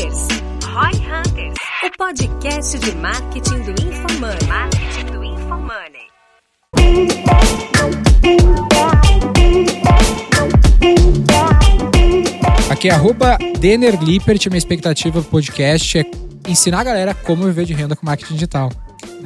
Hunters. Roy Hunters, o podcast de marketing do InfoMoney. Marketing do InfoMoney. Aqui é arroba Denner Lippert, minha expectativa pro podcast é ensinar a galera como viver de renda com marketing digital.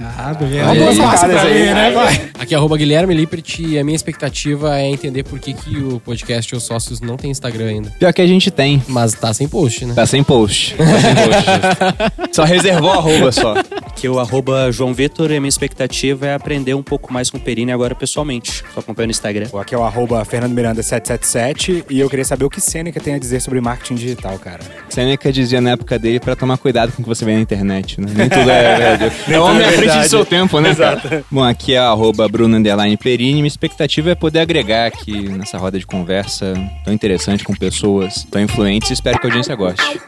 Ah, porque Olha é aí, pra mim, aí. né, vai? Aqui é arroba Guilherme Lippert e a minha expectativa é entender por que, que o podcast Os Sócios não tem Instagram ainda. Pior que a gente tem. Mas tá sem post, né? Tá sem post. Tá sem post. só reservou a arroba só. Que o arroba João Vitor e a minha expectativa é aprender um pouco mais com o Perini agora pessoalmente. Só acompanha no Instagram. Aqui é o arroba Fernando Miranda 777 e eu queria saber o que Sêneca tem a dizer sobre marketing digital, cara. Seneca dizia na época dele pra tomar cuidado com o que você vê na internet, né? Nem tudo é. É à frente do seu tempo, né, cara? Bom, aqui é arroba Bruno Underline Perini. Minha expectativa é poder agregar aqui nessa roda de conversa tão interessante com pessoas tão influentes. Espero que a audiência goste.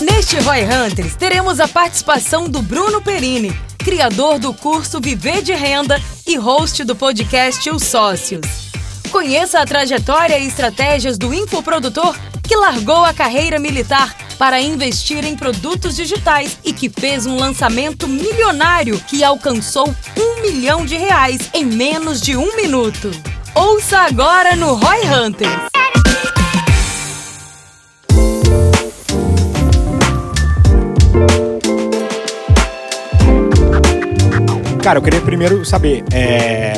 Neste Roy Hunters, teremos a participação do Bruno Perini, criador do curso Viver de Renda e host do podcast Os Sócios. Conheça a trajetória e estratégias do infoprodutor que largou a carreira militar para investir em produtos digitais e que fez um lançamento milionário que alcançou um milhão de reais em menos de um minuto. Ouça agora no Roy Hunters. Cara, eu queria primeiro saber, é,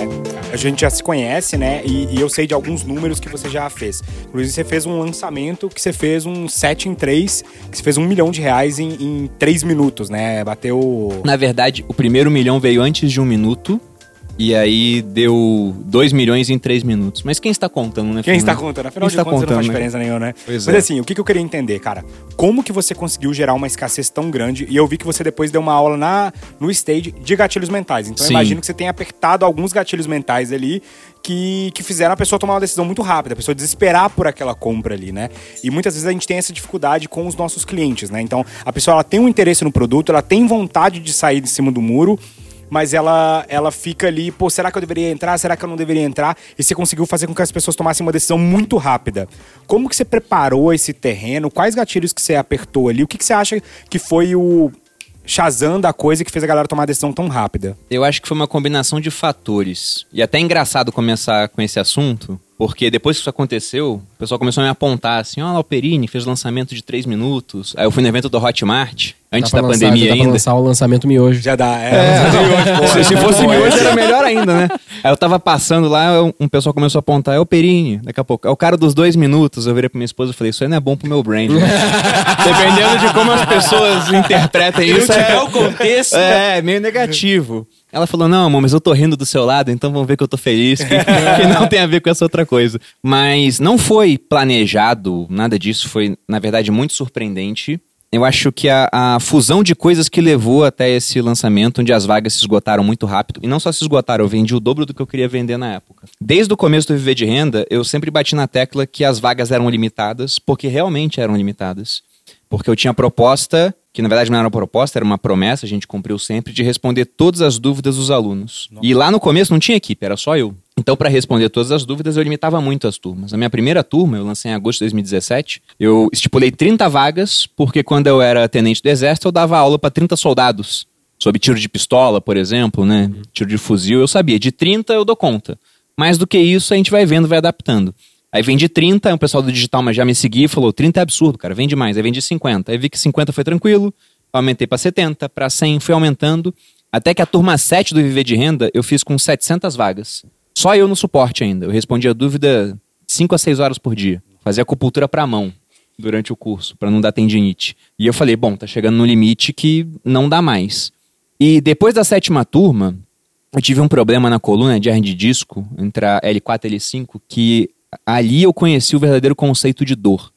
a gente já se conhece, né? E, e eu sei de alguns números que você já fez. Inclusive, você fez um lançamento que você fez um 7 em 3, que você fez um milhão de reais em, em 3 minutos, né? Bateu. Na verdade, o primeiro milhão veio antes de um minuto. E aí deu 2 milhões em 3 minutos. Mas quem está contando, né? Quem está contando? Afinal Quem de está contas, não faz contando, né? diferença nenhuma, né? Pois Mas é. assim, o que eu queria entender, cara? Como que você conseguiu gerar uma escassez tão grande? E eu vi que você depois deu uma aula na, no stage de gatilhos mentais. Então eu Sim. imagino que você tenha apertado alguns gatilhos mentais ali que, que fizeram a pessoa tomar uma decisão muito rápida, a pessoa desesperar por aquela compra ali, né? E muitas vezes a gente tem essa dificuldade com os nossos clientes, né? Então a pessoa ela tem um interesse no produto, ela tem vontade de sair de cima do muro, mas ela, ela fica ali, pô, será que eu deveria entrar? Será que eu não deveria entrar? E você conseguiu fazer com que as pessoas tomassem uma decisão muito rápida. Como que você preparou esse terreno? Quais gatilhos que você apertou ali? O que, que você acha que foi o Shazam da coisa que fez a galera tomar a decisão tão rápida? Eu acho que foi uma combinação de fatores. E até é engraçado começar com esse assunto, porque depois que isso aconteceu, o pessoal começou a me apontar assim: ó, lá o Perini fez lançamento de 3 minutos. Aí eu fui no evento do Hotmart, antes Dá da lançar- pandemia já dá pra ainda. lançar o lançamento miojo. Já dá. É, Se, se fosse miojo era melhor ainda, né? Aí eu tava passando lá, um, pessoal começou a apontar, é o Perini, daqui a pouco. É o cara dos dois minutos. Eu virei pra minha esposa e falei, isso aí não é bom pro meu brand. né? Dependendo de como as pessoas interpretem isso. É, o contexto. é, meio negativo. Ela falou, não, amor, mas eu tô rindo do seu lado, então vamos ver que eu tô feliz, que, que não tem a ver com essa outra coisa. Mas não foi planejado, nada disso, foi, na verdade, muito surpreendente. Eu acho que a, a fusão de coisas que levou até esse lançamento, onde as vagas se esgotaram muito rápido, e não só se esgotaram, eu vendi o dobro do que eu queria vender na época. Desde o começo do Viver de Renda, eu sempre bati na tecla que as vagas eram limitadas, porque realmente eram limitadas. Porque eu tinha proposta, que na verdade não era uma proposta, era uma promessa, a gente cumpriu sempre, de responder todas as dúvidas dos alunos. E lá no começo não tinha equipe, era só eu. Então, para responder todas as dúvidas, eu limitava muito as turmas. A minha primeira turma, eu lancei em agosto de 2017, eu estipulei 30 vagas, porque quando eu era tenente do exército, eu dava aula para 30 soldados. Sobre tiro de pistola, por exemplo, né? Tiro de fuzil, eu sabia. De 30 eu dou conta. Mais do que isso, a gente vai vendo, vai adaptando. Aí vendi 30, aí o pessoal do digital mas já me seguia e falou: 30 é absurdo, cara, vende mais. Aí vendi 50. Aí vi que 50 foi tranquilo, aumentei para 70, para 100, fui aumentando. Até que a turma 7 do Viver de Renda eu fiz com 700 vagas. Só eu no suporte ainda. Eu respondia dúvida 5 a 6 horas por dia. Fazia acupuntura pra mão durante o curso, para não dar tendinite. E eu falei: bom, tá chegando no limite que não dá mais. E depois da sétima turma, eu tive um problema na coluna de hernia de disco, entre a L4 e L5, que ali eu conheci o verdadeiro conceito de dor.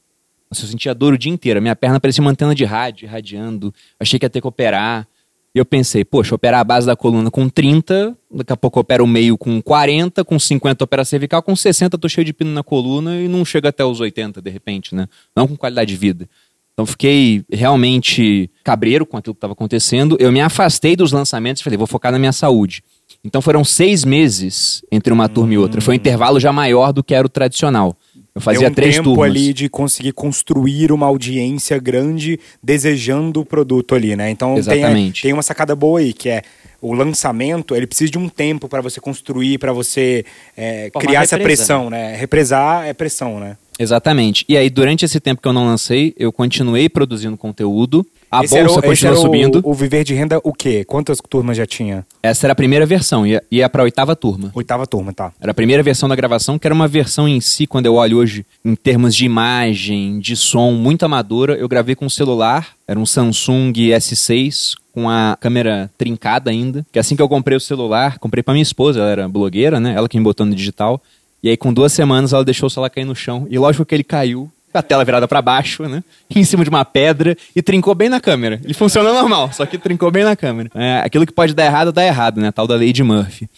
Nossa, eu sentia dor o dia inteiro. A minha perna parecia uma antena de rádio, irradiando. Achei que ia ter que operar. E eu pensei, poxa, operar a base da coluna com 30, daqui a pouco eu opero o meio com 40, com 50 opera cervical, com 60 eu tô cheio de pino na coluna e não chega até os 80 de repente, né? Não com qualidade de vida. Então fiquei realmente cabreiro com aquilo que estava acontecendo. Eu me afastei dos lançamentos e falei, vou focar na minha saúde. Então foram seis meses entre uma turma e outra. Foi um intervalo já maior do que era o tradicional. Eu fazia Deu um três tempo turmas. ali de conseguir construir uma audiência grande desejando o produto ali, né? Então tem, Exatamente. tem uma sacada boa aí, que é o lançamento, ele precisa de um tempo para você construir, para você é, criar essa pressão, né? Represar é pressão, né? Exatamente. E aí, durante esse tempo que eu não lancei, eu continuei produzindo conteúdo. A Esse bolsa o- era o- subindo. O, Viver de Renda, o quê? Quantas turmas já tinha? Essa era a primeira versão, ia, ia pra oitava turma. Oitava turma, tá. Era a primeira versão da gravação, que era uma versão em si, quando eu olho hoje, em termos de imagem, de som, muito amadora. Eu gravei com um celular, era um Samsung S6, com a câmera trincada ainda. Que assim que eu comprei o celular, comprei pra minha esposa, ela era blogueira, né? Ela que me botou no digital. E aí, com duas semanas, ela deixou o celular cair no chão. E lógico que ele caiu, com a tela virada pra baixo, né? Em cima de uma pedra e trincou bem na câmera. Ele funciona normal, só que trincou bem na câmera. É, aquilo que pode dar errado, dá errado, né? Tal da de Murphy.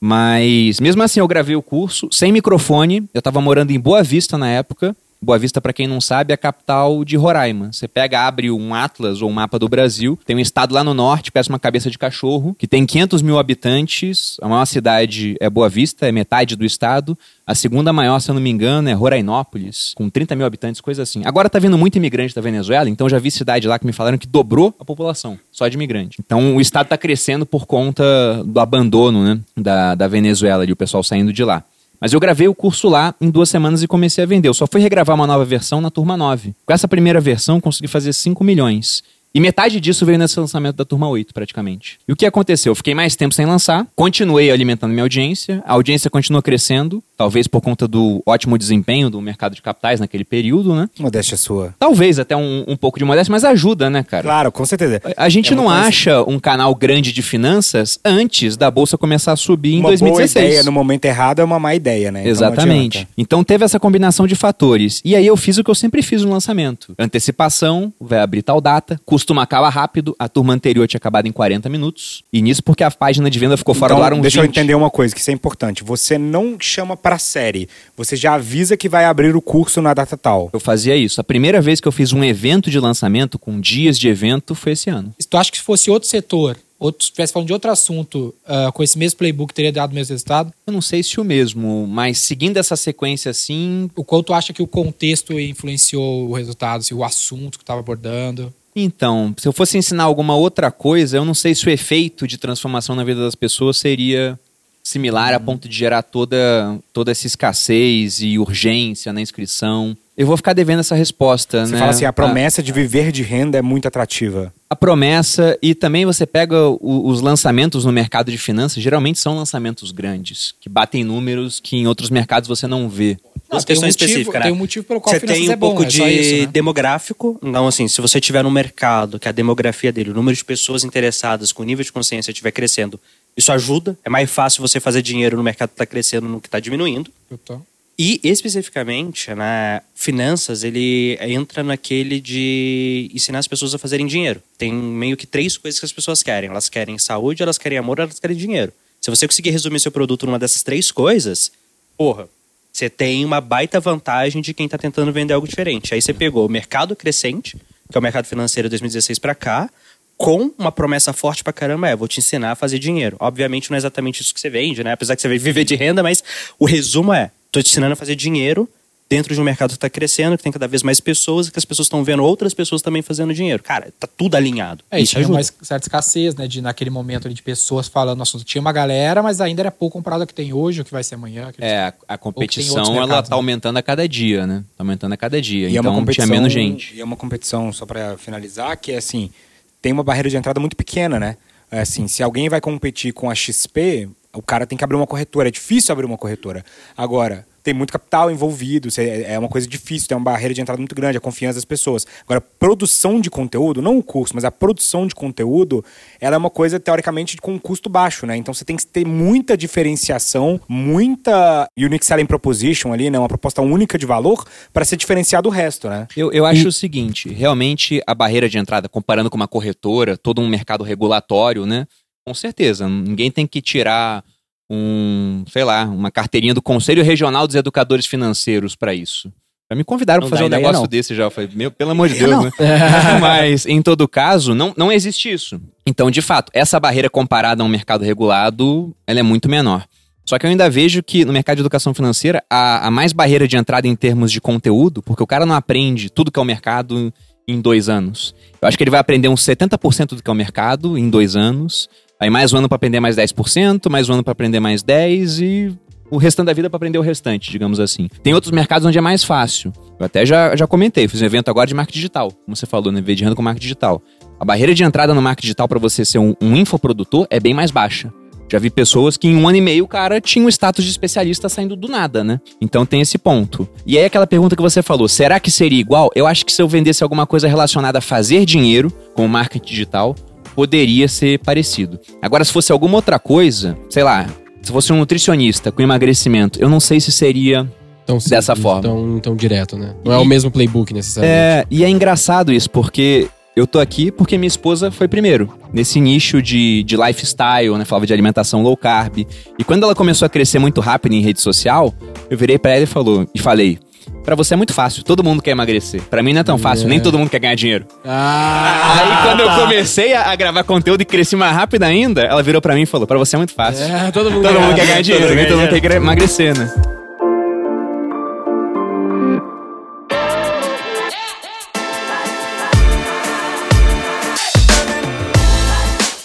Mas mesmo assim eu gravei o curso sem microfone. Eu tava morando em Boa Vista na época. Boa Vista, pra quem não sabe, é a capital de Roraima. Você pega, abre um atlas ou um mapa do Brasil, tem um estado lá no norte, parece uma cabeça de cachorro, que tem 500 mil habitantes. A maior cidade é Boa Vista, é metade do estado. A segunda maior, se eu não me engano, é Rorainópolis, com 30 mil habitantes, coisa assim. Agora tá vindo muito imigrante da Venezuela, então já vi cidade lá que me falaram que dobrou a população, só de imigrante. Então o estado tá crescendo por conta do abandono, né, da, da Venezuela, e o pessoal saindo de lá. Mas eu gravei o curso lá em duas semanas e comecei a vender. Eu só fui regravar uma nova versão na turma 9. Com essa primeira versão, consegui fazer 5 milhões. E metade disso veio nesse lançamento da turma 8, praticamente. E o que aconteceu? Eu fiquei mais tempo sem lançar, continuei alimentando minha audiência, a audiência continua crescendo, talvez por conta do ótimo desempenho do mercado de capitais naquele período, né? Modéstia sua. Talvez até um, um pouco de modéstia, mas ajuda, né, cara? Claro, com certeza. A gente É não uma acha um canal grande de finanças antes da bolsa começar a subir em uma 2016. boa ideia no momento errado é uma má ideia, né? Então Exatamente. Então teve essa combinação de fatores. E aí eu fiz o que eu sempre fiz no lançamento: antecipação, vai abrir tal data, custo acaba rápido. A turma anterior tinha acabado em 40 minutos. E nisso porque a página de venda ficou fora Então, do ar uns deixa eu 20. entender uma coisa, que isso é importante. Você não chama pra série. Você já avisa que vai abrir o curso na data tal. Eu fazia isso. A primeira vez que eu fiz um evento de lançamento com dias de evento foi esse ano. Se tu acha que se fosse outro setor, outro, se estivesse falando de outro assunto, ah, com esse mesmo playbook, teria dado o mesmo resultado? Eu não sei se o mesmo, mas seguindo essa sequência assim, O quanto tu acha que o contexto influenciou o resultado, se o assunto que estava abordando? Então, se eu fosse ensinar alguma outra coisa, eu não sei se o efeito de transformação na vida das pessoas seria similar a ponto de gerar toda, toda essa escassez e urgência na inscrição. Eu vou ficar devendo essa resposta, Você né? fala assim, a promessa de viver de renda é muito atrativa. A, a promessa e também você pega o- os lançamentos no mercado de finanças, geralmente são lançamentos grandes, que batem números que em outros mercados você não vê. Duas tem um motivo- específicas, né? tem um motivo pelo qual Você tem um é bom, pouco é de só isso, né? demográfico. Então, assim, se você tiver no mercado, que a demografia dele, o número de pessoas interessadas com nível de consciência estiver crescendo, isso ajuda. É mais fácil você fazer dinheiro no mercado que está crescendo no que está diminuindo. Então, E especificamente, na finanças, ele entra naquele de ensinar as pessoas a fazerem dinheiro. Tem meio que três coisas que as pessoas querem. Elas querem saúde, elas querem amor, elas querem dinheiro. Se você conseguir resumir seu produto numa dessas três coisas, porra, você tem uma baita vantagem de quem está tentando vender algo diferente. Aí você pegou o mercado crescente, que é o mercado financeiro de 2016 para cá, com uma promessa forte pra caramba, é, vou te ensinar a fazer dinheiro. Obviamente não é exatamente isso que você vende, né? Apesar que você vai viver de renda, mas o resumo é, tô te ensinando a fazer dinheiro dentro de um mercado que tá crescendo, que tem cada vez mais pessoas, e que as pessoas estão vendo outras pessoas também fazendo dinheiro. Cara, tá tudo alinhado. é, e isso tinha ajuda. uma es- certa escassez, né, de naquele momento ali, de pessoas falando assunto. Tinha uma galera, mas ainda era pouco comparado ao que tem hoje, o que vai ser amanhã. É, a, competição outros ela mercados, tá né? aumentando a cada dia, né? Tá aumentando a cada dia. E é uma então competição, tinha menos gente. E é uma competição, só pra finalizar, que é assim, tem uma barreira de entrada muito pequena, né? É assim, se alguém vai competir com a XP, o cara tem que abrir uma corretora. É difícil abrir uma corretora. Agora, tem muito capital envolvido, cê- é uma coisa difícil, tem uma barreira de entrada muito grande, a confiança das pessoas. Agora, produção de conteúdo, não o curso, mas a produção de conteúdo, ela é uma coisa, teoricamente, com um custo baixo, né? Então você tem que ter muita diferenciação, muita unique selling proposition ali, né? Uma proposta única de valor para ser diferenciado do resto, né? Eu, eu acho o seguinte, realmente a barreira de entrada, comparando com uma corretora, todo um mercado regulatório, né? Com certeza, ninguém tem que tirar um, sei lá, uma carteirinha do Conselho Regional dos Educadores Financeiros para isso. Já me convidaram para fazer um negócio não. desse já. Eu falei, meu, pelo amor de Deus, né? Mas, em todo caso, não, não existe isso. Então, de fato, essa barreira comparada a um mercado regulado, ela é muito menor. Só que eu ainda vejo que no mercado de educação financeira há, há mais barreira de entrada em termos de conteúdo, porque o cara não aprende tudo que é o mercado em dois anos. Eu acho que ele vai aprender uns 70% do que é o mercado em dois anos. Aí mais um ano para aprender mais 10%, mais um ano para aprender mais 10% e o restante da vida para aprender o restante, digamos assim. Tem outros mercados onde é mais fácil. Eu até já, já comentei, fiz um evento agora de marketing digital, como você falou, né? renda com marketing digital. A barreira de entrada no marketing digital para você ser um, um infoprodutor é bem mais baixa. Já vi pessoas que em um ano e meio o cara tinha um status de especialista saindo do nada, né? Então tem esse ponto. E aí aquela pergunta que você falou, será que seria igual? Eu acho que se eu vendesse alguma coisa relacionada a fazer dinheiro, como marketing digital, poderia ser parecido. Agora, se fosse alguma outra coisa, sei lá, se fosse um nutricionista com emagrecimento, eu não sei se seria Tão Dessa forma. Tão, tão direto, né? Não é o mesmo playbook necessariamente. É, e é engraçado isso, porque eu tô aqui porque minha esposa foi primeiro. Nesse nicho de, de lifestyle, né? Falava de alimentação low carb. E quando ela começou a crescer muito rápido em rede social, eu virei pra ela e, falou, e falei: Pra você é muito fácil, todo mundo quer emagrecer. Pra mim não é tão fácil, É. nem todo mundo quer ganhar dinheiro. Ah, Aí quando eu comecei a, a gravar conteúdo e cresci mais rápido ainda, ela virou pra mim e falou: Pra você é muito fácil. é, todo mundo, Todo mundo quer ganhar dinheiro, todo nem todo mundo quer emagrecer, né?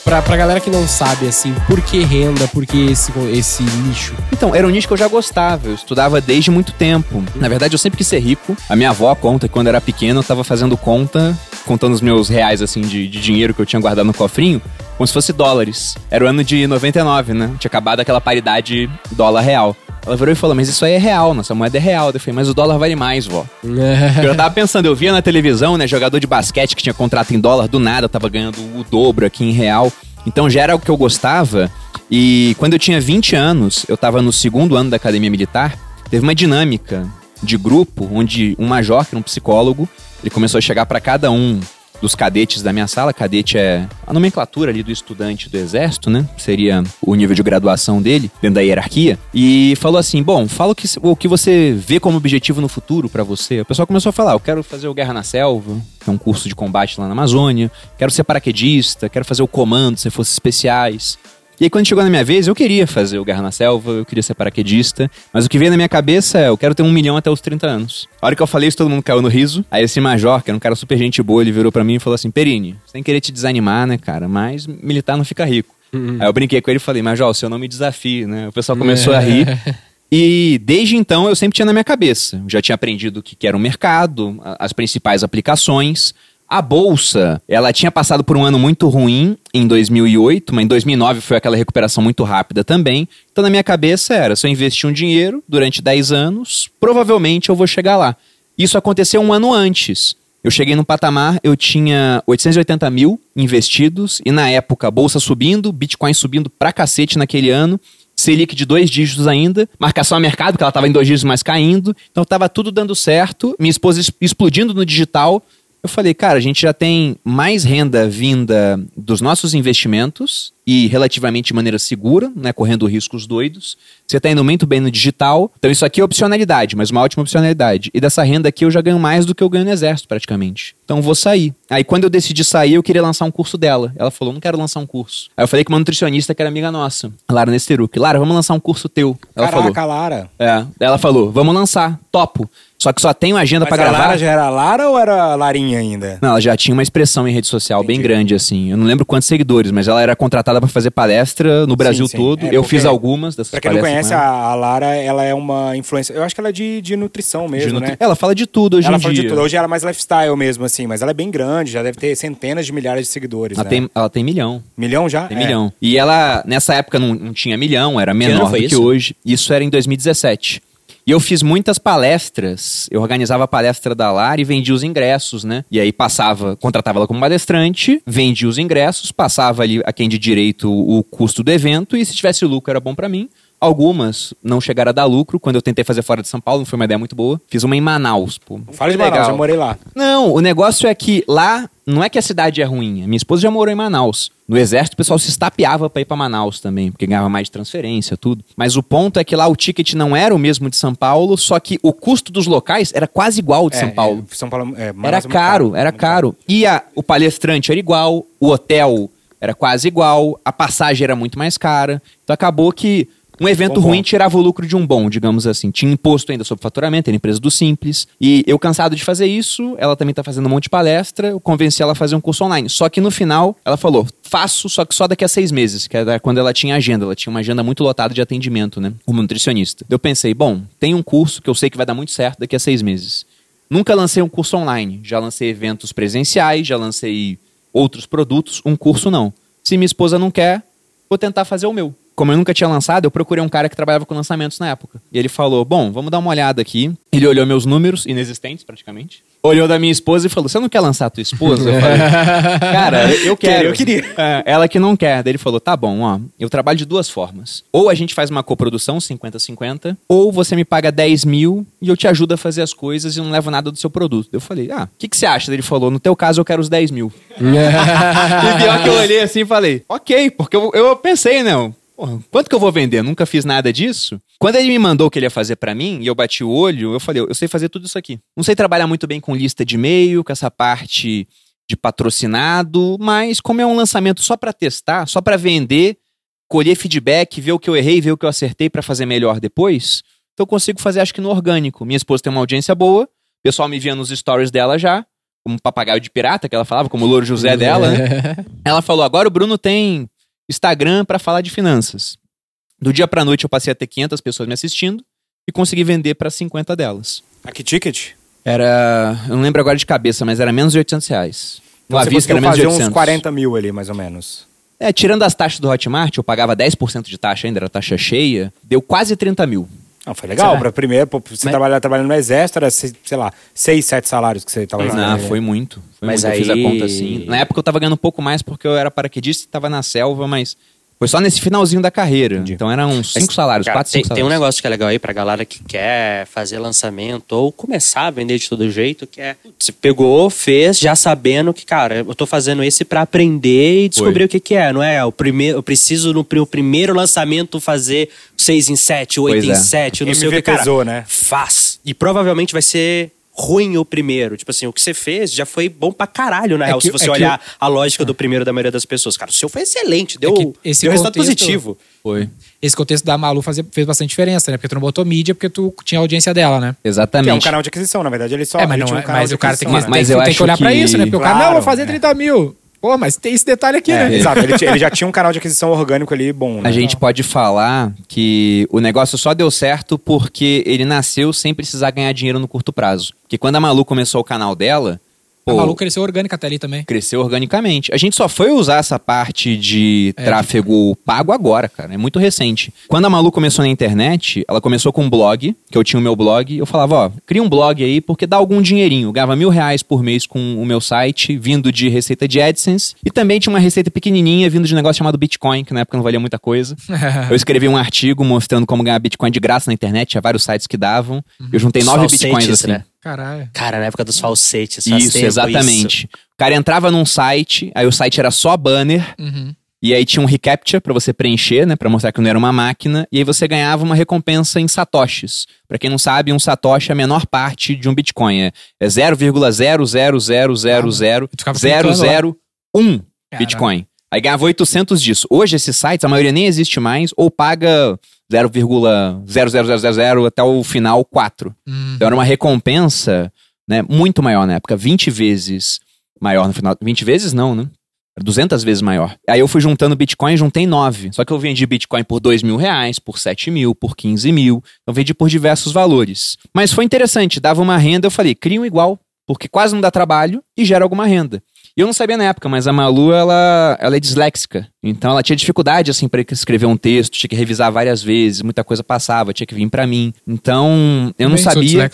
Pra, pra galera que não sabe, assim, por que renda, por que esse, esse nicho? Então, era um nicho que eu já gostava, eu estudava desde muito tempo. Na verdade, eu sempre quis ser rico. A minha avó conta que quando era pequeno eu tava fazendo conta, contando os meus reais, assim, de, de dinheiro que eu tinha guardado no cofrinho, como se fosse dólares. Era o ano de 99, né? Tinha acabado aquela paridade dólar-real. Ela virou e falou, mas isso aí é real, nossa moeda é real. Eu falei, mas o dólar vale mais, vó. Eu tava pensando, eu via na televisão, né, jogador de basquete que tinha contrato em dólar, do nada tava ganhando o dobro aqui em real. Então já era algo que eu gostava. E quando eu tinha 20 anos, eu tava no segundo ano da academia militar, teve uma dinâmica de grupo onde um major, que era um psicólogo, ele começou a chegar pra cada um dos cadetes da minha sala. Cadete é a nomenclatura ali do estudante do exército, né? Seria o nível de graduação dele dentro da hierarquia. E falou assim: "Bom, fala o que, o que você vê como objetivo no futuro pra você". O pessoal começou a falar: "Eu quero fazer o Guerra na Selva, que é um curso de combate lá na Amazônia. Quero ser paraquedista, quero fazer o comando, ser forças especiais". E aí, quando chegou na minha vez, eu queria fazer o Guerra na Selva, eu queria ser paraquedista, mas o que veio na minha cabeça é, eu quero ter um milhão até os 30 anos. A hora que eu falei isso, todo mundo caiu no riso. Aí esse major, que era um cara super gente boa, ele virou pra mim e falou assim, Perini, sem querer te desanimar, né, cara, mas militar não fica rico. Aí eu brinquei com ele e falei, Major, o seu não me desafie, né? O pessoal começou a rir. E desde então eu sempre tinha na minha cabeça. Eu Já tinha aprendido o que era o mercado, as principais aplicações. A bolsa, ela tinha passado por um ano muito ruim em 2008, mas em 2009 foi aquela recuperação muito rápida também. Então na minha cabeça era, se eu investir um dinheiro durante 10 anos, provavelmente eu vou chegar lá. Isso aconteceu um ano antes. Eu cheguei no patamar, eu tinha 880 mil investidos, e na época, a bolsa subindo, Bitcoin subindo pra cacete naquele ano, Selic de dois dígitos ainda, marcação a mercado, que ela estava em dois dígitos, mas caindo. Então estava tudo dando certo, minha esposa es- explodindo no digital. Eu falei, cara, a gente já tem mais renda vinda dos nossos investimentos e relativamente de maneira segura, né, correndo riscos doidos. Você está indo muito bem no digital. Então isso aqui é opcionalidade, mas uma ótima opcionalidade. E dessa renda aqui eu já ganho mais do que eu ganho no exército, praticamente. Então vou sair. Aí quando eu decidi sair, eu queria lançar um curso dela. Ela falou, não quero lançar um curso. Aí eu falei com uma nutricionista que era amiga nossa, Lara Nesteruk. Lara, vamos lançar um curso teu. Ela Caraca, falou. Lara. É. Ela falou, vamos lançar, topo. Só que só tenho agenda Mas pra a gravar. Lara já era Lara ou era Larinha ainda? Não, ela já tinha uma expressão em rede social bem Entendi. grande, assim. Eu não lembro quantos seguidores, mas ela era contratada pra fazer palestra no Brasil sim. todo. É, eu fiz algumas dessas Pra quem não palestras. conhece, ela. a, Lara, ela é uma influência. Eu acho que ela é de, de nutrição mesmo, De nutri- né? Ela fala de tudo hoje ela em fala dia. de tudo. Hoje ela é mais lifestyle mesmo, assim, mas ela é bem grande, já deve ter centenas de milhares de seguidores. Ela, né? tem, ela tem milhão. Milhão já? Tem É. milhão. E ela, nessa época, não, não tinha milhão, era menor do foi que isso? hoje. Isso era em 2017. E eu fiz muitas palestras. Eu organizava a palestra da Lara e vendia os ingressos, né? E aí passava, contratava ela como palestrante, vendia os ingressos, passava ali a quem de direito o custo do evento e se tivesse lucro era bom pra mim. Algumas não chegaram a dar lucro. Quando eu tentei fazer fora de São Paulo, não foi uma ideia muito boa. Fiz uma em Manaus, pô. Fala de Foi Manaus, legal. já morei lá. Não, o negócio é que lá não é que a cidade é ruim. Minha esposa já morou em Manaus. No exército, o pessoal se estapeava pra ir pra Manaus também, porque ganhava mais de transferência, tudo. Mas o ponto é que lá o ticket não era o mesmo de São Paulo, só que o custo dos locais era quase igual ao de É, São Paulo. é, São Paulo é, Era é caro, era caro. E a- o palestrante era igual, o hotel era quase igual, a passagem era muito mais cara. Então acabou que Um evento Bom ruim ponto. tirava o lucro de um bom, digamos assim. Tinha imposto ainda sobre faturamento, era empresa do Simples. E eu cansado de fazer isso, ela também tá fazendo um monte de palestra, eu convenci ela a fazer um curso online. Só que no final, ela falou, faço, só que só daqui a seis meses, que era quando ela tinha agenda. Ela tinha uma agenda muito lotada de atendimento, né? Como nutricionista. Eu pensei, bom, tem um curso que eu sei que vai dar muito certo daqui a seis meses. Nunca lancei um curso online. Já lancei eventos presenciais, já lancei outros produtos, um curso não. Se minha esposa não quer, vou tentar fazer o meu. Como eu nunca tinha lançado, eu procurei um cara que trabalhava com lançamentos na época. E ele falou: Bom, vamos dar uma olhada aqui. Ele olhou meus números, inexistentes praticamente. Olhou da minha esposa e falou: Você não quer lançar a tua esposa? Eu falei: Cara, eu quero. Eu queria. É, ela que não quer. Daí ele falou: Tá bom, ó. Eu trabalho de duas formas. Ou a gente faz uma coprodução 50-50, ou você me paga 10 mil e eu te ajudo a fazer as coisas e não levo nada do seu produto. Eu falei: Ah, o que, que você acha? Daí Ele falou: No teu caso, eu quero os 10 mil. e pior que eu olhei assim e falei, ok, porque eu, eu pensei, né? Porra, quanto que eu vou vender? Nunca fiz nada disso. Quando ele me mandou o que ele ia fazer pra mim, e eu bati o olho, eu falei, eu sei fazer tudo isso aqui. Não sei trabalhar muito bem com lista de e-mail, com essa parte de patrocinado, mas como é um lançamento só pra testar, só pra vender, colher feedback, ver o que eu errei, ver o que eu acertei pra fazer melhor depois, então eu consigo fazer acho que no orgânico. Minha esposa tem uma audiência boa, o pessoal me via nos stories dela já, como um papagaio de pirata que ela falava, como o Louro José dela, né? Ela falou: agora o Bruno tem Instagram pra falar de finanças. Do dia pra noite eu passei a ter 500 pessoas me assistindo e consegui vender pra 50 delas. Aqui, ticket? Era. Eu não lembro agora de cabeça, mas era menos de 800 reais. No Então, você aviso que era menos de fazer 800. uns 40 mil ali, mais ou menos. É, tirando as taxas do Hotmart, eu pagava 10% de taxa ainda, era taxa cheia, deu quase 30 mil. Não, foi legal. Pra primeiro, você Mas- trabalhar trabalhando no exército, era, sei lá, 6, 7 salários que você tava Não, recebendo. foi muito. Foi Mas muito. Eu fiz a aí- conta assim. Na época eu tava ganhando um pouco mais porque eu era paraquedista e tava na selva, mas foi só nesse finalzinho da carreira. Entendi. Então eram uns Mas, 5 salários, cara, 4, tem, 5 tem um salários. negócio que é legal aí pra galera que quer fazer lançamento ou começar a vender de todo jeito, que é você pegou, fez, já sabendo que, cara, eu tô fazendo esse pra aprender e descobrir Foi. o que que é, não é? O primeiro, eu preciso no pri- primeiro lançamento fazer 6 em 7, 8 Pois em é. 7, eu não sei o que, cara. pesou, né? Faz. E provavelmente vai ser ruim o primeiro. Tipo assim, o que você fez já foi bom pra caralho, na É real, que- se você é que olhar a lógica do primeiro da maioria das pessoas. Cara, o seu foi excelente, deu, que esse deu resultado positivo. Foi. Esse contexto da Malu fazia, fez bastante diferença, né? Porque tu não botou mídia, porque tu tinha a audiência dela, né? Que é um Exatamente. canal de aquisição, na verdade. Ele só é, mas, não, tinha um é- canal mas de o cara tem que, tem, né? Mas que- eu tem que acho olhar pra que- isso, né? Porque o cara, Claro, não, vou fazer é. 30 mil. Pô, mas tem esse detalhe aqui, É, né? Exato, ele, ele já tinha um canal de aquisição orgânico ali bom, né? A gente pode falar que o negócio só deu certo porque ele nasceu sem precisar ganhar dinheiro no curto prazo. Porque quando a Malu começou o canal dela, A pô, Malu cresceu orgânica até ali também. cresceu organicamente. A gente só foi usar essa parte de É, tráfego pago agora, cara. É muito recente. Quando a Malu começou na internet, ela começou com um blog, que eu tinha o meu blog. Eu falava, ó, cria um blog aí porque dá algum dinheirinho. Eu ganhava mil reais por mês com o meu site, vindo de receita de AdSense. E também tinha uma receita pequenininha vindo de um negócio chamado Bitcoin, que na época não valia muita coisa. Eu escrevi um artigo mostrando como ganhar Bitcoin de graça na internet. Tinha vários sites que davam. Eu juntei nove Bitcoins assim. né? Caralho. Cara, na época dos falsetes. faz Isso, tempo exatamente. O cara entrava num site, aí o site era só banner, Uhum. e aí tinha um reCAPTCHA pra você preencher, né, Pra mostrar que não era uma máquina, e aí você ganhava uma recompensa em satoshis. Pra quem não sabe, um satoshi é a menor parte de um Bitcoin, é, é 0,000000001 Tu ficava clicando lá. Bitcoin. Aí ganhava 800 disso. Hoje esses sites, a maioria nem existe mais, ou paga 0,00000 até o final 4. Hum. Então era uma recompensa né, muito maior na época, 20 vezes maior no final. 20 vezes não, né? Era 200 vezes maior. Aí eu fui juntando Bitcoin, juntei 9. Só que eu vendi Bitcoin por 2 mil reais, por 7 mil, por 15 mil. Eu vendi por diversos valores. Mas foi interessante, dava uma renda, eu falei, cria um igual, porque quase não dá trabalho e gera alguma renda. E eu não sabia na época, mas a Malu, ela, ela é disléxica. Então ela tinha dificuldade, assim, para escrever um texto, tinha que revisar várias vezes, muita coisa passava, tinha que vir pra mim. Então, eu não Também sabia.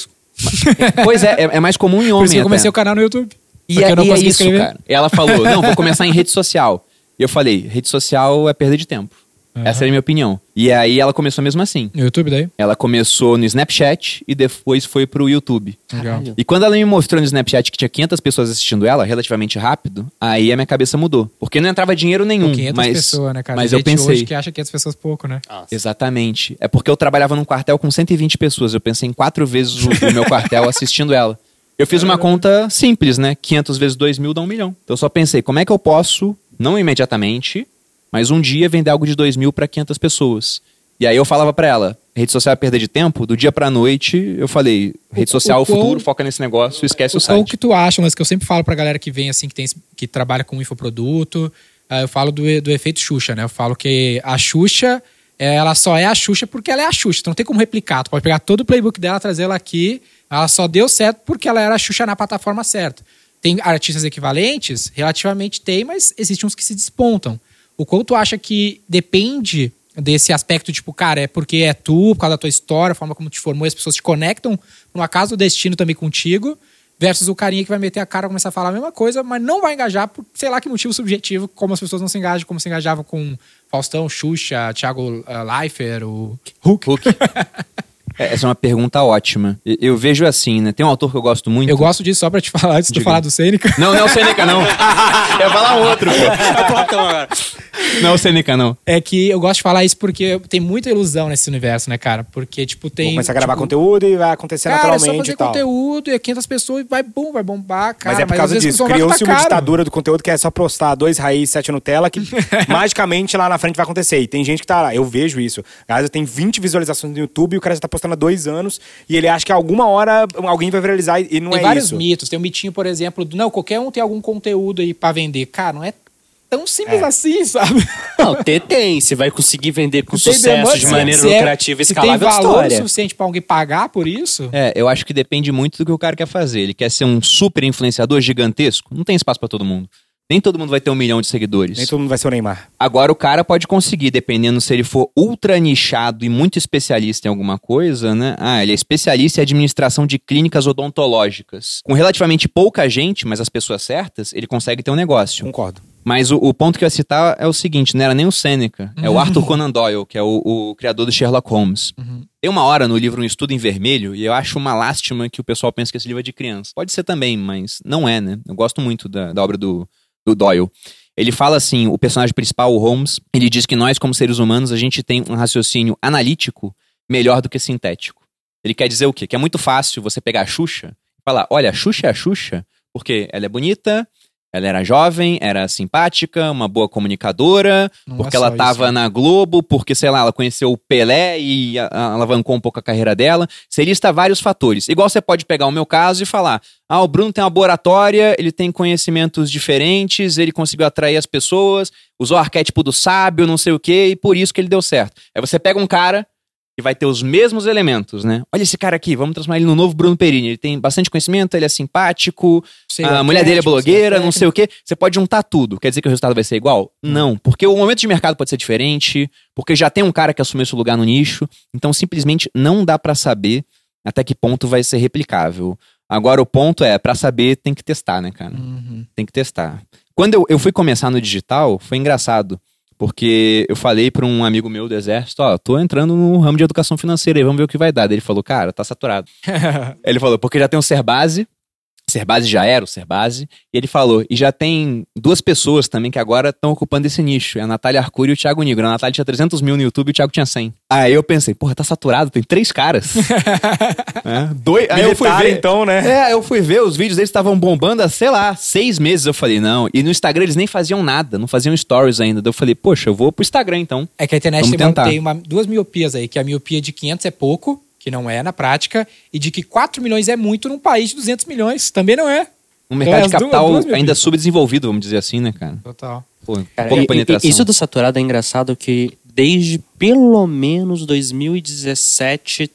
Pois é, é, é mais comum em Por homem isso que eu comecei o canal no YouTube. E é, eu não e é isso, escrever. cara. E ela falou, não, vou começar em rede social. E eu falei, rede social é perda de tempo. Essa era a minha opinião. E aí ela começou mesmo assim. No YouTube daí? Ela começou no Snapchat e depois foi pro YouTube. Legal. E quando ela me mostrou no Snapchat que tinha 500 pessoas assistindo ela, relativamente rápido, aí a minha cabeça mudou. Porque não entrava dinheiro nenhum. 500 mas, pessoas, né, cara? Mas eu gente pensei. hoje que acha 500 pessoas pouco, né? Exatamente. É porque eu trabalhava num quartel com 120 pessoas. Eu pensei em quatro vezes o, o meu quartel assistindo ela. Eu fiz uma conta simples, né? 500 vezes 2 mil dá um milhão. Então eu só pensei, como é que eu posso, não imediatamente, mas um dia vender algo de 2 mil para 500 pessoas? E aí eu falava pra ela, rede social é perda de tempo. Do dia pra noite, eu falei, rede O- social é o o futuro, quão- foca nesse negócio, esquece o, O qual site. que tu acha, mas que eu sempre falo pra galera que vem assim, que, tem, que trabalha com infoproduto, ah, eu falo do, do efeito Xuxa, né? Eu falo que a Xuxa, eh, ela só é a Xuxa porque ela é a Xuxa. Tu não tem como replicar. Tu pode pegar todo o playbook dela, trazer ela aqui. Ela só deu certo porque ela era a Xuxa na plataforma certa. Tem artistas equivalentes? Relativamente tem, mas existem uns que se despontam. O quanto acha que depende desse aspecto, tipo, cara, é porque é tu, por causa da tua história, a forma como te formou, as pessoas te conectam, por um acaso do destino também contigo, versus o carinha que vai meter a cara e começar a falar a mesma coisa, mas não vai engajar por sei lá que motivo subjetivo, como as pessoas não se engajam, como se engajavam com Faustão, Xuxa, Thiago uh, Leifert, o Hulk. É, Essa é uma pergunta ótima. Eu vejo assim, né? Tem um autor que eu gosto muito. Eu gosto disso só pra te falar, antes de falar do Sêneca. Não, não é o Seneca, não. Eu ia falar outro, pô. Não é o Seneca, não. É que eu gosto de falar isso porque tem muita ilusão nesse universo, né, cara? Porque, tipo, tem. Vou começar a gravar tipo, conteúdo e vai acontecer Cara, é só naturalmente fazer e tal. conteúdo e é 500 pessoas e vai bom, vai bombar, cara. Mas é por às causa disso. Criou-se tá uma ditadura do conteúdo que é só postar dois raiz, sete Nutella, que magicamente lá na frente vai acontecer. E tem gente que tá lá, eu vejo isso. A galera tem 20 visualizações no YouTube e o cara já tá postando há dois anos e ele acha que alguma hora alguém vai viralizar e não Tem é vários isso. mitos. Tem um mitinho, por exemplo, do não, qualquer um tem algum conteúdo aí pra vender. Cara, não é tão simples É. assim, sabe? Não, ter tem. Você vai conseguir vender com Tem sucesso demanda, de se- maneira se é- lucrativa se escalável tem valor história. suficiente pra alguém pagar por isso. É, eu acho que depende muito do que o cara quer fazer. Ele quer ser um super influenciador gigantesco? Não tem espaço pra todo mundo. Nem todo mundo vai ter um milhão de seguidores. Nem todo mundo vai ser o Neymar. Agora o cara pode conseguir, dependendo se ele for ultra nichado e muito especialista em alguma coisa, né? Ah, ele é especialista em administração de clínicas odontológicas. Com relativamente pouca gente, mas as pessoas certas, ele consegue ter um negócio. Concordo. Mas o, o ponto que eu ia citar é o seguinte: não era nem o Seneca, é o Arthur Conan Doyle, que é o, o criador do Sherlock Holmes. Tem uma hora no livro Um Estudo em Vermelho, e eu acho uma lástima que o pessoal pense que esse livro é de criança. Pode ser também, mas não é, né? Eu gosto muito da, da obra do, do Doyle. Ele fala assim: o personagem principal, o Holmes, ele diz que nós, como seres humanos, a gente tem um raciocínio analítico melhor do que sintético. Ele quer dizer o quê? Que é muito fácil você pegar a Xuxa e falar: olha, a Xuxa é a Xuxa porque ela é bonita, ela era jovem, era simpática, uma boa comunicadora, Não porque é ela só tava isso. na Globo, porque, sei lá, ela conheceu o Pelé e a- a- alavancou um pouco a carreira dela. Você lista vários fatores. Igual você pode pegar o meu caso e falar: ah, o Bruno tem uma oratória, ele tem conhecimentos diferentes, ele conseguiu atrair as pessoas, usou o arquétipo do sábio, não sei o quê, e por isso que ele deu certo. Aí você pega um cara que vai ter os mesmos elementos, né? Olha esse cara aqui, vamos transformar ele no novo Bruno Perini. Ele tem bastante conhecimento, ele é simpático, Sei a lá, mulher dele é blogueira, não sei o quê. Você pode juntar tudo. Quer dizer que o resultado vai ser igual? Não. Porque o momento de mercado pode ser diferente, porque já tem um cara que assumiu esse lugar no nicho. Então, simplesmente não dá pra saber até que ponto vai ser replicável. Agora, o ponto é, pra saber, tem que testar, né, cara? Uhum. Tem que testar. Quando eu, eu fui começar no digital, foi engraçado. Porque eu falei pra um amigo meu do exército, ó, tô entrando no ramo de educação financeira aí, vamos ver o que vai dar. Daí Ele falou, cara, tá saturado. Ele falou, porque já tem o Serbase, Serbase já era o Serbase, e ele falou, e já tem duas pessoas também que agora estão ocupando esse nicho, é a Natália Arcuri e o Thiago Nigro. A Natália tinha 300 mil no YouTube e o Thiago tinha 100. Aí eu pensei, porra, tá saturado, tem três caras. é, dois, aí eu fui ver, então, né? é, eu fui ver, os vídeos deles estavam bombando há, sei lá, seis meses. Eu falei, não. E no Instagram eles nem faziam nada, não faziam stories ainda. Eu falei, poxa, eu vou pro Instagram então. É que a internet tem, uma, tem uma- duas miopias aí, que a miopia de 500 é pouco, que não é na prática, e de que 4 milhões é muito num país de 200 milhões, também não é. Um mercado as de duas- capital duas mil ainda subdesenvolvido, vamos dizer assim, né, cara? Total. Pô, Cara, pouca e- e- penetração. Isso do saturado é engraçado que desde pelo menos 2017,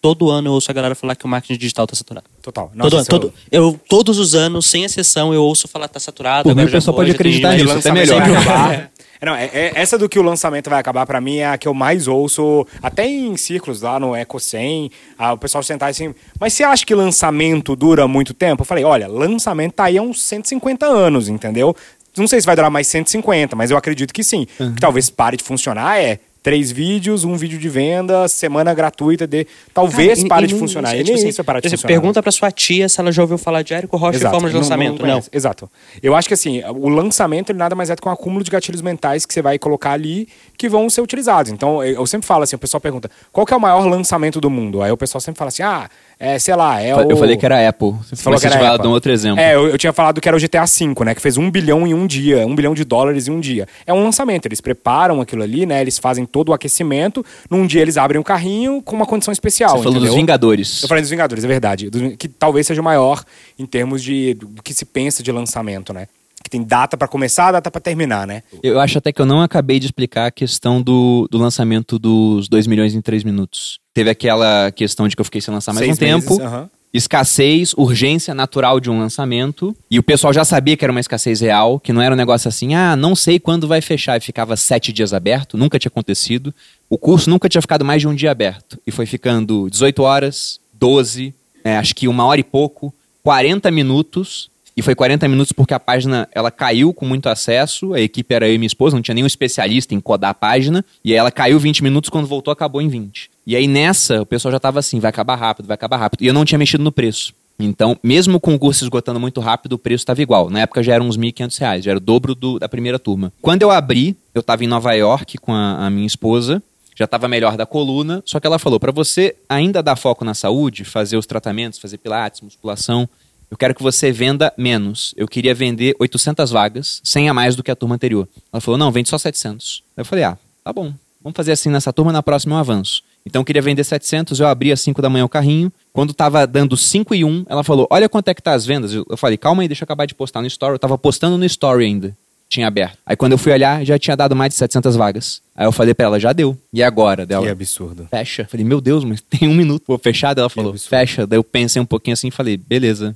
todo ano eu ouço a galera falar que o marketing digital tá saturado. Total. todo ano, eu- todo, eu, todos os anos, sem exceção, eu ouço falar tá saturado. Por mim, agora o pessoal pode acreditar nisso, até lançamento melhor. vai acabar. É, não, é- é- essa do que o lançamento vai acabar, pra mim, é a que eu mais ouço, até em círculos lá no Eco 100, ah, o pessoal sentar assim, mas você acha que lançamento dura muito tempo? Eu falei, olha, lançamento tá aí há uns 150 anos, entendeu? Não sei se vai durar mais 150, mas eu acredito que sim. Uhum. Que talvez pare de funcionar é três vídeos, um vídeo de venda, semana gratuita de... Talvez Cara, pare e de não- funcionar. é tipo assim, isso vai parar de você funcionar. Pergunta pra sua tia se ela já ouviu falar de Érico Rocha em forma de não- lançamento. Não, conhece. Exato. Eu acho que assim, o lançamento ele nada mais é do que um acúmulo de gatilhos mentais que você vai colocar ali que vão ser utilizados. Então, eu eu sempre falo assim, o pessoal pergunta, qual que é o maior lançamento do mundo? Aí o pessoal sempre fala assim, ah, é, sei lá, é Eu o... falei que era Apple. Você falou que era Apple. um outro exemplo. É, eu, eu tinha falado que era o GTA V, né? Que fez um bilhão em um dia, um bilhão de dólares em um dia. É um lançamento, eles preparam aquilo ali, né? Eles fazem todo o aquecimento. Num dia eles abrem o carrinho com uma condição especial. Você falou dos? Vingadores. Eu falei dos Vingadores, é verdade. Que talvez seja o maior em termos de do que se pensa de lançamento, né? Que tem data pra começar, data pra terminar, né? Eu acho até que eu não acabei de explicar a questão do, do lançamento dos 2 milhões em 3 minutos. Teve aquela questão de que eu fiquei sem lançar mais Seis um tempo. meses, aham. Escassez, urgência natural de um lançamento. E o pessoal já sabia que era uma escassez real, que não era um negócio assim, ah, não sei quando vai fechar. E ficava sete dias aberto, nunca tinha acontecido. O curso nunca tinha ficado mais de um dia aberto. E foi ficando 18 horas, 12, é, acho que uma hora e pouco, 40 minutos. E foi 40 minutos porque a página ela caiu com muito acesso. A equipe era eu e minha esposa, não tinha nenhum especialista em codar a página. E aí ela caiu 20 minutos, quando voltou, acabou em 20. E aí nessa, o pessoal já tava assim: vai acabar rápido, vai acabar rápido. E eu não tinha mexido no preço. Então, mesmo com o curso esgotando muito rápido, o preço estava igual. Na época já eram uns 1.500 reais, já era o dobro do- da primeira turma. Quando eu abri, eu estava em Nova York com a, a minha esposa, já estava melhor da coluna, só que ela falou: para você ainda dar foco na saúde, fazer os tratamentos, fazer pilates, musculação, eu quero que você venda menos. Eu queria vender 800 vagas, 100 a mais do que a turma anterior. Ela falou: não, vende só 700. Aí eu falei: ah, tá bom. Vamos fazer assim nessa turma, na próxima eu avanço. Então eu queria vender 700, eu abri às 5 da manhã o carrinho. Quando tava dando 5 e 1, ela falou: Olha quanto é que tá as vendas. Eu falei: Calma aí, deixa eu acabar de postar no story. Eu tava postando no story ainda. Tinha aberto. Aí quando eu fui olhar, já tinha dado mais de 700 vagas. Aí eu falei pra ela: Já deu. E agora? Dela? Que absurdo. fecha. Falei, meu Deus, mas tem um minuto. Vou fechar? Daí Ela falou, fecha. Daí eu pensei um pouquinho assim e falei, beleza,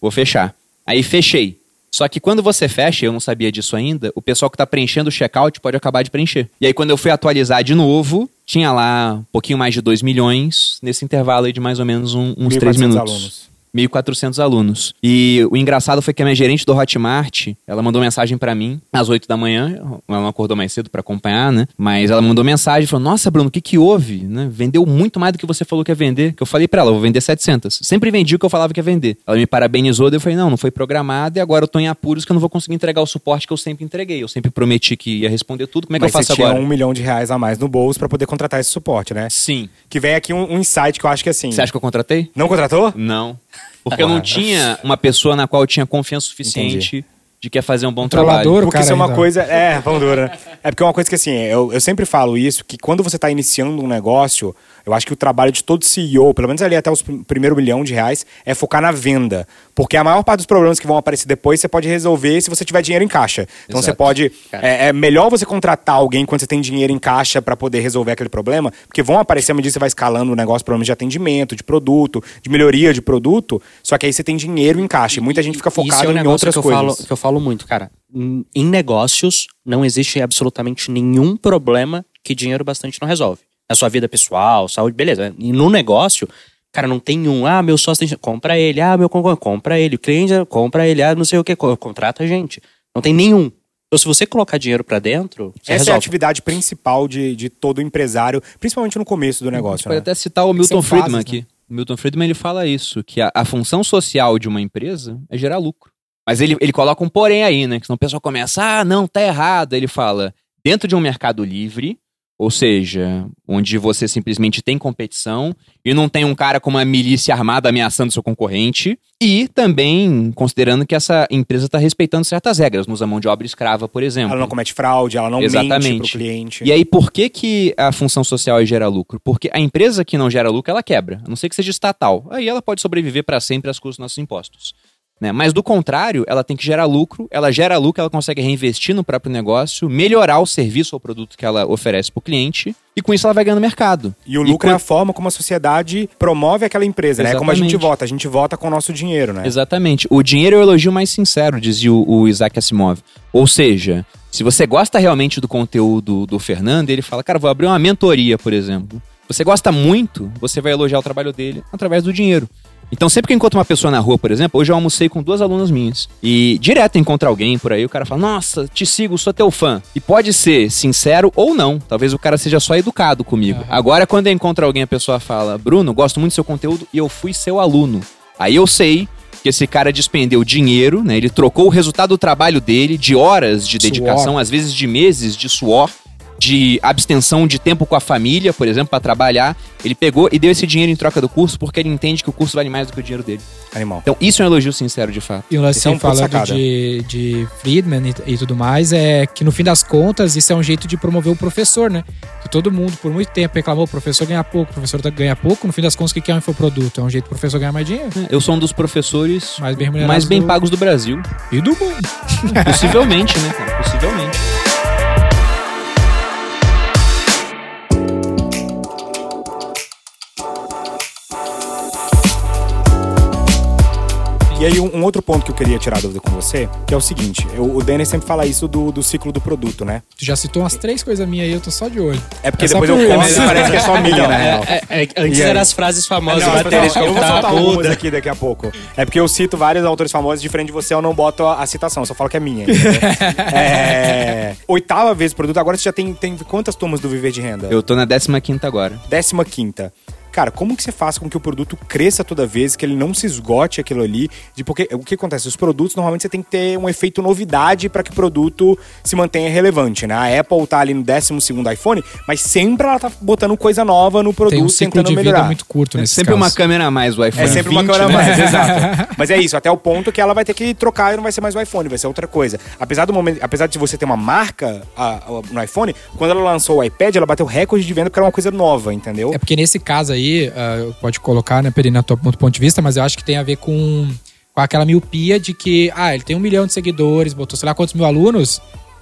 vou fechar. Aí fechei. Só que quando você fecha, eu não sabia disso ainda, o pessoal que tá preenchendo o checkout pode acabar de preencher. E aí quando eu fui atualizar de novo, tinha lá um pouquinho mais de 2 milhões, nesse intervalo aí de mais ou menos um- uns 3 1.400 minutos. alunos. 1.400 alunos. E o engraçado foi que a minha gerente do Hotmart, ela mandou mensagem pra mim às 8 da manhã. Ela não acordou mais cedo pra acompanhar, né? Mas ela mandou mensagem e falou: Nossa, Bruno, o que que houve? Né? Vendeu muito mais do que você falou que ia vender. Que eu falei pra ela: Vou vender 700. Sempre vendi o que eu falava que ia vender. Ela me parabenizou, daí eu falei: Não, não foi programado e agora eu tô em apuros que eu não vou conseguir entregar o suporte que eu sempre entreguei. Eu sempre prometi que ia responder tudo. Como é que Mas eu faço você tinha agora? um milhão de reais a mais no bolso pra poder contratar esse suporte, né? Sim. Que vem aqui um, um insight que eu acho que assim. Você acha que eu contratei? Não contratou? Não. Porque eu não tinha uma pessoa na qual eu tinha confiança suficiente de que ia fazer um bom trabalho. Porque cara isso é uma ainda. coisa. É, dura. né? É porque é uma coisa que assim, eu, eu sempre falo isso, que quando você está iniciando um negócio, eu acho que o trabalho de todo CEO, pelo menos ali até os prim- primeiro milhão de reais, é focar na venda. Porque a maior parte dos problemas que vão aparecer depois você pode resolver se você tiver dinheiro em caixa. Então você Exato. pode. É, é melhor você contratar alguém quando você tem dinheiro em caixa para poder resolver aquele problema, porque vão aparecer à medida que você vai escalando o negócio, problemas de atendimento, de produto, de melhoria de produto. Só que aí você tem dinheiro em caixa. E muita gente fica Isso é focada um em outras que eu coisas. Falo, que eu falo muito, cara. Em negócios, não existe absolutamente nenhum problema que dinheiro bastante não resolve. Na sua vida pessoal, saúde, beleza. E no negócio, cara, não tem um, ah, meu sócio tem. Compra ele, ah, meu concorrente, compra ele. O cliente, compra ele, ah, não sei o que, contrata a gente. Não tem nenhum. Então, se você colocar dinheiro pra dentro, você Essa é a resolve. atividade principal de, de todo empresário, principalmente no começo do negócio. Pode né? até citar o Milton fases, Friedman né? aqui. O Milton Friedman ele fala isso, que a, a função social de uma empresa é gerar lucro. Mas ele, ele coloca um porém aí, né? Que senão o pessoal começa, ah, não, tá errado. Ele fala, dentro de um mercado livre, ou seja, onde você simplesmente tem competição e não tem um cara com uma milícia armada ameaçando seu concorrente, e também considerando que essa empresa está respeitando certas regras, não usa mão de obra escrava, por exemplo. Ela não comete fraude, ela não mente Exatamente. pro cliente. E aí, por que, que a função social é gerar lucro? Porque a empresa que não gera lucro, ela quebra. A não ser que seja estatal. Aí ela pode sobreviver para sempre às custas dos nossos impostos. Né? Mas do contrário, ela tem que gerar lucro, ela gera lucro, ela consegue reinvestir no próprio negócio, melhorar o serviço ou produto que ela oferece para o cliente, e com isso ela vai ganhando mercado. E o lucro é a quando- forma como a sociedade promove aquela empresa, né? É como a gente vota. A gente vota com o nosso dinheiro, né? Exatamente. O dinheiro é o elogio mais sincero, dizia o, o Isaac Asimov. Ou seja, se você gosta realmente do conteúdo do Fernando, ele fala, cara, vou abrir uma mentoria, por exemplo. Você gosta muito, você vai elogiar o trabalho dele através do dinheiro. Então, sempre que eu encontro uma pessoa na rua, por exemplo, hoje eu almocei com duas alunas minhas. E direto encontra alguém por aí, o cara fala: Nossa, te sigo, sou teu fã. E pode ser sincero ou não. Talvez o cara seja só educado comigo. Agora, quando eu encontro alguém, a pessoa fala: Bruno, gosto muito do seu conteúdo e eu fui seu aluno. Aí eu sei que esse cara despendeu dinheiro, né? Ele trocou o resultado do trabalho dele, de horas de dedicação, às vezes de meses de suor, de abstenção de tempo com a família, por exemplo, para trabalhar. Ele pegou e deu esse dinheiro em troca do curso porque ele entende que o curso vale mais do que o dinheiro dele. Animal. Então, isso é um elogio sincero, de fato. E o lance é um ponto falando de, de Friedman e, e tudo mais é que no fim das contas isso é um jeito de promover o professor, né? Que todo mundo por muito tempo reclamou, o professor ganha pouco, o professor tá- ganha pouco, no fim das contas o que é um infoproduto? É um jeito do professor ganhar mais dinheiro. Eu sou um dos professores Mais bem mais bem do- pagos do Brasil. E do mundo. Possivelmente, né, cara? Possivelmente. E aí, um, um outro ponto que eu queria tirar dúvida com você, que é o seguinte: eu- o Denis sempre fala isso do, do ciclo do produto, né? Tu já citou umas três coisas minhas aí, eu tô só de olho. É porque É depois eu e parece que é só minha, na real. É, é, antes eram as frases famosas. Não, não, eu vou soltar algumas aqui daqui a pouco. É porque eu cito vários autores famosos, diferente de você, eu não boto a, a citação, eu só falo que é minha. É, Oitava vez o produto, agora você já tem, tem quantas turmas do Viver de Renda? Eu tô na 15 agora. Décima quinta. Cara, como que você faz com que o produto cresça toda vez, que ele não se esgote aquilo ali? De porque o que acontece? Os produtos normalmente você tem que ter um efeito novidade para que o produto se mantenha relevante, né? A Apple tá ali no 12 segundo iPhone, mas sempre ela tá botando coisa nova no produto, Tem um ciclo tentando de vida melhorar. muito curto É sempre uma câmera a mais o iPhone. É sempre uma 20, câmera a né? mais, exato. Mas é isso, até o ponto que ela vai ter que trocar e não vai ser mais o iPhone, vai ser outra coisa. Apesar do momento, apesar de você ter uma marca a- a- no iPhone, quando ela lançou o iPad, ela bateu recorde de venda porque era uma coisa nova, entendeu? É porque nesse caso aí, ah, pode colocar, né, Peri, na tua do ponto de vista, mas eu acho que tem a ver com, com aquela miopia de que, ah, ele tem um milhão de seguidores, botou sei lá quantos mil alunos.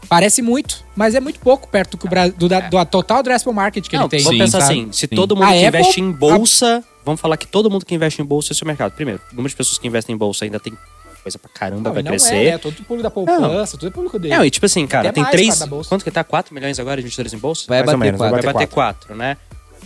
Parece muito, mas é muito pouco perto do, que o Bra- do, da- do total addressable market que Não, ele tem. vamos Sim, pensar sabe? assim: se todo mundo A que Apple- investe em bolsa. Vamos falar que todo mundo que investe em bolsa é seu mercado. Primeiro, o número de pessoas que investem em bolsa ainda tem coisa pra caramba, Não, vai não crescer. é, né? Todo público da poupança, tudo é público dele. Não, e tipo assim, cara, Até tem três. Quanto que tá? 4 milhões agora de investidores em bolsa? Vai Mais ou bater vai quatro. Vai bater bater 4, né?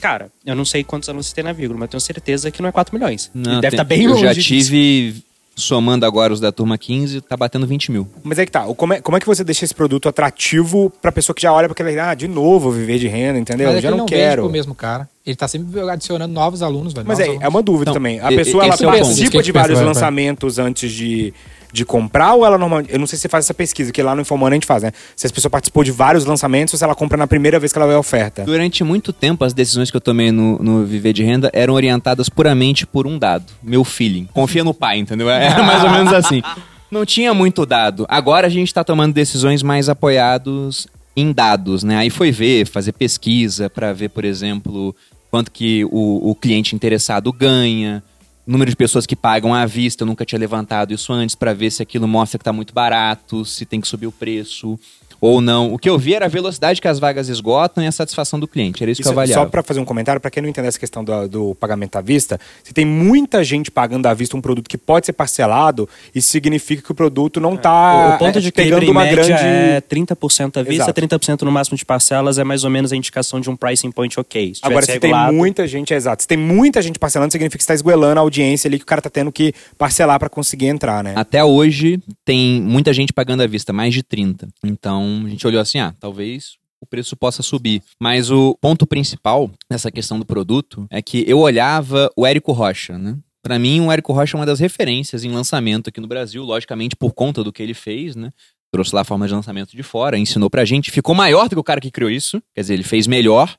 Cara, eu não sei quantos alunos você tem na vírgula, mas eu tenho certeza que não é 4 milhões. Não, Ele deve estar bem Eu longe já disso. tive, somando agora os da turma 15, tá batendo 20 mil. Mas é que tá, o- como é, como é que você deixa esse produto atrativo pra pessoa que já olha pra aquele, ah, de novo, viver de renda, entendeu? Mas é Eu que já ele não, não quero. pro mesmo cara. Ele tá sempre adicionando novos alunos, velho. Mas é, alunos. é uma dúvida Então, também. A pessoa, ela é o que participa a de vários vai. lançamentos antes de, de comprar ou ela normalmente... Eu não sei se você faz essa pesquisa, que lá no Infomano a gente faz, né? Se as pessoas participou de vários lançamentos ou se ela compra na primeira vez que ela vê a oferta. Durante muito tempo, as decisões que eu tomei no, no Viver de Renda eram orientadas puramente por um dado, meu feeling. Confia no pai, entendeu? Era mais ou menos assim. Não tinha muito dado. Agora a gente tá tomando decisões mais apoiados em dados, né? Aí foi ver, fazer pesquisa para ver, por exemplo, quanto que o, o cliente interessado ganha, número de pessoas que pagam à vista, eu nunca tinha levantado isso antes para ver se aquilo mostra que tá muito barato, se tem que subir o preço ou não. O que eu vi era a velocidade que as vagas esgotam e a satisfação do cliente. Era isso, que eu Isso, avaliava. só pra fazer um comentário, pra quem não entender essa questão do, do pagamento à vista, se tem muita gente pagando à vista um produto que pode ser parcelado, isso significa que o produto não tá O ponto é, de equilíbrio pegando uma média grande... é 30% à vista, Exato. 30% no máximo de parcelas é mais ou menos a indicação de um pricing point ok. Se Agora, se tem regulado- muita gente, é exato. Se tem muita gente parcelando, significa que você tá esgoelando a audiência ali que o cara tá tendo que parcelar pra conseguir entrar, né? Até hoje tem muita gente pagando à vista, mais de 30. Então a gente olhou assim, ah, talvez o preço possa subir. Mas o ponto principal nessa questão do produto é que eu olhava o Érico Rocha, né? Pra mim, o Érico Rocha é uma das referências em lançamento aqui no Brasil, logicamente por conta do que ele fez, né? Trouxe lá a forma de lançamento de fora, ensinou pra gente, ficou maior do que o cara que criou isso, quer dizer, ele fez melhor.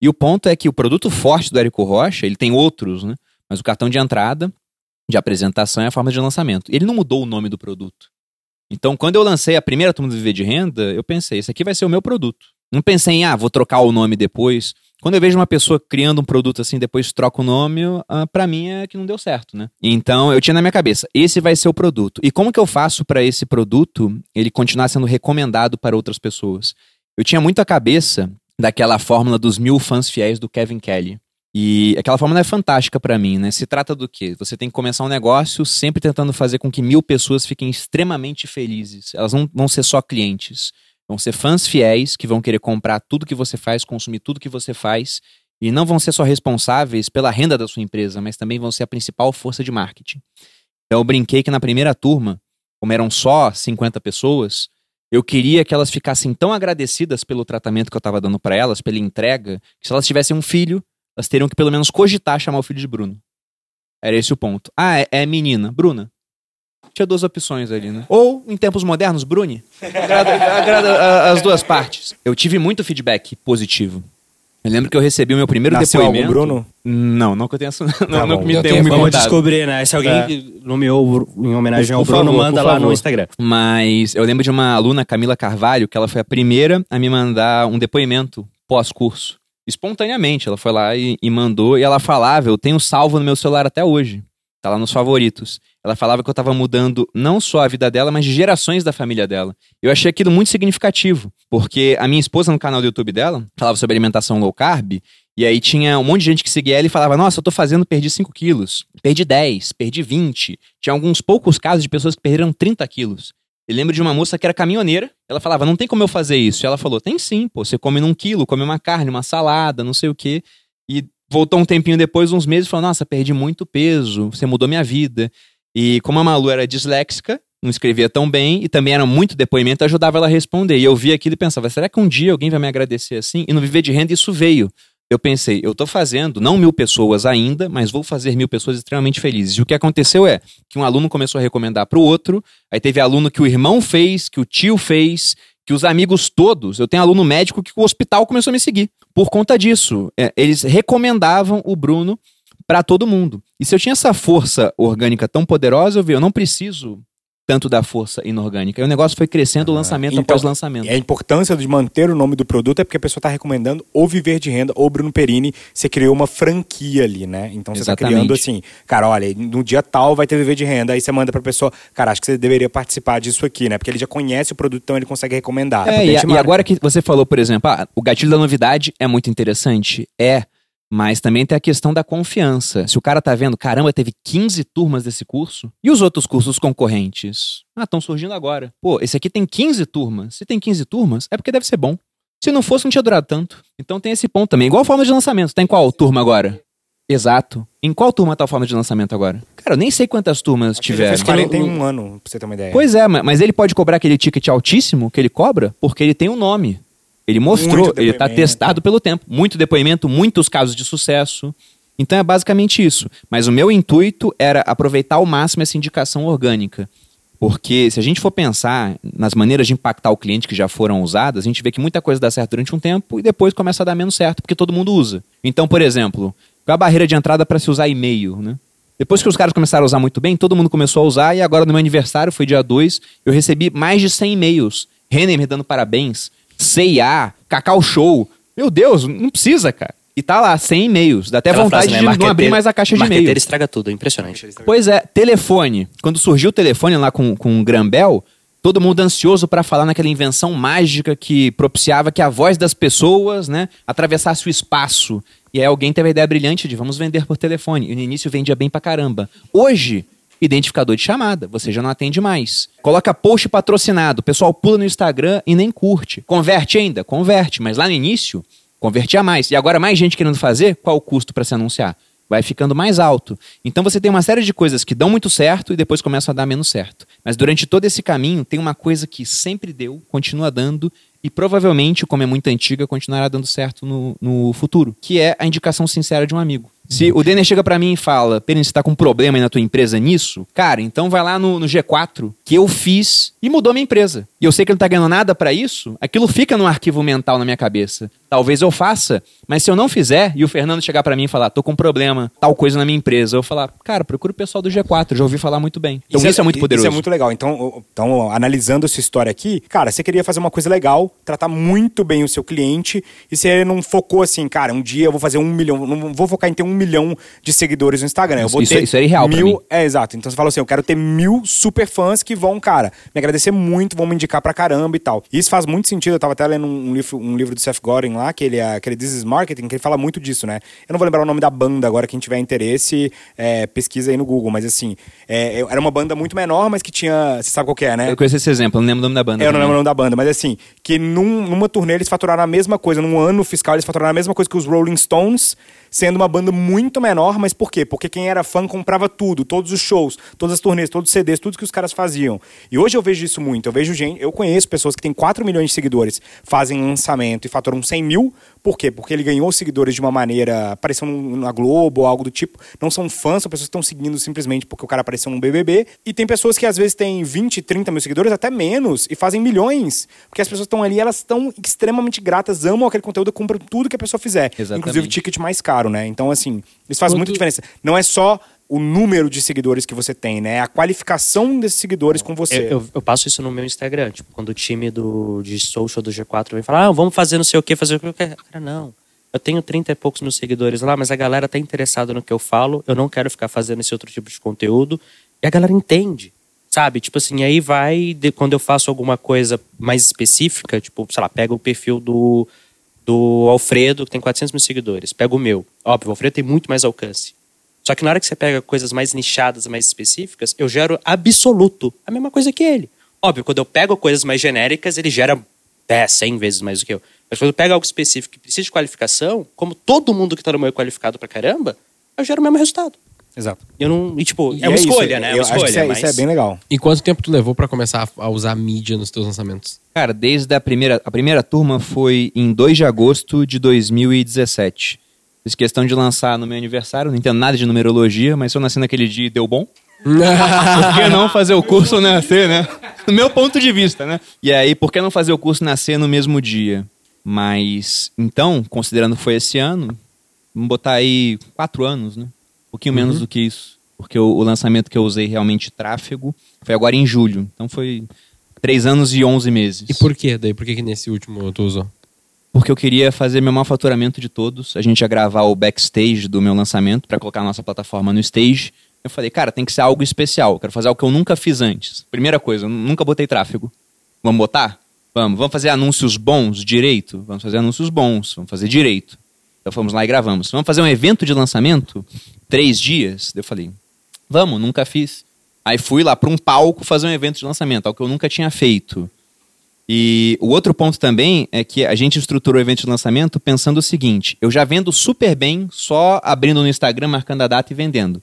E o ponto é que o produto forte do Érico Rocha, ele tem outros, né? Mas o cartão de entrada, de apresentação é a forma de lançamento. Ele não mudou o nome do produto. Então, quando eu lancei a primeira turma do Viver de Renda, eu pensei, esse aqui vai ser o meu produto. Não pensei em, ah, vou trocar o nome depois. Quando eu vejo uma pessoa criando um produto assim, depois troca o nome, ah, pra mim é que não deu certo, né? Então, eu tinha na minha cabeça, esse vai ser o produto. E como que eu faço para esse produto ele continuar sendo recomendado para outras pessoas? Eu tinha muito a cabeça daquela fórmula dos mil fãs fiéis do Kevin Kelly. E aquela fórmula é fantástica pra mim, né? Se trata do quê? Você tem que começar um negócio sempre tentando fazer com que mil pessoas fiquem extremamente felizes. Elas não vão ser só clientes. Vão ser fãs fiéis que vão querer comprar tudo que você faz, consumir tudo que você faz. E não vão ser só responsáveis pela renda da sua empresa, mas também vão ser a principal força de marketing. Então eu brinquei que na primeira turma, como eram só 50 pessoas, eu queria que elas ficassem tão agradecidas pelo tratamento que eu estava dando para elas, pela entrega, que se elas tivessem um filho, elas teriam que pelo menos cogitar chamar o filho de Bruno. Era esse o ponto. Ah, é, é menina. Bruna. Tinha duas opções ali, né? Ou, em tempos modernos, Bruni. Agrada, agrada a- as duas partes. Eu tive muito feedback positivo. Eu lembro que eu recebi o meu primeiro Nasceu algum depoimento. Bruno? Não, não que eu tenha. Não, não bom. que me Eu tenham tenho- me Vamos descobrir, né? Se alguém nomeou o Bru- em homenagem ao Por Bruno, favor, manda lá favor. no Instagram. Mas eu lembro de uma aluna, Camila Carvalho, que ela foi a primeira a me mandar um depoimento pós-curso. Espontaneamente, ela foi lá e, e mandou, e ela falava, eu tenho salvo no meu celular até hoje. Tá lá nos favoritos. Ela falava que eu tava mudando não só a vida dela, mas de gerações da família dela. Eu achei aquilo muito significativo, porque a minha esposa no canal do YouTube dela falava sobre alimentação low carb, e aí tinha um monte de gente que seguia ela e falava: Nossa, eu tô fazendo, perdi 5 quilos, perdi 10, perdi 20. Tinha alguns poucos casos de pessoas que perderam 30 quilos. Eu lembro de uma moça que era caminhoneira. Ela falava: Não tem como eu fazer isso. E ela falou: Tem sim, pô. Você come num quilo, come uma carne, uma salada, não sei o quê. E voltou um tempinho depois, uns meses, falou: Nossa, perdi muito peso, você mudou minha vida. E como a Malu era disléxica, não escrevia tão bem e também era muito depoimento, ajudava ela a responder. E eu via aquilo e pensava: será que um dia alguém vai me agradecer assim? E no Viver de Renda isso veio. Eu pensei, eu tô fazendo, não mil pessoas ainda, mas vou fazer mil pessoas extremamente felizes. E o que aconteceu é que um aluno começou a recomendar para o outro, aí teve aluno que o irmão fez, que o tio fez, que os amigos todos. Eu tenho aluno médico que o hospital começou a me seguir. Por conta disso, é, eles recomendavam o Bruno para todo mundo. E se eu tinha essa força orgânica tão poderosa, eu vi, eu não preciso tanto da força inorgânica. E o negócio foi crescendo lançamento Então, após lançamento. E a importância de manter o nome do produto é porque a pessoa está recomendando ou Viver de Renda ou Bruno Perini. Você criou uma franquia ali, né? Então você está criando assim, cara, olha, no dia tal vai ter Viver de Renda. Aí você manda pra pessoa, cara, acho que você deveria participar disso aqui, né? Porque ele já conhece o produto, então ele consegue recomendar. É, e, potente e agora que você falou, por exemplo, ah, o gatilho da novidade é muito interessante. É. Mas também tem a questão da confiança. Se o cara tá vendo, caramba, teve 15 turmas desse curso, e os outros cursos concorrentes? Ah, estão surgindo agora. Pô, esse aqui tem 15 turmas. Se tem 15 turmas, é porque deve ser bom. Se não fosse, não tinha durado tanto. Então tem esse ponto também. Igual a forma de lançamento. Tá em qual turma agora? Exato. Em qual turma tá a forma de lançamento agora? Cara, eu nem sei quantas turmas Acho que ele tiveram. fez 41 anos, pra você ter uma ideia. Pois é, ma- mas ele pode cobrar aquele ticket altíssimo que ele cobra porque ele tem um nome. Ele mostrou, ele está testado pelo tempo. Muito depoimento, muitos casos de sucesso. Então é basicamente isso. Mas o meu intuito era aproveitar ao máximo essa indicação orgânica. Porque se a gente for pensar nas maneiras de impactar o cliente que já foram usadas, a gente vê que muita coisa dá certo durante um tempo e depois começa a dar menos certo, porque todo mundo usa. Então, por exemplo, qual a barreira de entrada para se usar e-mail, né? Depois que os caras começaram a usar muito bem, todo mundo começou a usar e agora no meu aniversário, foi dia 2, eu recebi mais de 100 e-mails. Renner me dando parabéns, CIA, Cacau Show. Meu Deus, não precisa, cara. E tá lá, 100 e-mails. Dá até Aquela vontade frase, né? de não abrir mais a caixa de e-mail. estraga tudo, é impressionante. Pois é, telefone. Quando surgiu o telefone lá com, com o Grambel, todo mundo ansioso para falar naquela invenção mágica que propiciava que a voz das pessoas, né, atravessasse o espaço. E aí alguém teve a ideia brilhante de vamos vender por telefone. E no início vendia bem pra caramba. Hoje, identificador de chamada, você já não atende mais. Coloca post patrocinado, o pessoal pula no Instagram e nem curte. Converte ainda? Converte, mas lá no início convertia mais. E agora mais gente querendo fazer, qual o custo para se anunciar? Vai ficando mais alto. Então você tem uma série de coisas que dão muito certo e depois começam a dar menos certo. Mas durante todo esse caminho tem uma coisa que sempre deu, continua dando e provavelmente, como é muito antiga, continuará dando certo no, no futuro, que é a indicação sincera de um amigo. Se o Denner chega pra mim e fala, Perin, você tá com um problema aí na tua empresa nisso? Cara, então vai lá no, no G4, que eu fiz e mudou minha empresa. E eu sei que ele não tá ganhando nada pra isso, aquilo fica no arquivo mental na minha cabeça. Talvez eu faça, mas se eu não fizer e o Fernando chegar pra mim e falar, tô com um problema, tal coisa na minha empresa, eu falar, cara, procura o pessoal do G4, já ouvi falar muito bem. Então isso, é, muito poderoso. Isso é muito legal. Então, então, analisando essa história aqui, cara, você queria fazer uma coisa legal, tratar muito bem o seu cliente, e você não focou assim, cara, um dia eu vou fazer um milhão, não vou focar em ter um milhão de seguidores no Instagram. Eu vou Isso- ter isso é irreal mil. É, exato. Então você falou assim, eu quero ter mil super fãs que vão, cara, me agradecer muito, vão me indicar pra caramba e tal. E isso faz muito sentido. Eu tava até lendo um livro, um livro do Seth Godin lá, que ele é aquele This is Marketing, que ele fala muito disso, né? Eu não vou lembrar o nome da banda agora, quem tiver interesse, é, pesquisa aí no Google, mas assim, é, era uma banda muito menor, mas que tinha. Você sabe qual que é, né? Eu conheço esse exemplo, não lembro o nome da banda. Eu não também. lembro o nome da banda, mas assim, que num- numa turnê eles faturaram a mesma coisa, num ano fiscal eles faturaram a mesma coisa que os Rolling Stones, sendo uma banda muito menor, mas por quê? Porque quem era fã comprava tudo, todos os shows, todas as turnês, todos os CDs, tudo que os caras faziam. E hoje eu vejo isso muito, eu vejo gente, eu conheço pessoas que têm 4 milhões de seguidores, fazem lançamento e faturam 100 mil, Por quê? Porque ele ganhou seguidores de uma maneira, apareceu na Globo ou algo do tipo. Não são fãs, são pessoas que estão seguindo simplesmente porque o cara apareceu num BBB. E tem pessoas que às vezes têm 20, 30 mil seguidores, até menos, e fazem milhões. Porque as pessoas estão ali, elas estão extremamente gratas, amam aquele conteúdo, compram tudo que a pessoa fizer. Exatamente. Inclusive o ticket mais caro, né? Então, assim, isso faz Quando- muita diferença. Não é só o número de seguidores que você tem, né? A qualificação desses seguidores com você. Eu, eu- eu passo isso no meu Instagram. Tipo, quando o time do, de social do G4 vem falar, ah, vamos fazer não sei o que, fazer o que. Cara, não. Eu tenho 30 e poucos mil seguidores lá, mas a galera tá interessada no que eu falo. Eu não quero ficar fazendo esse outro tipo de conteúdo. E a galera entende. Sabe? Tipo assim, aí vai. de- quando eu faço alguma coisa mais específica, tipo, sei lá, pega o perfil do, do Alfredo, que tem 400 mil seguidores. Pega o meu. Óbvio, o Alfredo tem muito mais alcance. Só que na hora que você pega coisas mais nichadas, mais específicas, eu gero absoluto a mesma coisa que ele. Óbvio, quando eu pego coisas mais genéricas, ele gera 10, 100 vezes mais do que eu. Mas quando eu pego algo específico que precisa de qualificação, como todo mundo que tá no meu é qualificado pra caramba, eu gero o mesmo resultado. Exato. Eu não, e tipo, E é uma isso, escolha, né? É eu uma acho que escolha, isso, é, mas... isso é bem legal. E quanto tempo tu levou pra começar a a usar mídia nos teus lançamentos? Cara, desde a primeira, a primeira turma foi em 2 de agosto de 2017. Fiz questão de lançar no meu aniversário, não entendo nada de numerologia, mas se eu nasci naquele dia e deu bom, por que não fazer o curso nascer, né? Do meu ponto de vista, né? E aí, por que não fazer o curso nascer no mesmo dia? Mas, então, considerando que foi esse ano, vamos botar aí quatro anos, né? Um pouquinho menos do que isso. Porque o, o lançamento que eu usei realmente tráfego foi agora em julho. Então foi três anos e onze meses. E por quê? Daí, por que, que nesse último tu usou? Porque eu queria fazer meu maior faturamento de todos. A gente ia gravar o backstage do meu lançamento para colocar a nossa plataforma no stage. Eu falei, cara, tem que ser algo especial. Eu quero fazer algo que eu nunca fiz antes. Primeira coisa, eu nunca botei tráfego. Vamos botar? Vamos. Vamos fazer anúncios bons, direito? Vamos fazer anúncios bons, vamos fazer direito. Então fomos lá e gravamos. Vamos fazer um evento de lançamento? Três dias? Eu falei, vamos, nunca fiz. Aí fui lá para um palco fazer um evento de lançamento, algo que eu nunca tinha feito. E o outro ponto também é que a gente estruturou o evento de lançamento pensando o seguinte: eu já vendo super bem só abrindo no Instagram, marcando a data e vendendo.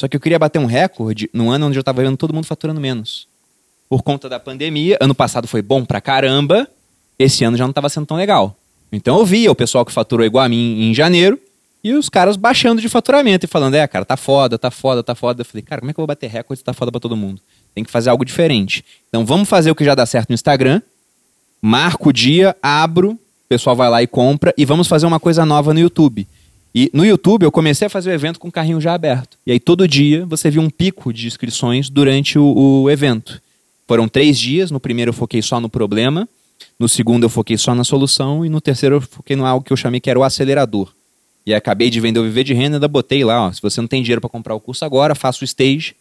Só que eu queria bater um recorde no ano onde eu estava vendo todo mundo faturando menos. Por conta da pandemia, ano passado foi bom pra caramba, esse ano já não estava sendo tão legal. Então eu via o pessoal que faturou igual a mim em janeiro e os caras baixando de faturamento e falando: é, cara, tá foda, tá foda, tá foda. Eu falei: cara, como é que eu vou bater recorde se tá foda pra todo mundo? Tem que fazer algo diferente. Então vamos fazer o que já dá certo no Instagram marco o dia, abro, o pessoal vai lá e compra e vamos fazer uma coisa nova no YouTube. E no YouTube eu comecei a fazer o evento com o carrinho já aberto. E aí todo dia você viu um pico de inscrições durante o, o evento. Foram três dias, no primeiro eu foquei só no problema, no segundo eu foquei só na solução e no terceiro eu foquei no algo que eu chamei que era o acelerador. E acabei de vender o Viver de Renda, ainda botei lá, ó, se você não tem dinheiro para comprar o curso agora, faça o stage,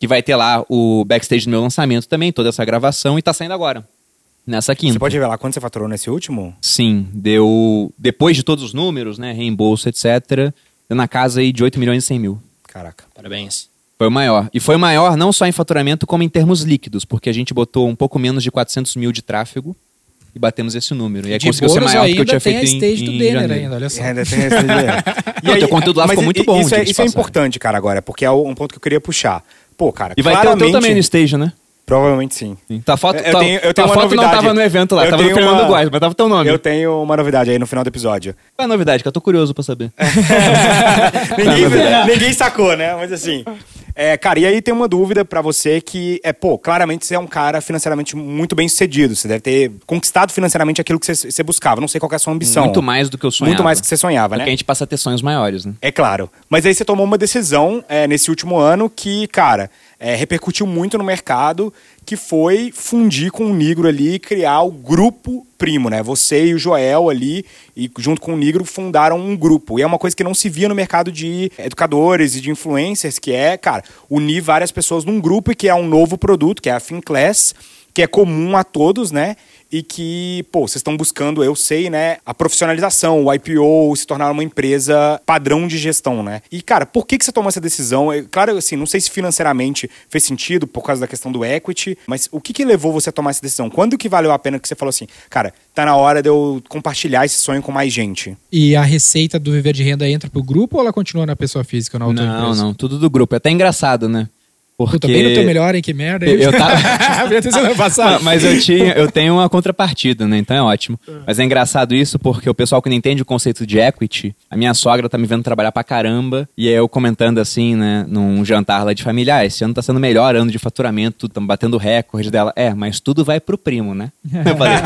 que vai ter lá o backstage do meu lançamento também, toda essa gravação e tá saindo agora. Nessa quinta. Você pode revelar quanto você faturou nesse último? Sim, deu. Depois de todos os números, né? Reembolso, etc., deu na casa aí de 8 milhões e 100 mil. Caraca. Parabéns. Foi o maior. E foi o maior não só em faturamento, como em termos líquidos, porque a gente botou um pouco menos de 400 mil de tráfego e batemos esse número. E aí De conseguiu ser maior do que eu ainda tinha tem feito a stage em, do em Denner janeiro. ainda, olha só. É, ainda tem esse dinheiro. Não, teu conteúdo lá ficou muito bom, Isso, é, isso é importante, cara, agora, porque é um ponto que eu queria puxar. Pô, cara, E vai ter o claramente, teu também no stage, né? Provavelmente sim. Tua foto, Eu tua, tenho- eu tua tenho uma foto não novidade. tava no evento lá, Eu tava no Fernando uma- Góes, mas tava teu nome. Eu tenho uma novidade aí no final do episódio. Qual é a novidade? Que eu tô curioso pra saber. ninguém, ninguém sacou, né? Mas assim. É, cara, e aí tem uma dúvida pra você que é, pô, claramente você é um cara financeiramente muito bem sucedido. Você deve ter conquistado financeiramente aquilo que você, você buscava. Não sei qual é a sua ambição. Muito mais do que eu sonhava. Muito mais do que você sonhava, Porque né? a gente passa a ter sonhos maiores, né? É claro. Mas aí você tomou uma decisão é, nesse último ano que, cara, é, repercutiu muito no mercado, que foi fundir com o Negro ali criar o grupo primo, né? Você e o Joel ali, e junto com o Negro, fundaram um grupo. E é uma coisa que não se via no mercado de educadores e de influencers, que é, cara, unir várias pessoas num grupo e que é um novo produto, que é a FinClass, que é comum a todos, né? E que, pô, vocês estão buscando, eu sei, né, a profissionalização, o IPO, se tornar uma empresa padrão de gestão, né? E, cara, por que, que você tomou essa decisão? É, Claro, assim, não sei se financeiramente fez sentido por causa da questão do equity, mas o que, que levou você a tomar essa decisão? Quando que valeu a pena que você falou assim, cara, tá na hora de eu compartilhar esse sonho com mais gente? E a receita do viver de renda entra pro grupo ou ela continua na pessoa física ou na outra Não, empresa? não, tudo do grupo. É até engraçado, né? Porque... Puta, bem no teu melhor, hein? Que merda. Eu- eu tava- Ah, passado. mas eu tinha, eu tenho uma contrapartida, né? Então é ótimo. Mas é engraçado isso porque o pessoal que não entende o conceito de equity, a minha sogra tá me vendo trabalhar pra caramba e aí eu comentando assim, né, num jantar lá de família, ah, esse ano tá sendo o melhor ano de faturamento, estamos batendo recorde dela. É, mas tudo vai pro primo, né? Eu falei.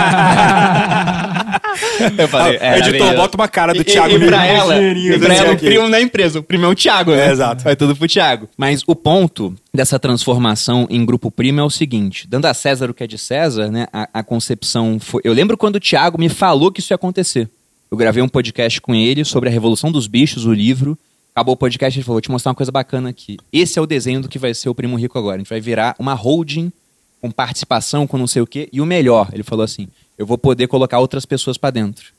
Eu falei, é, Editor, bota uma cara do E- Thiago e, e pra ela, e pra ela o primo da empresa, o primo é o Thiago, né? É, exato. Vai tudo pro Thiago. Mas o ponto dessa transformação em grupo primo é o seguinte: dando a César o que é de César, né? A, a concepção foi. Eu lembro quando o Thiago me falou que isso ia acontecer. Eu gravei um podcast com ele sobre a Revolução dos Bichos, o livro. Acabou o podcast ele falou: Vou te mostrar uma coisa bacana aqui. Esse é o desenho do que vai ser o Primo Rico agora. A gente vai virar uma holding com participação, com não sei o quê. E o melhor, ele falou assim: Eu vou poder colocar outras pessoas pra dentro.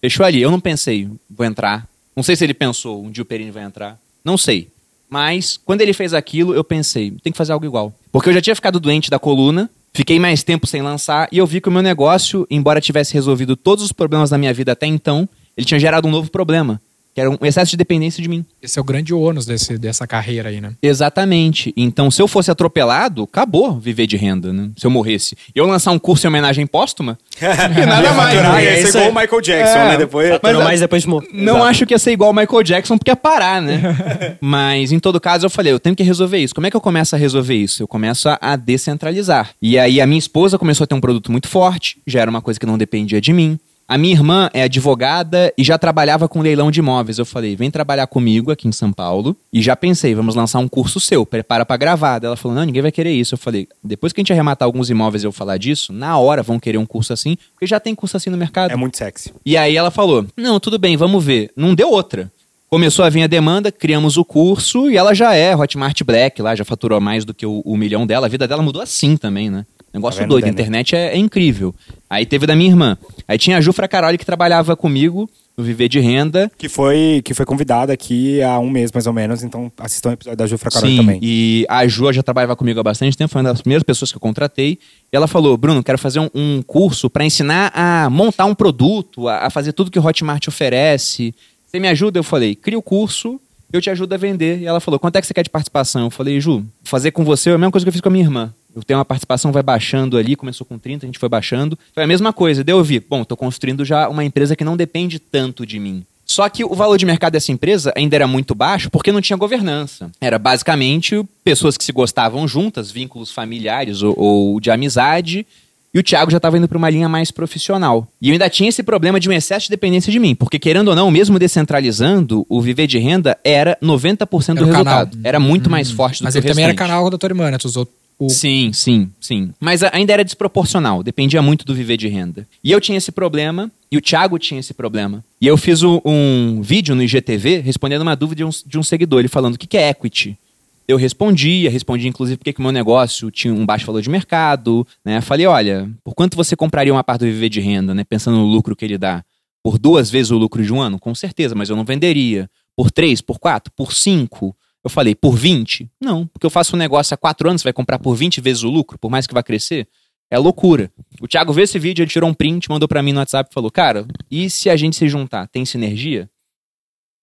Fechou ali. Eu não pensei, vou entrar. Não sei se ele pensou, um dia o Perini vai entrar. Não sei. Mas, quando ele fez aquilo, eu pensei, tem que fazer algo igual. Porque eu já tinha ficado doente da coluna, fiquei mais tempo sem lançar, e eu vi que o meu negócio, embora tivesse resolvido todos os problemas da minha vida até então, ele tinha gerado um novo problema, que era um excesso de dependência de mim. Esse é o grande ônus desse, dessa carreira aí, né? Exatamente. Então, se eu fosse atropelado, acabou viver de renda, né? Se eu morresse. E eu lançar um curso em homenagem póstuma, e nada mais. Né? ia É ser igual o Michael Jackson, É, né? Depois... Mas, mais depois de morrer. Não acho que ia ser igual o Michael Jackson, porque ia parar, né? Mas, em todo caso, eu falei, eu tenho que resolver isso. Como é que eu começo a resolver isso? Eu começo a, a descentralizar. E aí, a minha esposa começou a ter um produto muito forte, já era uma coisa que não dependia de mim. A minha irmã é advogada e já trabalhava com leilão de imóveis. Eu falei, vem trabalhar comigo aqui em São Paulo. E já pensei, vamos lançar um curso seu, prepara pra gravar. Ela falou, não, ninguém vai querer isso. Eu falei, depois que a gente arrematar alguns imóveis e eu falar disso, na hora vão querer um curso assim, porque já tem curso assim no mercado. É muito sexy. E aí ela falou: Não, tudo bem, vamos ver. Não deu outra. Começou a vir a demanda, criamos o curso e ela já é Hotmart Black lá, já faturou mais do que o, o milhão dela. A vida dela mudou assim também, né? Negócio Tá doido, a internet é, é incrível. Aí teve da minha irmã. Aí tinha a Jufra Caroli que trabalhava comigo no Viver de Renda. Que foi, que foi convidada aqui há um mês, mais ou menos. Então, assistam o episódio da Jufra Carol Sim, também. e a Ju já trabalhava comigo há bastante tempo, foi uma das primeiras pessoas que eu contratei. E ela falou: Bruno, quero fazer um, um curso para ensinar a montar um produto, a, a fazer tudo que o Hotmart oferece. Você me ajuda? Eu falei: cria o curso, eu te ajudo a vender. E ela falou: quanto é que você quer de participação? Eu falei: Ju, fazer com você é a mesma coisa que eu fiz com a minha irmã. Eu tenho uma participação, vai baixando ali, começou com 30, a gente foi baixando. Foi a mesma coisa. Daí eu vi, bom, tô construindo já uma empresa que não depende tanto de mim. Só que o valor de mercado dessa empresa ainda era muito baixo porque não tinha governança. Era basicamente pessoas que se gostavam juntas, vínculos familiares ou, ou de amizade. E o Thiago já estava indo para uma linha mais profissional. E eu ainda tinha esse problema de um excesso de dependência de mim. Porque, querendo ou não, mesmo descentralizando, o viver de renda era 90% do Era resultado. canal. Era muito mais forte do Mas que ele o também era canal da tua irmã, né? Tu usou o... Sim, sim, sim. Mas ainda era desproporcional, dependia muito do viver de renda. E eu tinha esse problema, e o Thiago tinha esse problema. E eu fiz um, um vídeo no IGTV respondendo uma dúvida de um, de um seguidor, ele falando o que, que é equity. Eu respondia, respondi inclusive porque que o meu negócio tinha um baixo valor de mercado, né? Falei, olha, por quanto você compraria uma parte do viver de renda, né? Pensando no lucro que ele dá. Por duas vezes o lucro de um ano? Com certeza, mas eu não venderia. Por três, por quatro, por cinco? Eu falei, por 20? Não, porque eu faço um negócio há quatro anos, você vai comprar por 20 vezes o lucro, por mais que vá crescer? É loucura. O Thiago viu esse vídeo, ele tirou um print, mandou pra mim no WhatsApp e falou, cara, e se a gente se juntar, tem sinergia?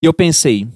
E eu pensei,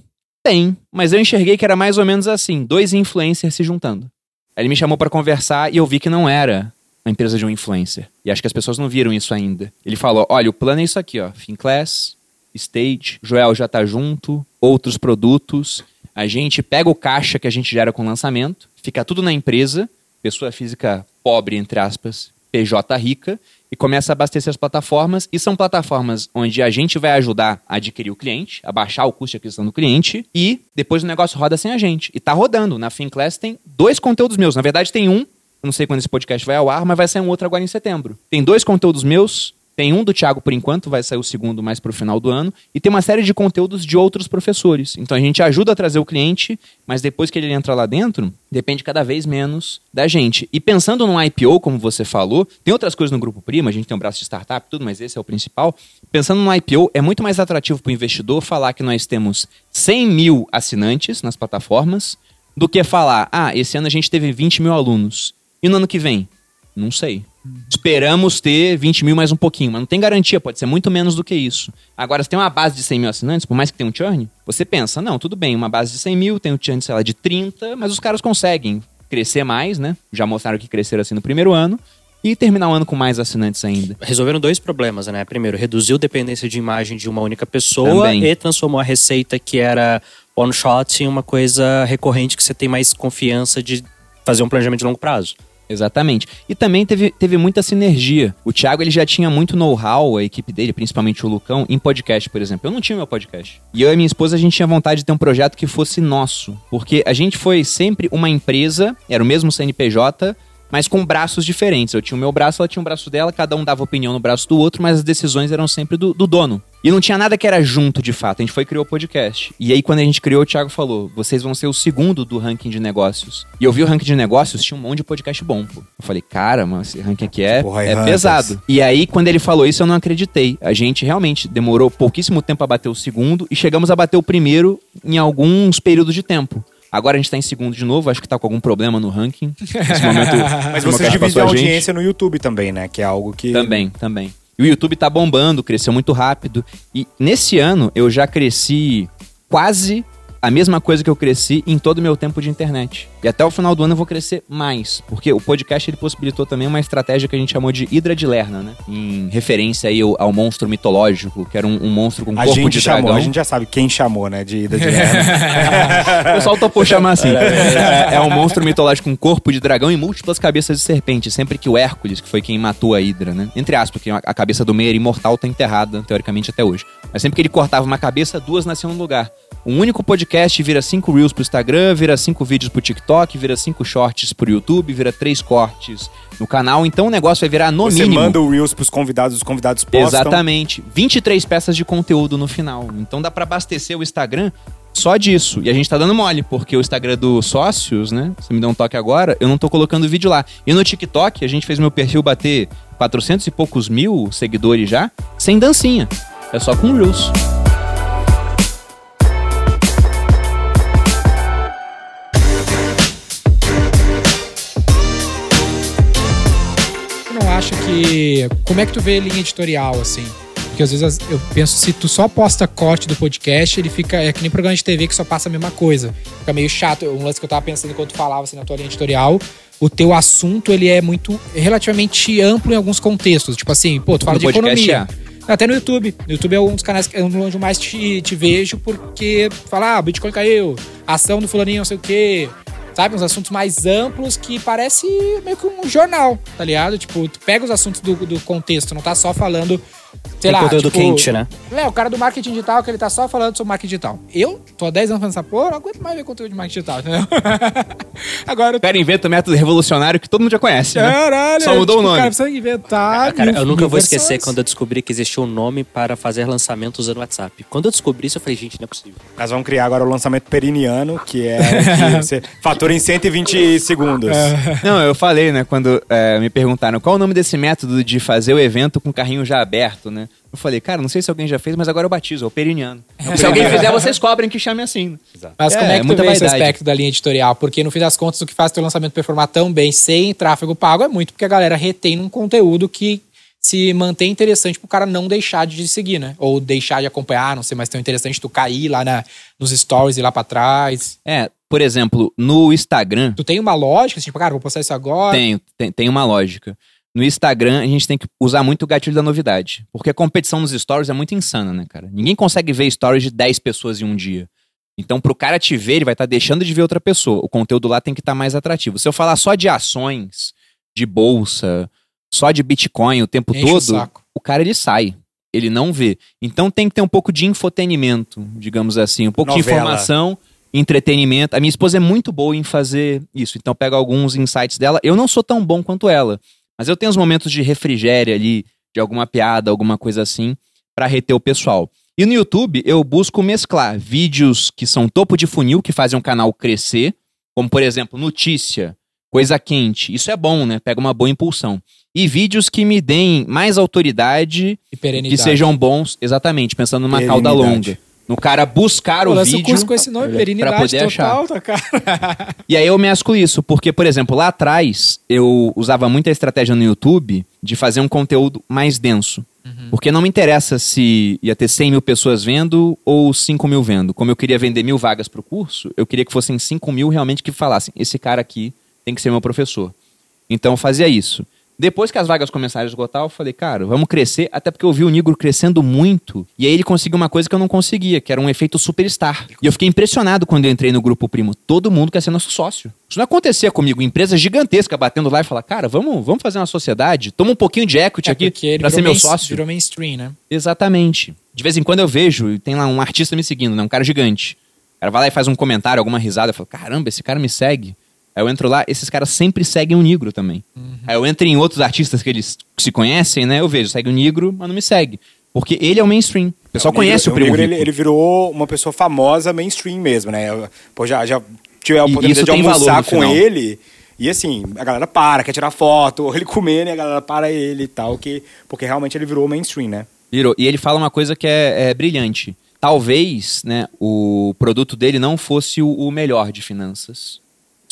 tem, mas eu enxerguei que era mais ou menos assim, dois influencers se juntando. Aí ele me chamou pra conversar e eu vi que não era a empresa de um influencer. E acho que as pessoas não viram isso ainda. Ele falou, olha, o plano é isso aqui, ó, Finclass, Stage, Joel já tá junto, outros produtos. A gente pega o caixa que a gente gera com o lançamento, fica tudo na empresa, pessoa física pobre, entre aspas, PJ rica, e começa a abastecer as plataformas. E são plataformas onde a gente vai ajudar a adquirir o cliente, a baixar o custo de aquisição do cliente, e depois o negócio roda sem a gente. E tá rodando. Na Finclass tem dois conteúdos meus. Na verdade, tem um, eu não sei quando esse podcast vai ao ar, mas vai sair um outro agora em setembro. Tem dois conteúdos meus, tem um do Thiago por enquanto, vai sair o segundo mais pro final do ano, e tem uma série de conteúdos de outros professores. Então a gente ajuda a trazer o cliente, mas depois que ele entra lá dentro, depende cada vez menos da gente. E pensando num IPO, como você falou, tem outras coisas no Grupo Prima, a gente tem um braço de startup, tudo, mas esse é o principal. Pensando no IPO, é muito mais atrativo para o investidor falar que nós temos 100 mil assinantes nas plataformas, do que falar, ah, esse ano a gente teve 20 mil alunos. E no ano que vem? Não sei. Esperamos ter 20 mil mais um pouquinho, mas não tem garantia, pode ser muito menos do que isso. Agora, se tem uma base de 100 mil assinantes, por mais que tenha um churn, você pensa, não, tudo bem, uma base de 100 mil, tem um churn, sei lá, de 30, mas os caras conseguem crescer mais, né? Já mostraram que cresceram assim no primeiro ano. E terminar o ano com mais assinantes ainda. Resolveram dois problemas, né? Primeiro, reduziu a dependência de imagem de uma única pessoa Também. e transformou a receita que era one shot em uma coisa recorrente que você tem mais confiança de fazer um planejamento de longo prazo. Exatamente. E também teve, teve muita sinergia. O Thiago ele já tinha muito know-how, a equipe dele, principalmente o Lucão, em podcast, por exemplo. Eu não tinha meu podcast. E eu e minha esposa, a gente tinha vontade de ter um projeto que fosse nosso. Porque a gente foi sempre uma empresa, era o mesmo CNPJ, mas com braços diferentes. Eu tinha o meu braço, ela tinha o braço dela, cada um dava opinião no braço do outro, mas as decisões eram sempre do, do dono. E não tinha nada que era junto de fato. A gente foi e criou o podcast. E aí, quando a gente criou, o Thiago falou: vocês vão ser o segundo do ranking de negócios. E eu vi o ranking de negócios, tinha um monte de podcast bom, pô. Eu falei, cara, mano, esse ranking aqui é, Porra, é Hunters. pesado. E aí, quando ele falou isso, eu não acreditei. A gente realmente demorou pouquíssimo tempo a bater o segundo e chegamos a bater o primeiro em alguns períodos de tempo. Agora a gente tá em segundo de novo, acho que tá com algum problema no ranking. Nesse momento. Mas vocês dividem a gente. audiência no YouTube também, né? Que é algo que. Também, também. E o YouTube tá bombando, cresceu muito rápido. E nesse ano eu já cresci quase a mesma coisa que eu cresci em todo o meu tempo de internet. E até o final do ano eu vou crescer mais, porque o podcast ele possibilitou também uma estratégia que a gente chamou de Hidra de Lerna, né? Em referência aí ao, ao monstro mitológico, que era um, um monstro com A corpo gente de chamou, dragão. a gente já sabe quem chamou, né? De ida de Lerna. O pessoal topou chamar assim. É, é um monstro mitológico com corpo de dragão e múltiplas cabeças de serpente. Sempre que o Hércules, que foi quem matou a Hidra, né? Entre aspas, porque a a cabeça do meio era imortal, tá enterrada, teoricamente, até hoje. Mas sempre que ele cortava uma cabeça, duas nasciam no lugar. Um único podcast vira cinco Reels pro Instagram, vira cinco vídeos pro TikTok, vira cinco shorts pro YouTube, vira três cortes no canal. Então o negócio vai virar, no Você mínimo... manda o Reels pros convidados, os convidados postam. Exatamente. 23 peças de conteúdo no final. Então dá pra abastecer o Instagram só disso. E a gente tá dando mole, porque o Instagram dos sócios, né? Você me dá um toque agora, eu não tô colocando vídeo lá. E no TikTok, a gente fez meu perfil bater 400 e poucos mil seguidores já, sem dancinha. É só com Reels. Acha que. Como é que tu vê linha editorial, assim? Porque às vezes eu penso, se tu só posta corte do podcast, ele fica. É que nem programa de TV que só passa a mesma coisa. Fica meio chato. Um lance que eu tava pensando enquanto tu falava assim na tua linha editorial. O teu assunto, ele é muito relativamente amplo em alguns contextos. Tipo assim, pô, tu fala No de podcast, economia. Até no YouTube. No YouTube é um dos canais que- é onde eu mais te, te vejo, porque fala, ah, Bitcoin caiu, ação do fulaninho, não sei o quê. Sabe? Uns assuntos mais amplos que parece meio que um jornal, tá ligado? Tipo, tu pega os assuntos do, do contexto, não tá só falando, sei Tem lá. conteúdo tipo, quente, né? É, o cara do marketing digital, que ele tá só falando sobre marketing digital. Eu tô há 10 anos fazendo essa porra, não aguento mais ver conteúdo de marketing digital, entendeu? Agora, Quero inventa o método revolucionário que todo mundo já conhece, né? caralho, Só mudou tipo, o nome. cara precisa inventar. Ah, cara, eu nunca vou esquecer quando eu descobri que existia um nome para fazer lançamento usando o WhatsApp. Quando eu descobri isso, eu falei, gente, não é possível. Nós vamos criar agora o lançamento periniano, que é que você fatura em 120 segundos. Não, eu falei, né, quando é, me perguntaram qual o nome desse método de fazer o evento com o carrinho já aberto, né? Eu falei, cara, não sei se alguém já fez, mas agora eu batizo, é o periniano. se alguém fizer, vocês cobrem que chame assim. Mas É, como é que tu muita vê esse aspecto da linha editorial? Porque no fim das contas, o que faz teu lançamento performar tão bem sem tráfego pago é muito porque a galera retém um conteúdo que se mantém interessante pro cara não deixar de seguir, né? Ou deixar de acompanhar, não ser mais tão interessante tu cair lá na, nos stories e lá pra trás. É, por exemplo, no Instagram, Tu tem uma lógica, assim, tipo, cara, vou postar isso agora. Tenho, tem, tem uma lógica. No Instagram, a gente tem que usar muito o gatilho da novidade. Porque a competição nos stories é muito insana, né, cara? Ninguém consegue ver stories de 10 pessoas em um dia. Então, pro cara te ver, ele vai estar deixando de ver outra pessoa. O conteúdo lá tem que estar mais atrativo. Se eu falar só de ações, de bolsa, só de Bitcoin o tempo Enche o todo, saco. o cara ele sai. Ele não vê. Então tem que ter um pouco de infotenimento, digamos assim, um pouco de Novela. informação, entretenimento. A minha esposa é muito boa em fazer isso, então eu pego alguns insights dela. Eu não sou tão bom quanto ela, mas eu tenho os momentos de refrigério ali, de alguma piada, alguma coisa assim, pra reter o pessoal. E no YouTube eu busco mesclar vídeos que são topo de funil, que fazem um canal crescer, como por exemplo, notícia, coisa quente. Isso é bom, né? Pega uma boa impulsão. E vídeos que me deem mais autoridade E que sejam bons, exatamente, pensando numa cauda longa. No cara buscar Pô, o lança o vídeo curso com esse nome, pra poder total, achar. tá, cara. E aí eu mesclo isso, porque, por exemplo, lá atrás eu usava muita estratégia no YouTube de fazer um conteúdo mais denso. Porque não me interessa se ia ter 100 mil pessoas vendo ou 5 mil vendo. Como eu queria vender mil vagas pro curso, eu queria que fossem 5 mil realmente que falassem: esse cara aqui tem que ser meu professor. Então eu fazia isso. Depois que as vagas começaram a esgotar, eu falei, cara, vamos crescer, até porque eu vi o Nigro crescendo muito. E aí ele conseguiu uma coisa que eu não conseguia, que era um efeito superstar. E eu fiquei impressionado quando eu entrei no Grupo Primo. Todo mundo quer ser nosso sócio. Isso não acontecia comigo. Empresa gigantesca batendo lá e falar, cara, vamos, vamos fazer uma sociedade, toma um pouquinho de equity É, aqui pra ser meu sócio. Virou mainstream, né? Exatamente. De vez em quando eu vejo, e tem lá um artista me seguindo, né? Um cara gigante. O cara vai lá e faz um comentário, alguma risada, eu falo, caramba, esse cara me segue. Aí eu entro lá, esses caras sempre seguem o Negro também. Aí eu entro em outros artistas que eles se conhecem, né? Eu vejo, segue o Negro, mas não me segue. Porque ele é o mainstream. O pessoal O Negro- conhece o, o Primo Negro, Rico. ele, ele virou uma pessoa famosa mainstream mesmo, né? Pô, já, já tive a oportunidade de almoçar com final. ele. E assim, a galera para, quer tirar foto, ele comendo e a galera para ele e tal, que, porque realmente ele virou mainstream, né? Virou. E ele fala uma coisa que é, é brilhante. Talvez né, o produto dele não fosse o, o melhor de finanças.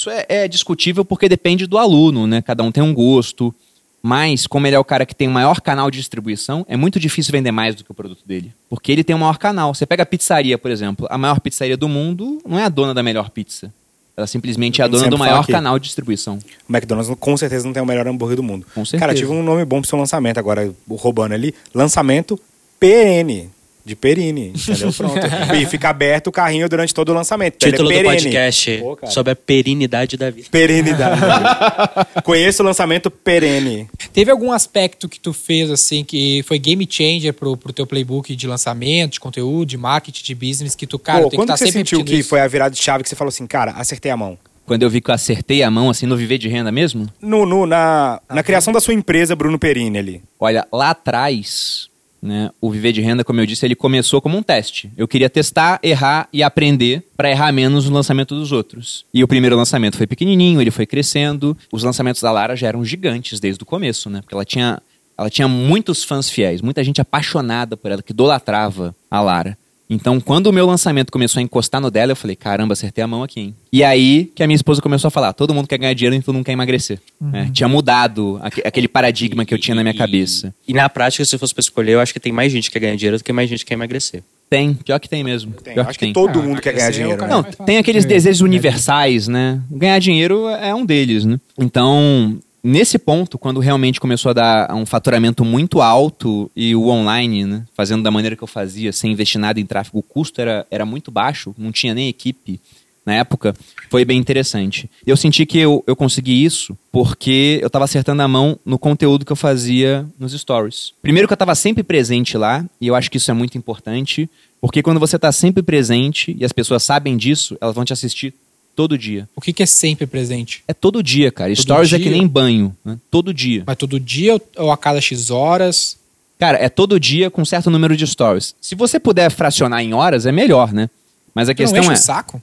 Isso é, é discutível porque depende do aluno, né? Cada um tem um gosto. Mas, como ele é o cara que tem o maior canal de distribuição, é muito difícil vender mais do que o produto dele. Porque ele tem o maior canal. Você pega a pizzaria, por exemplo. A maior pizzaria do mundo não é a dona da melhor pizza. Ela simplesmente é a dona do maior canal de distribuição. O McDonald's com certeza não tem o melhor hambúrguer do mundo. Com certeza. Cara, tive um nome bom pro seu lançamento agora, roubando ali. Lançamento PN. De Perini, entendeu? Pronto. e fica aberto o carrinho durante todo o lançamento. É Título do perene. podcast Pô, sobre a perinidade da vida. Perenidade. Conheço o lançamento perene. Teve algum aspecto que tu fez, assim, que foi game changer pro, pro teu playbook de lançamento, de conteúdo, de marketing, de business, que tu, cara, Pô, tem que quando estar que você sempre sentiu que isso? foi a virada de chave que você falou assim, cara, acertei a mão? Quando eu vi que eu acertei a mão, assim, no viver de renda mesmo, No, no- na, na criação da sua empresa, Bruno Perini ali. Olha, lá atrás, né, o Viver de Renda, como eu disse, ele começou como um teste. Eu queria testar, errar e aprender para errar menos no lançamento dos outros. E o primeiro lançamento foi pequenininho, ele foi crescendo. Os lançamentos da Lara já eram gigantes desde o começo, né? Porque ela tinha, ela tinha muitos fãs fiéis, muita gente apaixonada por ela, que idolatrava a Lara. Então, quando o meu lançamento começou a encostar no dela, eu falei, caramba, acertei a mão aqui, hein? E aí que a minha esposa começou a falar, todo mundo quer ganhar dinheiro e todo mundo quer emagrecer. né? Tinha mudado aque- aquele paradigma que eu tinha na minha E- cabeça. E na prática, se fosse pra escolher, eu acho que tem mais gente que quer ganhar dinheiro do que mais gente que quer emagrecer. Tem, pior que tem mesmo. Tem, pior acho que todo mundo quer ganhar é dinheiro, cara né? Não, tem aqueles de- desejos de- universais, né? Ganhar dinheiro é um deles, né? Então, nesse ponto, quando realmente começou a dar um faturamento muito alto e o online, né? Fazendo da maneira que eu fazia, sem investir nada em tráfego, o custo era, era muito baixo, não tinha nem equipe na época, foi bem interessante. Eu senti que eu, eu consegui isso porque eu estava acertando a mão no conteúdo que eu fazia nos stories. Primeiro que eu estava sempre presente lá, e eu acho que isso é muito importante, porque quando você está sempre presente e as pessoas sabem disso, elas vão te assistir todo dia. O que, que é sempre presente? É todo dia, cara. Stories é que dia? nem banho, né? Todo dia. Mas todo dia ou- a cada X horas? Cara, é todo dia com um certo número de stories. Se você puder fracionar em horas, é melhor, né? Mas a não questão enche é. o saco?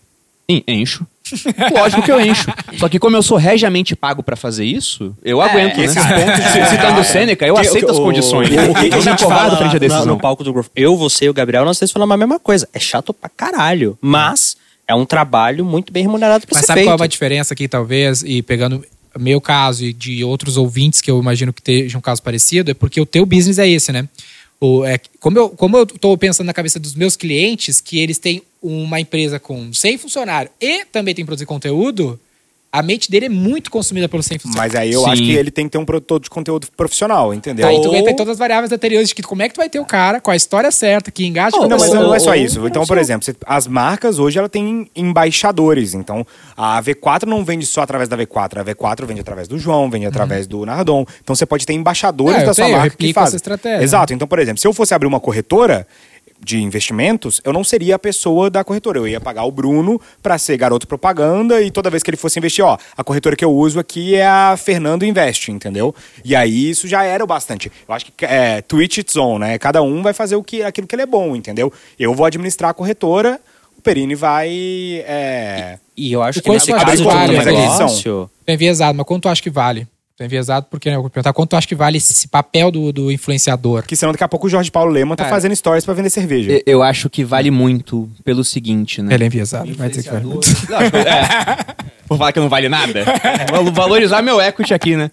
Sim, encho. Lógico que eu encho. Só que como eu sou regiamente pago pra fazer isso, eu aguento, né? esses pontos de- Citando Sêneca, eu Que- aceito o- as condições. o- o que que eu a me gente fala frente à decisão. No palco do grupo. Eu, você e o Gabriel, nós três falamos a mesma coisa. É chato pra caralho. Mas é um trabalho muito bem remunerado pra Mas sabe feito. qual é a diferença aqui, talvez, e pegando meu caso e de outros ouvintes que eu imagino que estejam um caso parecido, é porque o teu business é esse, né? O, é, como, eu, como eu tô pensando na cabeça dos meus clientes, que eles têm uma empresa com 100 funcionários e também tem que produzir conteúdo, a mente dele é muito consumida 100 funcionários. Mas aí eu Sim. acho que ele tem que ter um produtor de conteúdo profissional, entendeu? Aí tu entra em todas as variáveis anteriores de que como é que tu vai ter o cara com a história certa, que engaja com a Não, mas não é só isso. Então, por exemplo, as marcas hoje ela tem embaixadores. Então, a V4 não vende só através da V4. A V4 vende através do João, vende através do Nardon. Então, você pode ter embaixadores É, da sua tenho, eu marca que fazem. essa estratégia, Exato. Então, por exemplo, se eu fosse abrir uma corretora de investimentos, eu não seria a pessoa da corretora. Eu ia pagar o Bruno para ser garoto propaganda e toda vez que ele fosse investir, ó, a corretora que eu uso aqui é a Fernando Invest, entendeu? E aí isso já era o bastante. Eu acho que é Twitch its own, né? Cada um vai fazer o que, aquilo que ele é bom, entendeu? Eu vou administrar a corretora, o Perini vai. é, E eu acho O que nesse caso de vale um negócio... Tô enviesado, mas quanto tu acha que vale? Tô enviesado porque, né, eu vou perguntar quanto tu acha que vale esse papel do, do influenciador? que senão daqui a pouco o Jorge Paulo Lema tá Cara. fazendo stories para vender cerveja. Eu- Eu acho que vale muito pelo seguinte, né? Ele é enviesado, vai dizer que vale. Lógico, é. Por falar que não vale nada. Valo- Valorizar meu equity aqui, né?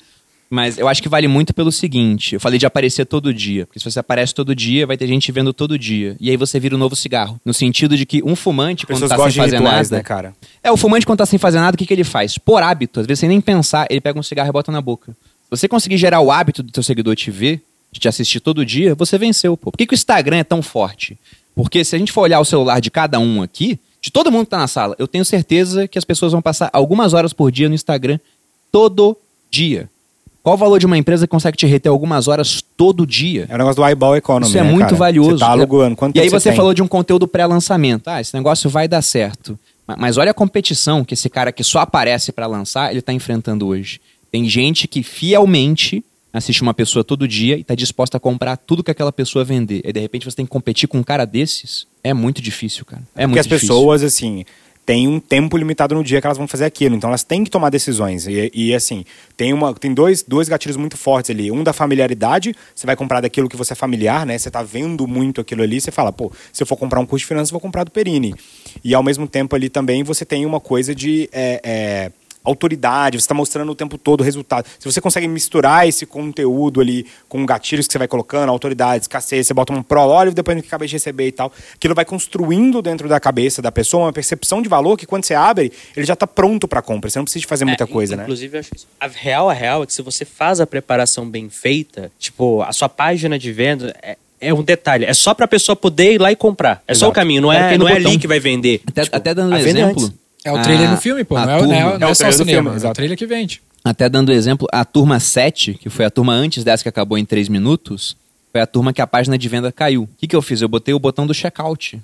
Mas eu acho que vale muito pelo seguinte: eu falei de aparecer todo dia. Porque se você aparece todo dia, vai ter gente vendo todo dia. E aí você vira um novo cigarro. No sentido de que um fumante, quando Pessoas tá sem fazer rituais, nada. né, cara? É, o fumante, quando tá sem fazer nada, o que, que ele faz? Por hábito, às vezes sem nem pensar, ele pega um cigarro e bota na boca. Se você conseguir gerar o hábito do teu seguidor te ver, de te assistir todo dia, você venceu, pô. Por que, que o Instagram é tão forte? Porque se a gente for olhar o celular de cada um aqui, de todo mundo que tá na sala, eu tenho certeza que as pessoas vão passar algumas horas por dia no Instagram todo dia. Qual o valor de uma empresa que consegue te reter algumas horas todo dia? É o negócio do eyeball economy, Isso é né, muito cara? valioso. Você tá alugando. Quanto e aí você tem? falou de um conteúdo pré-lançamento. Ah, esse negócio vai dar certo. Ma- Mas olha a competição que esse cara que só aparece pra lançar, ele tá enfrentando hoje. Tem gente que fielmente assiste uma pessoa todo dia e tá disposta a comprar tudo que aquela pessoa vender. E de repente você tem que competir com um cara desses. É muito difícil, cara. É Porque muito as difícil. pessoas, assim, têm um tempo limitado no dia que elas vão fazer aquilo. Então elas têm que tomar decisões. E, e, assim, tem, uma, tem dois, dois gatilhos muito fortes ali. Um da familiaridade, você vai comprar daquilo que você é familiar, né? Você tá vendo muito aquilo ali, você fala, pô, se eu for comprar um curso de finanças, vou comprar do Perini. E ao mesmo tempo ali também você tem uma coisa de. é, é, autoridade, você está mostrando o tempo todo o resultado. Se você consegue misturar esse conteúdo ali com gatilhos que você vai colocando, autoridade, escassez, você bota um pro, olha o depoimento que acabei de receber e tal, aquilo vai construindo dentro da cabeça da pessoa uma percepção de valor que quando você abre, ele já está pronto para compra. Você não precisa de fazer muita É, coisa, né? Inclusive, eu acho que isso- a real, a real é que se você faz a preparação bem feita, tipo, a sua página de venda é, é um detalhe. É só pra pessoa poder ir lá e comprar. É só o Exato. caminho, não é, no não é ali que vai vender. Até, Tipo, até dando a um exemplo. É o trailer a- no filme, pô. a Não é, não é- não é É o só o do cinema. filme, é o trailer que vende. Até dando exemplo, a turma 7, que foi a turma antes dessa que acabou em 3 minutos, foi a turma que a página de venda caiu. O que, que eu fiz? Eu botei o botão do checkout.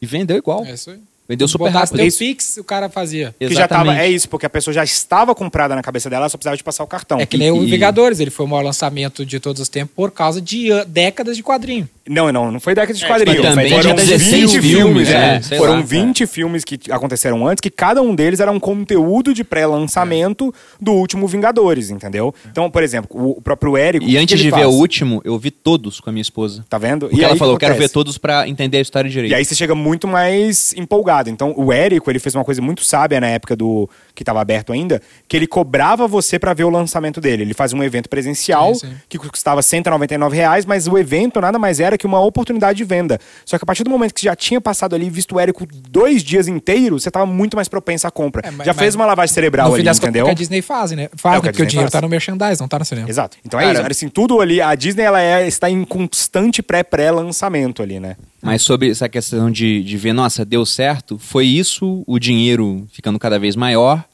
E vendeu igual. É isso aí. Vendeu super Botasse rápido. teu. Pix, o cara fazia. Que já tava, é isso, porque a pessoa já estava comprada na cabeça dela, ela só precisava de passar o cartão. É que nem o e- Vingadores, ele foi o maior lançamento de todos os tempos por causa de décadas de quadrinho. Não, não, não foi década de É, quadrinhos. mas também Foram tinha 16 20 filmes, é. é, Foram lá, 20 filmes que aconteceram antes, que cada um deles era um conteúdo de pré-lançamento do último Vingadores, entendeu? Então, por exemplo, o próprio Érico. E antes de ele ver faz? o último, eu vi todos com a minha esposa. Tá vendo? Porque E ela falou, que quero ver todos pra entender a história direito. E aí você chega muito mais empolgado. Então, o Érico, ele fez uma coisa muito sábia na época do que estava aberto ainda, que ele cobrava você para ver o lançamento dele. Ele fazia um evento presencial Sim, sim. que custava 199 reais, mas o evento nada mais era que uma oportunidade de venda. Só que a partir do momento que você já tinha passado ali visto o Érico dois dias inteiros, você estava muito mais propenso à compra. É, mas- já mas fez uma lavagem cerebral no ali, fim das contas, entendeu? o que a Disney faz, né? Faz, É o que né? a porque o dinheiro faz. tá no merchandising, não tá no cinema. Exato. Então é Cara- isso. Assim, tudo ali, a Disney ela é, está em constante pré-pré-lançamento ali, né? Mas sobre essa questão de, de ver, nossa, deu certo, foi isso, o dinheiro ficando cada vez maior.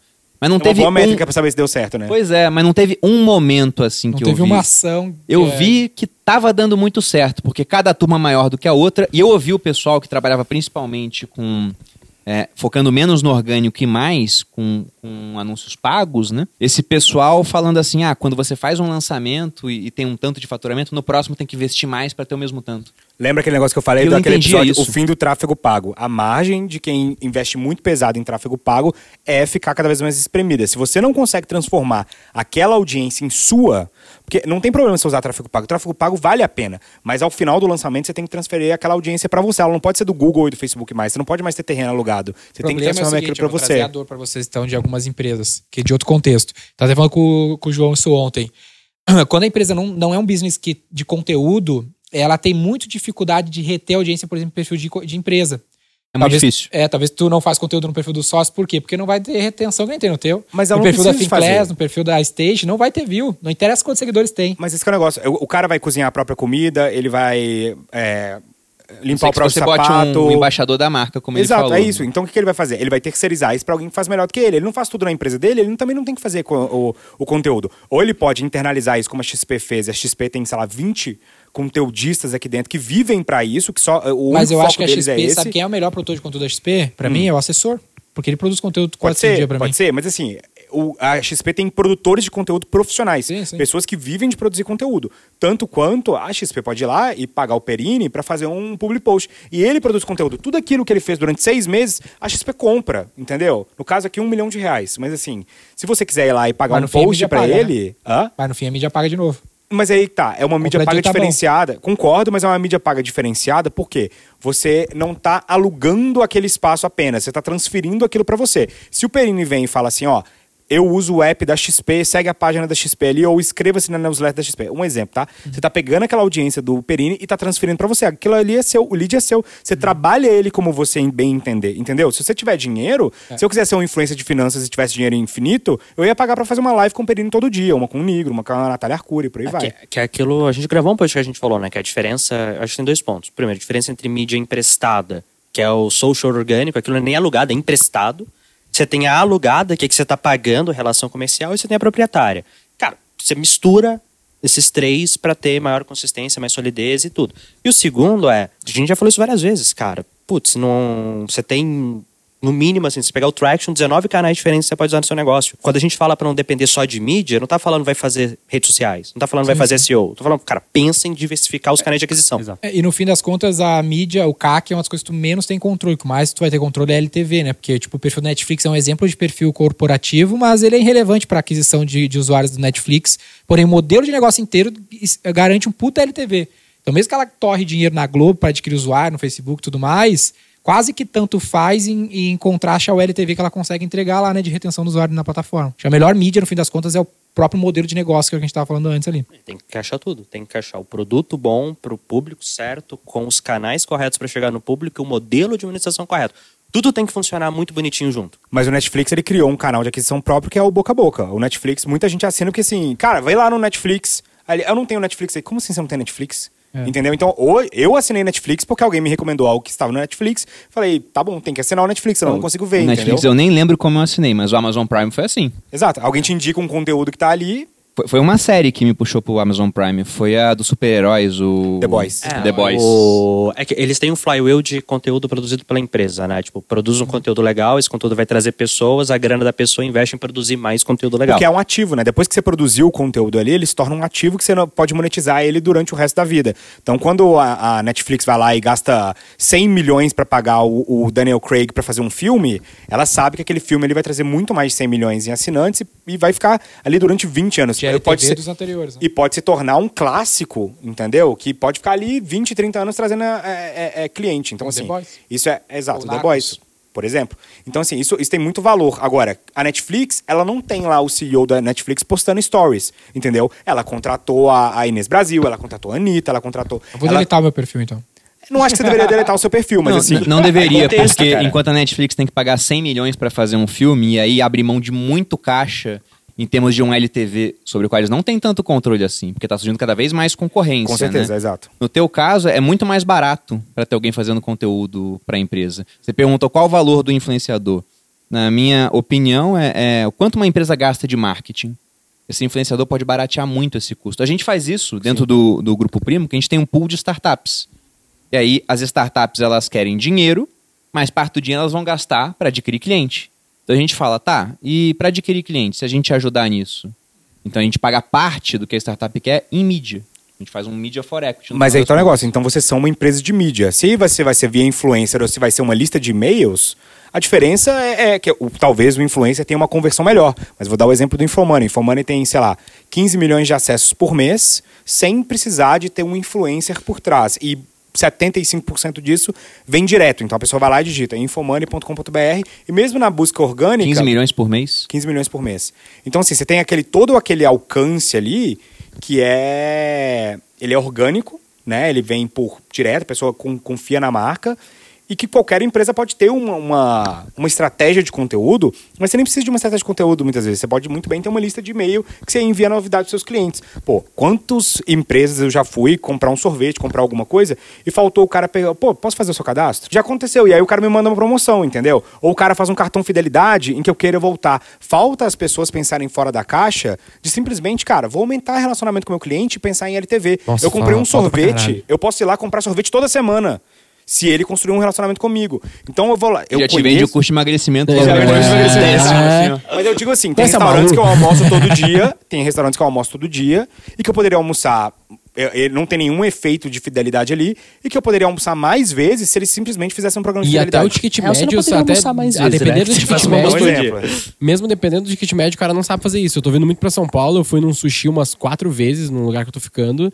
Mas não É uma teve boa um... métrica pra saber se deu certo, né? Pois é, mas não teve um momento assim Não que teve eu vi. uma ação. Eu é- vi que tava dando muito certo, porque cada turma maior do que a outra, e eu ouvi o pessoal que trabalhava principalmente com. É, focando menos no orgânico e mais com, com anúncios pagos, né? Esse pessoal falando assim: ah, quando você faz um lançamento e, e tem um tanto de faturamento, no próximo tem que investir mais para ter o mesmo tanto. Lembra aquele negócio que eu falei Eu daquele episódio, isso. o fim do tráfego pago? A margem de quem investe muito pesado em tráfego pago é ficar cada vez mais espremida. Se você não consegue transformar aquela audiência em sua, porque não tem problema você usar tráfego pago. O tráfego pago vale a pena, mas ao final do lançamento você tem que transferir aquela audiência para você. Ela não pode ser do Google e do Facebook mais. Você não pode mais ter terreno alugado. Você tem que problema é o transformar seguinte, aquilo eu para você. a dor para vocês, então, de algumas empresas, que é de outro contexto. Tava até falando com, com o João isso ontem. Quando a empresa não, não é um business que, de conteúdo, ela tem muito dificuldade de reter audiência, por exemplo, perfil de, de empresa. É talvez, muito difícil. É, talvez tu não faz conteúdo no perfil do sócio, por quê? Porque não vai ter retenção que nem tem no teu. Mas no perfil da Finclass, no perfil da Stage, não vai ter view. Não interessa quantos seguidores tem. Mas esse é o negócio. O, o cara vai cozinhar a própria comida, ele vai é, limpar o próprio você bote sapato. um, um embaixador da marca, como Exato, ele falou. é isso. Então o que, que ele vai fazer? Ele vai terceirizar isso para alguém que faz melhor do que ele. Ele não faz tudo na empresa dele, ele também não tem que fazer co- o, o conteúdo. Ou ele pode internalizar isso como a XP fez. A XP tem, sei lá, 20 conteudistas aqui dentro que vivem para isso, que só o Mas eu acho que a XP, é esse. sabe quem é o melhor produtor de conteúdo da XP? Pra mim, é o assessor. Porque ele produz conteúdo Pode quase todo dia pode mim. ser, mas assim, o- a XP tem produtores de conteúdo profissionais. Sim, sim. Pessoas que vivem de produzir conteúdo. Tanto quanto a XP pode ir lá e pagar o Perini para fazer um public post. E ele produz conteúdo. Tudo aquilo que ele fez durante seis meses, a XP compra, entendeu? No caso aqui, um milhão de reais. Mas assim, se você quiser ir lá e pagar um post para né? ele. Hã? Mas no fim a mídia paga de novo. Mas aí tá, é uma mídia paga tá bom. diferenciada. Concordo, mas é uma mídia paga diferenciada porque você não tá alugando aquele espaço apenas, você tá transferindo aquilo para você. Se o Perini vem e fala assim, ó, eu uso o app da XP, segue a página da XP ali, ou inscreva-se na newsletter da XP. Um exemplo, tá? Você tá pegando aquela audiência do Perini e tá transferindo pra você. Aquilo ali é seu, o lead é seu. Você trabalha ele como você bem entender, entendeu? Se você tiver dinheiro, se eu quiser ser um influencer de finanças e tivesse dinheiro infinito, eu ia pagar pra fazer uma live com o Perini todo dia, uma com o Nigro, uma com a Natália Arcuri, por aí vai. Que, que é aquilo, a gente gravou um podcast que a gente falou, né? Que a diferença, acho que tem dois pontos. Primeiro, a diferença entre mídia emprestada, que é o social orgânico, aquilo não é nem alugado, é emprestado. Você tem a alugada, que é que você está pagando relação comercial, e você tem a proprietária. Cara, você mistura esses três para ter maior consistência, mais solidez e tudo. E o segundo é, a gente já falou isso várias vezes, cara. Putz, não, você tem no mínimo, assim, se pegar o Traction, 19 canais diferentes você pode usar no seu negócio. Quando a gente fala para não depender só de mídia, não tá falando vai fazer redes sociais, não tá falando vai fazer SEO. Tô falando, cara, pensa em diversificar os canais de aquisição. Exato. É, E no fim das contas, a mídia, o CAC é uma das coisas que tu menos tem controle. O que mais tu vai ter controle é a LTV, né? Porque, tipo, o perfil do Netflix é um exemplo de perfil corporativo, mas ele é irrelevante para aquisição de, de usuários do Netflix. Porém, o modelo de negócio inteiro garante um puta LTV. Então, mesmo que ela torre dinheiro na Globo para adquirir usuário, no Facebook e tudo mais, quase que tanto faz em, em contraste ao LTV que ela consegue entregar lá, né, de retenção do usuário na plataforma. Acho que a melhor mídia, no fim das contas, é o próprio modelo de negócio que a gente estava falando antes ali. Tem que encaixar tudo. Tem que encaixar o produto bom para o público certo, com os canais corretos para chegar no público e o modelo de administração correto. Tudo tem que funcionar muito bonitinho junto. Mas o Netflix, ele criou um canal de aquisição próprio que é o boca a boca. O Netflix, muita gente assina porque assim, cara, vai lá no Netflix. Eu não tenho Netflix aí. Como assim você não tem Netflix? É. Entendeu? Então, eu assinei Netflix porque alguém me recomendou algo que estava no Netflix. Falei, tá bom, tem que assinar o Netflix, senão eu não consigo ver, O entendeu? Netflix eu nem lembro como eu assinei, mas o Amazon Prime foi assim. Exato. Alguém te indica um conteúdo que tá ali, Foi, uma série que me puxou pro Amazon Prime. Foi a dos super-heróis, o... The Boys. The Boys. O- É que eles têm um flywheel de conteúdo produzido pela empresa, né? Tipo, produz um conteúdo legal, esse conteúdo vai trazer pessoas, a grana da pessoa investe em produzir mais conteúdo legal. Porque é um ativo, né? Depois que você produziu o conteúdo ali, ele se torna um ativo que você não- pode monetizar ele durante o resto da vida. Então, quando a, a Netflix vai lá e gasta 100 milhões pra pagar o, o Daniel Craig pra fazer um filme, ela sabe que aquele filme ele vai trazer muito mais de 100 milhões em assinantes e, e vai ficar ali durante 20 anos. LTV pode ser, dos anteriores. Né? e pode se tornar um clássico, entendeu? Que pode ficar ali 20, 30 anos trazendo é, é, é, cliente. Então, The assim, Boys. isso é é exato, Ou The. Boys por exemplo. Então, assim, isso, isso tem muito valor. Agora, a Netflix, ela não tem lá o CEO da Netflix postando stories, entendeu? Ela contratou a, a Inês Brasil, ela contratou a Anitta, ela contratou. Eu vou ela- deletar o meu perfil, então. Não acho que você deveria deletar o seu perfil, mas não, assim. não deveria, contexto, porque cara. enquanto a Netflix tem que pagar 100 milhões pra fazer um filme e aí abrir mão de muito caixa em termos de um LTV sobre o qual eles não têm tanto controle assim, porque tá surgindo cada vez mais concorrência, Com certeza, né? exato. No teu caso, é muito mais barato para ter alguém fazendo conteúdo para a empresa. Você perguntou qual o valor do influenciador. Na minha opinião, é, é o quanto uma empresa gasta de marketing. Esse influenciador pode baratear muito esse custo. A gente faz isso dentro do, do Grupo Primo, que a gente tem um pool de startups. E aí, as startups, elas querem dinheiro, mas parte do dinheiro elas vão gastar para adquirir cliente. Então a gente fala, tá, e para adquirir cliente, se a gente ajudar nisso? Então a gente paga parte do que a startup quer em mídia. A gente faz um media for equity. Mas aí tá o negócio. Então vocês são uma empresa de mídia. Se você vai ser via influencer ou se vai ser uma lista de e-mails, a diferença é, é que o- talvez o influencer tenha uma conversão melhor. Mas vou dar o exemplo do Infomoney. Infomoney tem, sei lá, 15 milhões de acessos por mês, sem precisar de ter um influencer por trás. E 75% disso vem direto. Então a pessoa vai lá e digita infomoney.com.br e mesmo na busca orgânica. 15 milhões por mês? 15 milhões por mês. Então, assim, você tem aquele todo aquele alcance ali que é. Ele é orgânico, né? Ele vem por direto, a pessoa com- confia na marca. E que qualquer empresa pode ter uma, uma, uma estratégia de conteúdo, mas você nem precisa de uma estratégia de conteúdo muitas vezes. Você pode muito bem ter uma lista de e-mail que você envia novidade para seus clientes. Pô, quantas empresas eu já fui comprar um sorvete, comprar alguma coisa, e faltou o cara pegar, pô, posso fazer o seu cadastro? Já aconteceu, e aí o cara me manda uma promoção, entendeu? Ou o cara faz um cartão fidelidade em que eu queira voltar. Falta as pessoas pensarem fora da caixa de simplesmente, cara, vou aumentar o relacionamento com o meu cliente e pensar em LTV. Nossa, eu comprei um sorvete, eu posso ir lá comprar sorvete toda semana. Se ele construir um relacionamento comigo. Então eu vou lá. Eu já te conheço- vende o curso de emagrecimento. É, já né? vende o emagrecimento. É. Mas eu digo assim, tem Essa restaurantes que eu almoço todo dia, tem restaurantes que eu almoço todo dia, e que eu poderia almoçar. eu- Ele não tem nenhum efeito de fidelidade ali, e que eu poderia almoçar mais vezes se ele simplesmente fizesse um programa de E até fidelidade. o ticket É, você não médio, poderia até, almoçar mais a vezes, dependendo né? do ticket um médio, dia. mesmo dependendo do ticket médio, o cara não sabe fazer isso. Eu tô vindo muito pra São Paulo, eu fui num sushi umas quatro vezes no lugar que eu tô ficando.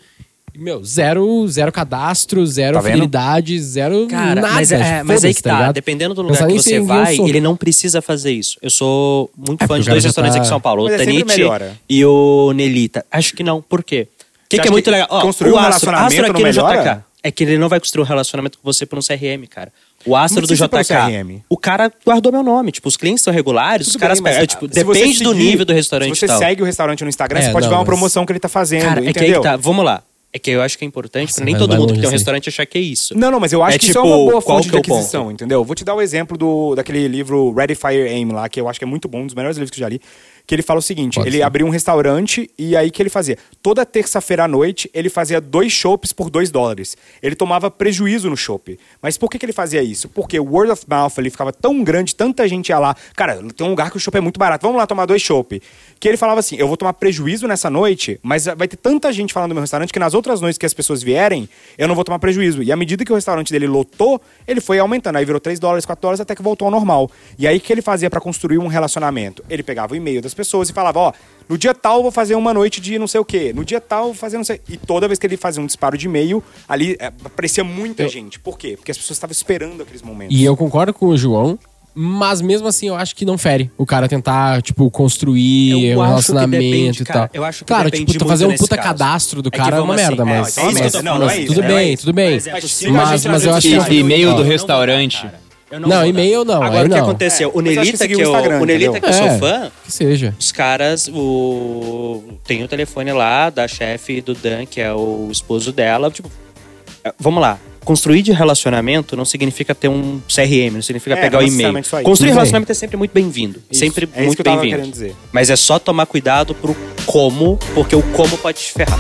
Meu, zero, zero cadastro, zero Tá fidelidade, zero Cara, nada. mas, é, mas aí que tá. ligado? Dependendo do lugar que você vai, ele não precisa fazer isso. Eu sou muito É, fã de o dois restaurantes tá- aqui em São Paulo, o Mas é sempre Tanite melhora. e o Nelita. Acho que não. Por quê? O que, que é muito que legal? Ó, construir o um Astro, relacionamento Astro aqui não no? JK. É que ele não vai construir um relacionamento com você por um CRM, cara. O Astro do JK, o cara guardou meu nome. Tipo, os clientes são regulares, os Tudo caras bem, mas, pegam. ah, Tipo, depende do seguir- nível do restaurante Se você e tal. segue o restaurante no Instagram, É, você pode não, ver uma mas- promoção que ele tá fazendo, Cara, é que aí entendeu? que tá. Vamos lá. É que eu acho que é importante Nossa, pra nem todo mundo que tem um assim. restaurante achar que é isso. Não, não, mas eu acho É que isso é tipo, uma boa qual fonte é de ponto? aquisição, entendeu? Vou te dar o exemplo do, daquele livro Ready, Fire, Aim lá, que eu acho que é muito bom, um dos melhores livros que eu já li. Que ele fala o seguinte: Pode ele ser. abriu um restaurante e aí que ele fazia? Toda terça-feira à noite ele fazia dois chopps por dois dólares. Ele tomava prejuízo no chopp. Mas por que, que ele fazia isso? Porque o word of mouth ele ficava tão grande, tanta gente ia lá. Cara, tem um lugar que o chopp é muito barato, vamos lá tomar dois chopp. Que ele falava assim: eu vou tomar prejuízo nessa noite, mas vai ter tanta gente falando do meu restaurante que nas outras noites que as pessoas vierem, eu não vou tomar prejuízo. E à medida que o restaurante dele lotou, ele foi aumentando. Aí virou 3 dólares, 4 dólares, até que voltou ao normal. E aí que ele fazia pra construir um relacionamento? Ele pegava o e-mail das pessoas e falava: ó, no dia tal eu vou fazer uma noite de não sei o quê. No dia tal eu vou fazer não sei. E toda vez que ele fazia um disparo de e-mail, ali é, aparecia muita gente. Por quê? Porque as pessoas estavam esperando aqueles momentos. E eu concordo com o João, mas mesmo assim eu acho que não fere o cara tentar, tipo, construir Eu um acho que relacionamento depende, e cara. tal. Eu acho que claro, tipo, tu fazer um puta caso. cadastro do É cara é uma assim, merda, é, mas. então é mas- não, mas não é tudo é bem, tudo bem. Mas, gente mas eu acho que. e-mail eu do restaurante. Eu Não, dar. e-mail não. Agora o que não. aconteceu? É, o que Nelita, que, o eu, o Nelita que eu sou É. fã, Que seja. os caras, o tem o telefone lá da chefe do Dan, que é o esposo dela, tipo, é, vamos lá. Construir de relacionamento não significa ter um CRM, não significa É, pegar o não e-mail. necessariamente só isso. Construir relacionamento é sempre muito bem-vindo. Sempre é muito que bem-vindo. Mas é só tomar cuidado pro como, porque o como pode te ferrar.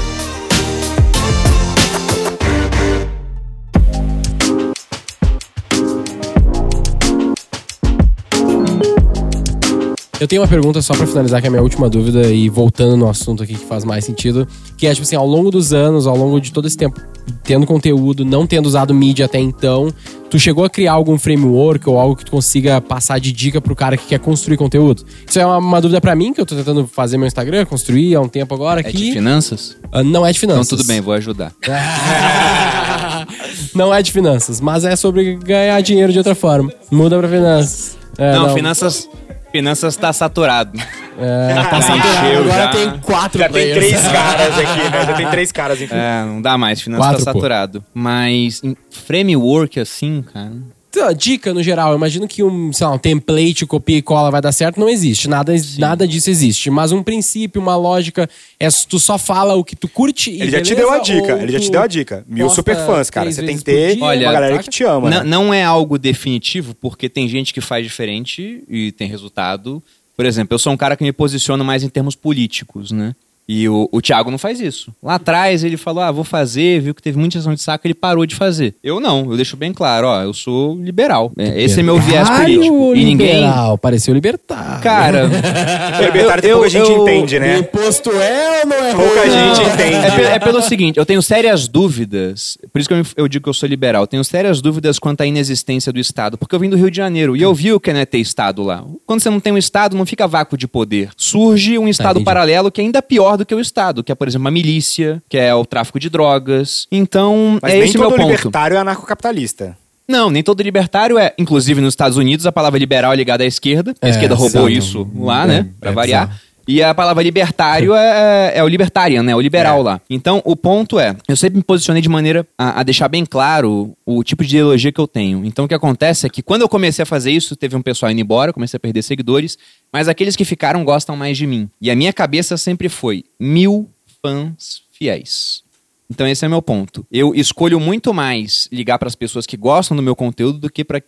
Eu tenho uma pergunta só pra finalizar, que é a minha última dúvida, e voltando no assunto aqui que faz mais sentido, que é, tipo assim, ao longo dos anos, ao longo de todo esse tempo, tendo conteúdo, não tendo usado mídia até então, tu chegou a criar algum framework ou algo que tu consiga passar de dica pro cara que quer construir conteúdo? Isso é uma, uma dúvida pra mim, que eu tô tentando fazer meu Instagram, construir há um tempo agora, É que de finanças? Ah, não é de Então finanças. tudo bem, vou ajudar. não é de finanças, mas é sobre ganhar dinheiro de outra forma. Muda pra finanças. É, não, finanças. Finanças tá saturado. É, tá Já saturado. encheu, Agora já. tem quatro Já tem players. três caras aqui, né? Já tem três caras, enfim. É, não dá mais, finanças Quatro, tá pô. saturado. Mas em framework assim, cara. Então, dica no geral, eu imagino que um, sei lá, um template, copia e cola vai dar certo, não existe. Nada, nada disso existe. Mas um princípio, uma lógica, é tu só fala o que tu curte e Ele já te deu a dica, ele já te deu a dica. Mil posta super fãs, cara. Você tem que ter dia, Olha, uma galera saca? que te ama. Não, né? não é algo definitivo, porque tem gente que faz diferente e tem resultado. Por exemplo, eu sou um cara que me posiciono mais em termos políticos, né? E o, o Thiago não faz isso. Lá atrás ele falou, ah, vou fazer, viu que teve muita ação de saco, ele parou de fazer. Eu não, eu deixo bem claro, ó, eu sou liberal. É, esse é meu viés político. E ninguém... liberal, pareceu libertário. Cara, O libertário tem pouca gente entende, O né? imposto é ou não é Pouca ruim? gente É, entende. pe- é pelo seguinte, eu tenho sérias dúvidas, por isso que eu, eu digo que eu sou liberal, eu tenho sérias dúvidas quanto à inexistência do Estado, porque eu vim do Rio de Janeiro e eu vi o que é ter Estado lá. Quando você não tem um Estado, não fica vácuo de poder. Surge um Estado entendi. paralelo que é ainda pior do que o Estado, que é, por exemplo, uma milícia, que é o tráfico de drogas. Então, Mas é nem esse o meu todo ponto. libertário é anarcocapitalista. Não, nem todo libertário é. Inclusive, nos Estados Unidos, a palavra liberal é ligada à esquerda. A É, esquerda roubou exato. isso lá, É, né? Pra é variar. bizarro. E a palavra libertário é, é o libertarian, né? O liberal É. lá. Então, o ponto é, eu sempre me posicionei de maneira a, a deixar bem claro o tipo de ideologia que eu tenho. Então, o que acontece é que quando eu comecei a fazer isso, teve um pessoal indo embora, comecei a perder seguidores, mas aqueles que ficaram gostam mais de mim. E a minha cabeça sempre foi mil fãs fiéis. Então esse é meu ponto. Eu escolho muito mais ligar para as pessoas que gostam do meu conteúdo do que para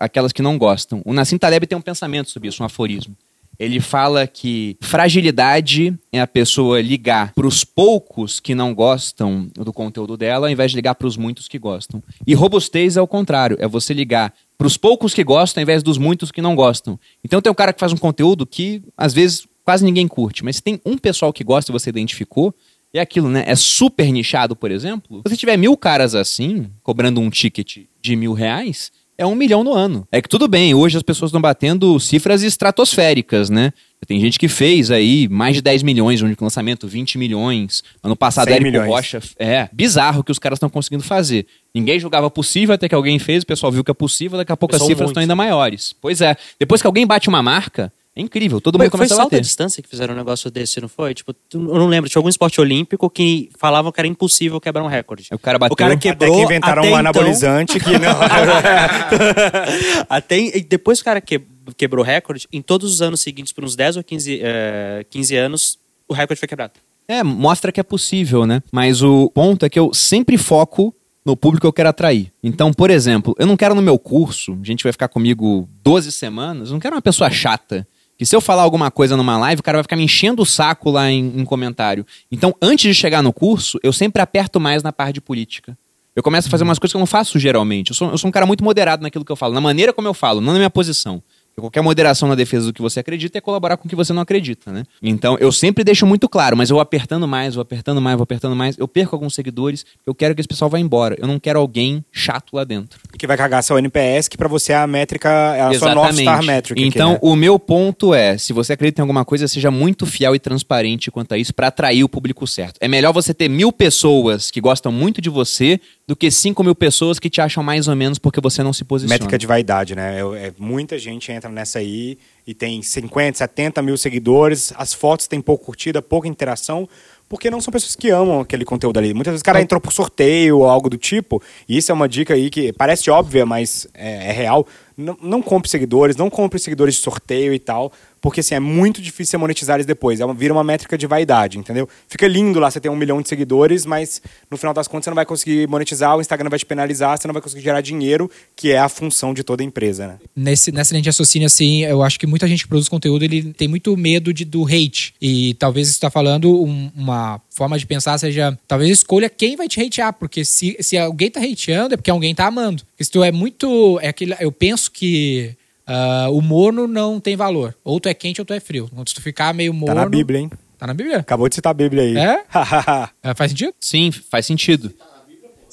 aquelas que não gostam. O Nassim Taleb tem um pensamento sobre isso, um aforismo. Ele fala que fragilidade é a pessoa ligar para os poucos que não gostam do conteúdo dela, ao invés de ligar para os muitos que gostam. E robustez é o contrário, é você ligar para os poucos que gostam, ao invés dos muitos que não gostam. Então tem um cara que faz um conteúdo que às vezes quase ninguém curte, mas se tem um pessoal que gosta e você identificou, é aquilo, né? É super nichado, por exemplo. Se você tiver mil caras assim, cobrando um ticket de mil reais, é um milhão no ano. É que tudo bem, hoje as pessoas estão batendo cifras estratosféricas, né? Tem gente que fez aí mais de 10 milhões no único lançamento, 20 milhões. Ano passado, 100 Érico milhões. Rocha. É, bizarro que os caras estão conseguindo fazer. Ninguém julgava possível até que alguém fez, o pessoal viu que é possível, daqui a pouco as cifras estão ainda maiores. Pois é. Depois que alguém bate uma marca, é incrível. Todo Foi, mundo foi começa a bater. distância que fizeram um negócio desse, não foi? Tipo, tu- eu não lembro. Tinha algum esporte olímpico que falavam que era impossível quebrar um recorde. O cara bateu. O cara Até quebrou. que inventaram até um então- anabolizante que não. Até, e depois que o cara que- quebrou o recorde, em todos os anos seguintes, por uns 10 ou 15, eh, 15 anos, o recorde foi quebrado. É, mostra que é possível, né? Mas o ponto é que eu sempre foco no público que eu quero atrair. Então, por exemplo, eu não quero no meu curso, a gente vai ficar comigo 12 semanas, eu não quero uma pessoa chata. Que se eu falar alguma coisa numa live, o cara vai ficar me enchendo o saco lá em, em comentário. Então, antes de chegar no curso, eu sempre aperto mais na parte de política. Eu começo a fazer umas coisas que eu não faço geralmente. Eu sou, eu sou um cara muito moderado naquilo que eu falo, na maneira como eu falo, não na minha posição. Qualquer moderação na defesa do que você acredita é colaborar com o que você não acredita, né? Então, eu sempre deixo muito claro, mas eu vou apertando mais, vou apertando mais, vou apertando mais. Eu perco alguns seguidores, eu quero que esse pessoal vá embora. Eu não quero alguém chato lá dentro. que vai cagar seu NPS, que pra você é a métrica, é a sua North Star Metric. aqui, Então, né? o meu ponto é, se você acredita em alguma coisa, seja muito fiel e transparente quanto a isso para atrair o público certo. É melhor você ter mil pessoas que gostam muito de você do que cinco mil pessoas que te acham mais ou menos porque você não se posiciona. Métrica de vaidade, né? É, é- muita gente entra nessa aí e tem 50, 70 mil seguidores, as fotos têm pouco curtida, pouca interação, porque não são pessoas que amam aquele conteúdo ali. Muitas vezes o cara entrou por sorteio ou algo do tipo, e isso é uma dica aí que parece óbvia, mas é, é real. Não, não compre seguidores, não compre seguidores de sorteio e tal, porque assim, é muito difícil você monetizar eles depois. É uma, vira uma métrica de vaidade, entendeu? Fica lindo lá você ter um milhão de seguidores, mas no final das contas você não vai conseguir monetizar, o Instagram vai te penalizar, você não vai conseguir gerar dinheiro, que é a função de toda empresa, né? Nesse, nessa linha de raciocínio, assim, eu acho que muita gente que produz conteúdo, ele tem muito medo de, do hate. E talvez isso está falando um- uma forma de pensar seja, talvez escolha quem vai te hatear, porque se, se alguém tá hateando é porque alguém tá amando. Tu é muito, é aquele, eu penso que ah, o morno não tem valor. Ou tu é quente ou tu é frio. Então, se tu ficar meio morno... Tá na Bíblia, hein? Tá na Bíblia? Acabou de citar a Bíblia aí. É? É, faz sentido? Sim, faz sentido.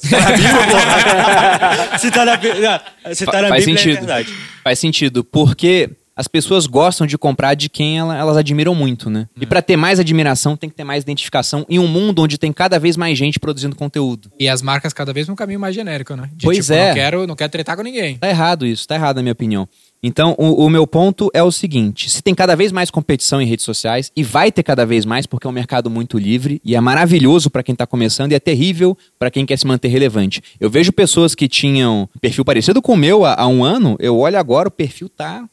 Se tá na, Bíblia- se tá na faz Bíblia, sentido. é verdade. Faz sentido, porque as pessoas gostam de comprar de quem ela- elas admiram muito, né? E pra ter mais admiração, tem que ter mais identificação em um mundo onde tem cada vez mais gente produzindo conteúdo. E as marcas cada vez num caminho mais genérico, né? De, Pois tipo, é. Não quero, não quero tretar com ninguém. Tá errado isso, tá errado na minha opinião. Então, o, o meu ponto é o seguinte: se tem cada vez mais competição em redes sociais, e vai ter cada vez mais, porque é um mercado muito livre, e é maravilhoso pra quem tá começando, e é terrível pra quem quer se manter relevante. Eu vejo pessoas que tinham perfil parecido com o meu há, há um ano, eu olho agora, o perfil tá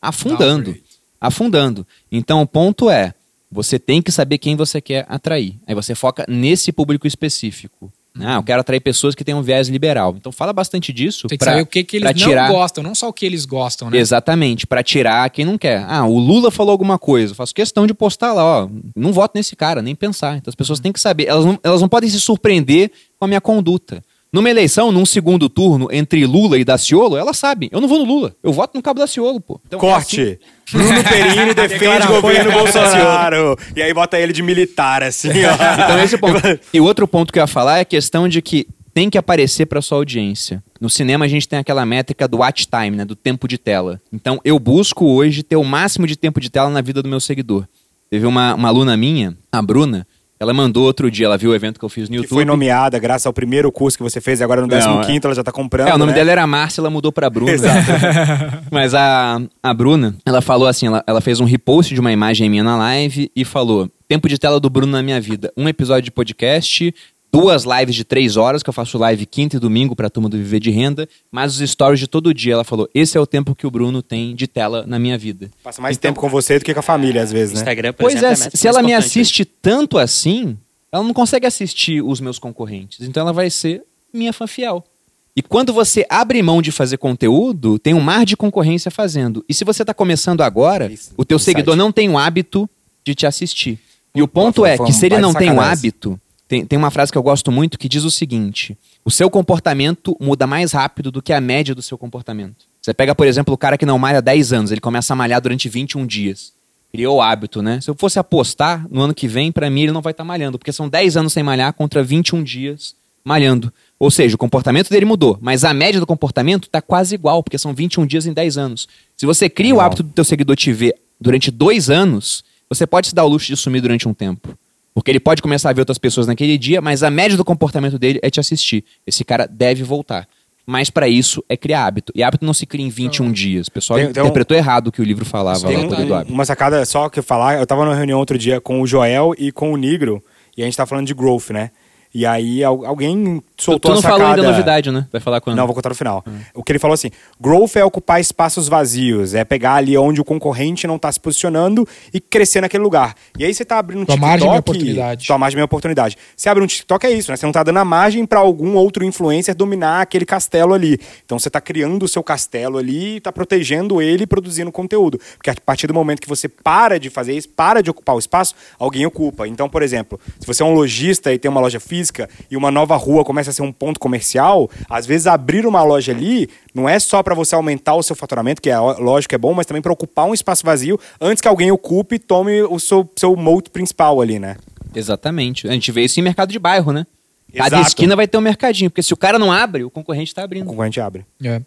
afundando. Afundando. Então, o ponto é: você tem que saber quem você quer atrair. Aí você foca nesse público específico. Ah, eu quero atrair pessoas que tenham um viés liberal. Então fala bastante disso. Tem que pra- saber o que, que eles pra não tirar... gostam, não só o que eles gostam, né? Exatamente, pra tirar quem não quer. Ah, o Lula falou alguma coisa, eu faço questão de postar lá, ó. Não voto nesse cara, nem pensar. Então as pessoas têm que saber. Elas não, elas não podem se surpreender com a minha conduta. Numa eleição, num segundo turno, entre Lula e Daciolo, elas sabem. Eu não vou no Lula. Eu voto no Cabo Daciolo, pô. Então, é Corte. assim. Bruno Perini defende o governo Bolsonaro. E aí bota ele de militar, assim, ó. Então esse é o ponto. E o outro ponto que eu ia falar é a questão de que tem que aparecer para sua audiência. No cinema a gente tem aquela métrica do watch time, né, do tempo de tela. Então eu busco hoje ter o máximo de tempo de tela na vida do meu seguidor. Teve uma, uma aluna minha, a Bruna, ela mandou outro dia, ela viu o evento que eu fiz no Que YouTube. foi nomeada graças ao primeiro curso que você fez e agora no Não, 15 ela já tá comprando. É, o nome né? dela era Márcia, ela mudou pra Bruna. Exato. Mas a, a Bruna, ela falou assim, ela, ela fez um repost de uma imagem minha na live e falou, tempo de tela do Bruno na minha vida, um episódio de podcast, duas lives de três horas, que eu faço live quinta e domingo pra turma do Viver de Renda, mas os stories de todo dia. Ela falou, esse é o tempo que o Bruno tem de tela na minha vida. Passa mais tempo com você do que com a família, às vezes, né? Instagram, por Pois exemplo, é, a se ela me assiste tanto assim, ela não consegue assistir os meus concorrentes. Então ela vai ser minha fã fiel. E quando você abre mão de fazer conteúdo, tem um mar de concorrência fazendo. E se você está começando agora, Isso, o teu seguidor não tem o hábito de te assistir. E o ponto é que se ele não tem o hábito, tem, tem uma frase que eu gosto muito que diz o seguinte: o seu comportamento muda mais rápido do que a média do seu comportamento. Você pega, por exemplo, o cara que não malha há 10 anos, ele começa a malhar durante 21 dias. Criou o hábito, né? Se eu fosse apostar no ano que vem, pra mim ele não vai estar malhando, porque são 10 anos sem malhar contra 21 dias malhando. Ou seja, o comportamento dele mudou, mas a média do comportamento tá quase igual, porque são 21 dias em 10 anos. Se você cria o Legal. hábito do teu seguidor te ver durante dois anos, você pode se dar o luxo de sumir durante um tempo. Porque ele pode começar a ver outras pessoas naquele dia, mas a média do comportamento dele é te assistir. Esse cara deve voltar. Mas pra isso é criar hábito. E hábito não se cria em 21 dias. O pessoal Tem- tem um- interpretou errado o que o livro falava Tem lá um- do hábito. uma sacada só que eu falar, eu tava numa reunião outro dia com o Joel e com o Nigro, e a gente tá falando de growth, né? E aí al- alguém soltou tu não a sacada... falou ainda a novidade, né? Vai falar quando? Não, vou contar no final. O que ele falou assim: growth é ocupar espaços vazios, é pegar ali onde o concorrente não tá se posicionando e crescer naquele lugar. E aí você tá abrindo um Tua TikTok. margem é oportunidade. Tua margem é oportunidade. Você abre um TikTok, é isso, né? Você não tá dando a margem para algum outro influencer dominar aquele castelo ali. Então você tá criando o seu castelo ali, tá protegendo ele e produzindo conteúdo. Porque a partir do momento que você para de fazer isso, para de ocupar o espaço, alguém ocupa. Então, por exemplo, se você é um lojista e tem uma loja física e uma nova rua começa a ser um ponto comercial, às vezes abrir uma loja ali não é só para você aumentar o seu faturamento, que é lógico que é bom, mas também para ocupar um espaço vazio antes que alguém ocupe e tome o seu, seu moat principal ali, né? Exatamente. A gente vê isso em mercado de bairro, né? Cada Exato. esquina vai ter um mercadinho. Porque se o cara não abre, o concorrente tá O abrindo. concorrente abre. É.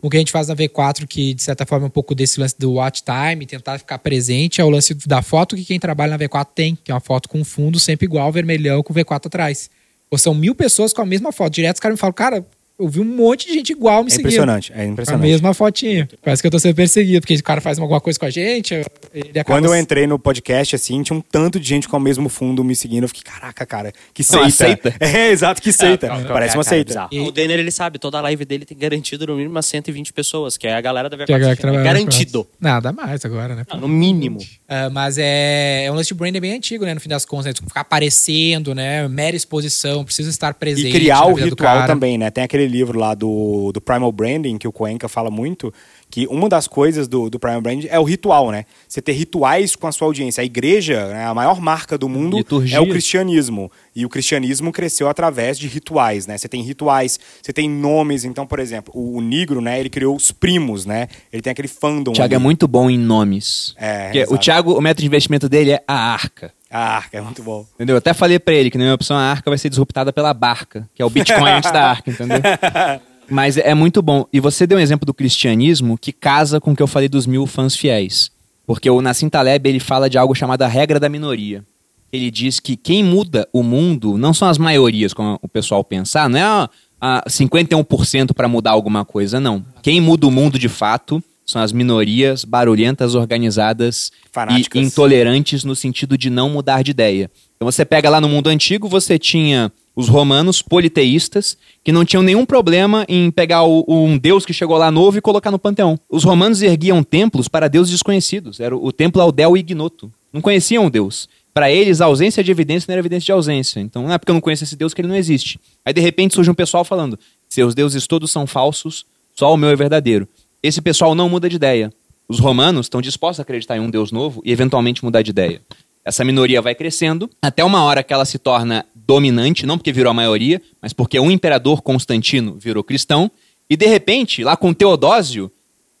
O que a gente faz na V4, que de certa forma é um pouco desse lance do watch time, tentar ficar presente, é o lance da foto que quem trabalha na V4 tem, que é uma foto com fundo sempre igual, vermelhão, com V4 atrás. Ou são mil pessoas com a mesma foto. Direto os caras me falam, cara, eu vi um monte de gente igual me É seguindo. impressionante, é Com a impressionante. mesma fotinha. Parece que eu tô sendo perseguido, porque o cara faz alguma coisa com a gente, ele acaba... Quando eu entrei no podcast, assim, tinha um tanto de gente com o mesmo fundo me seguindo. Eu fiquei, caraca, cara, que Uma seita. seita? É, exato, que seita. É, Parece é, uma cara, seita. E- O Denner, ele sabe, toda a live dele tem garantido no mínimo umas 120 pessoas, que é a galera da V4. Que a galera que é trabalha garantido. Nada mais agora, né? Não, no mínimo. Ah, mas é, é um lance de branding bem antigo, né? No fim das contas, né? Tu ficar aparecendo, né? Mera exposição, precisa estar presente. E criar o ritual também, né? Tem aquele livro lá do, do Primal Branding, que o Cuenca fala muito, que uma das coisas do, do Primal Branding é o ritual, né? Você ter rituais com a sua audiência. A igreja, né, a maior marca do mundo Liturgia. é o cristianismo. E o cristianismo cresceu através de rituais, né? Você tem rituais, você tem nomes. Então, por exemplo, o, o Negro, né? Ele criou os primos, né? Ele tem aquele fandom O Thiago é ali. muito bom em nomes. É, o. Thiago, o método de investimento dele é a arca. A arca, é muito bom. Entendeu? Eu até falei pra ele que na minha opção a arca vai ser disruptada pela barca, que é o Bitcoin antes da arca, entendeu? Mas é muito bom. E você deu um exemplo do cristianismo que casa com o que eu falei dos mil fãs fiéis. Porque o Nassim Taleb ele fala de algo chamado a regra da minoria. Ele diz que quem muda o mundo não são as maiorias, como o pessoal pensar, não é a, a 51% para mudar alguma coisa, não. Quem muda o mundo de fato são as minorias barulhentas, organizadas Fanáticas. e intolerantes no sentido de não mudar de ideia. Então você pega lá no mundo antigo, você tinha os romanos politeístas que não tinham nenhum problema em pegar o- um deus que chegou lá novo e colocar no panteão. Os romanos erguiam templos para deuses desconhecidos. Era o templo ao Del Ignoto. Não conheciam o deus. Para eles, a ausência de evidência não era evidência de ausência. Então não é porque eu não conheço esse deus que ele não existe. Aí de repente surge um pessoal falando: seus deuses todos são falsos, só o meu é verdadeiro. Esse pessoal não muda de ideia. Os romanos estão dispostos a acreditar em um Deus novo e eventualmente mudar de ideia. Essa minoria vai crescendo até uma hora que ela se torna dominante, não porque virou a maioria, mas porque um imperador Constantino virou cristão. E de repente, lá com Teodósio,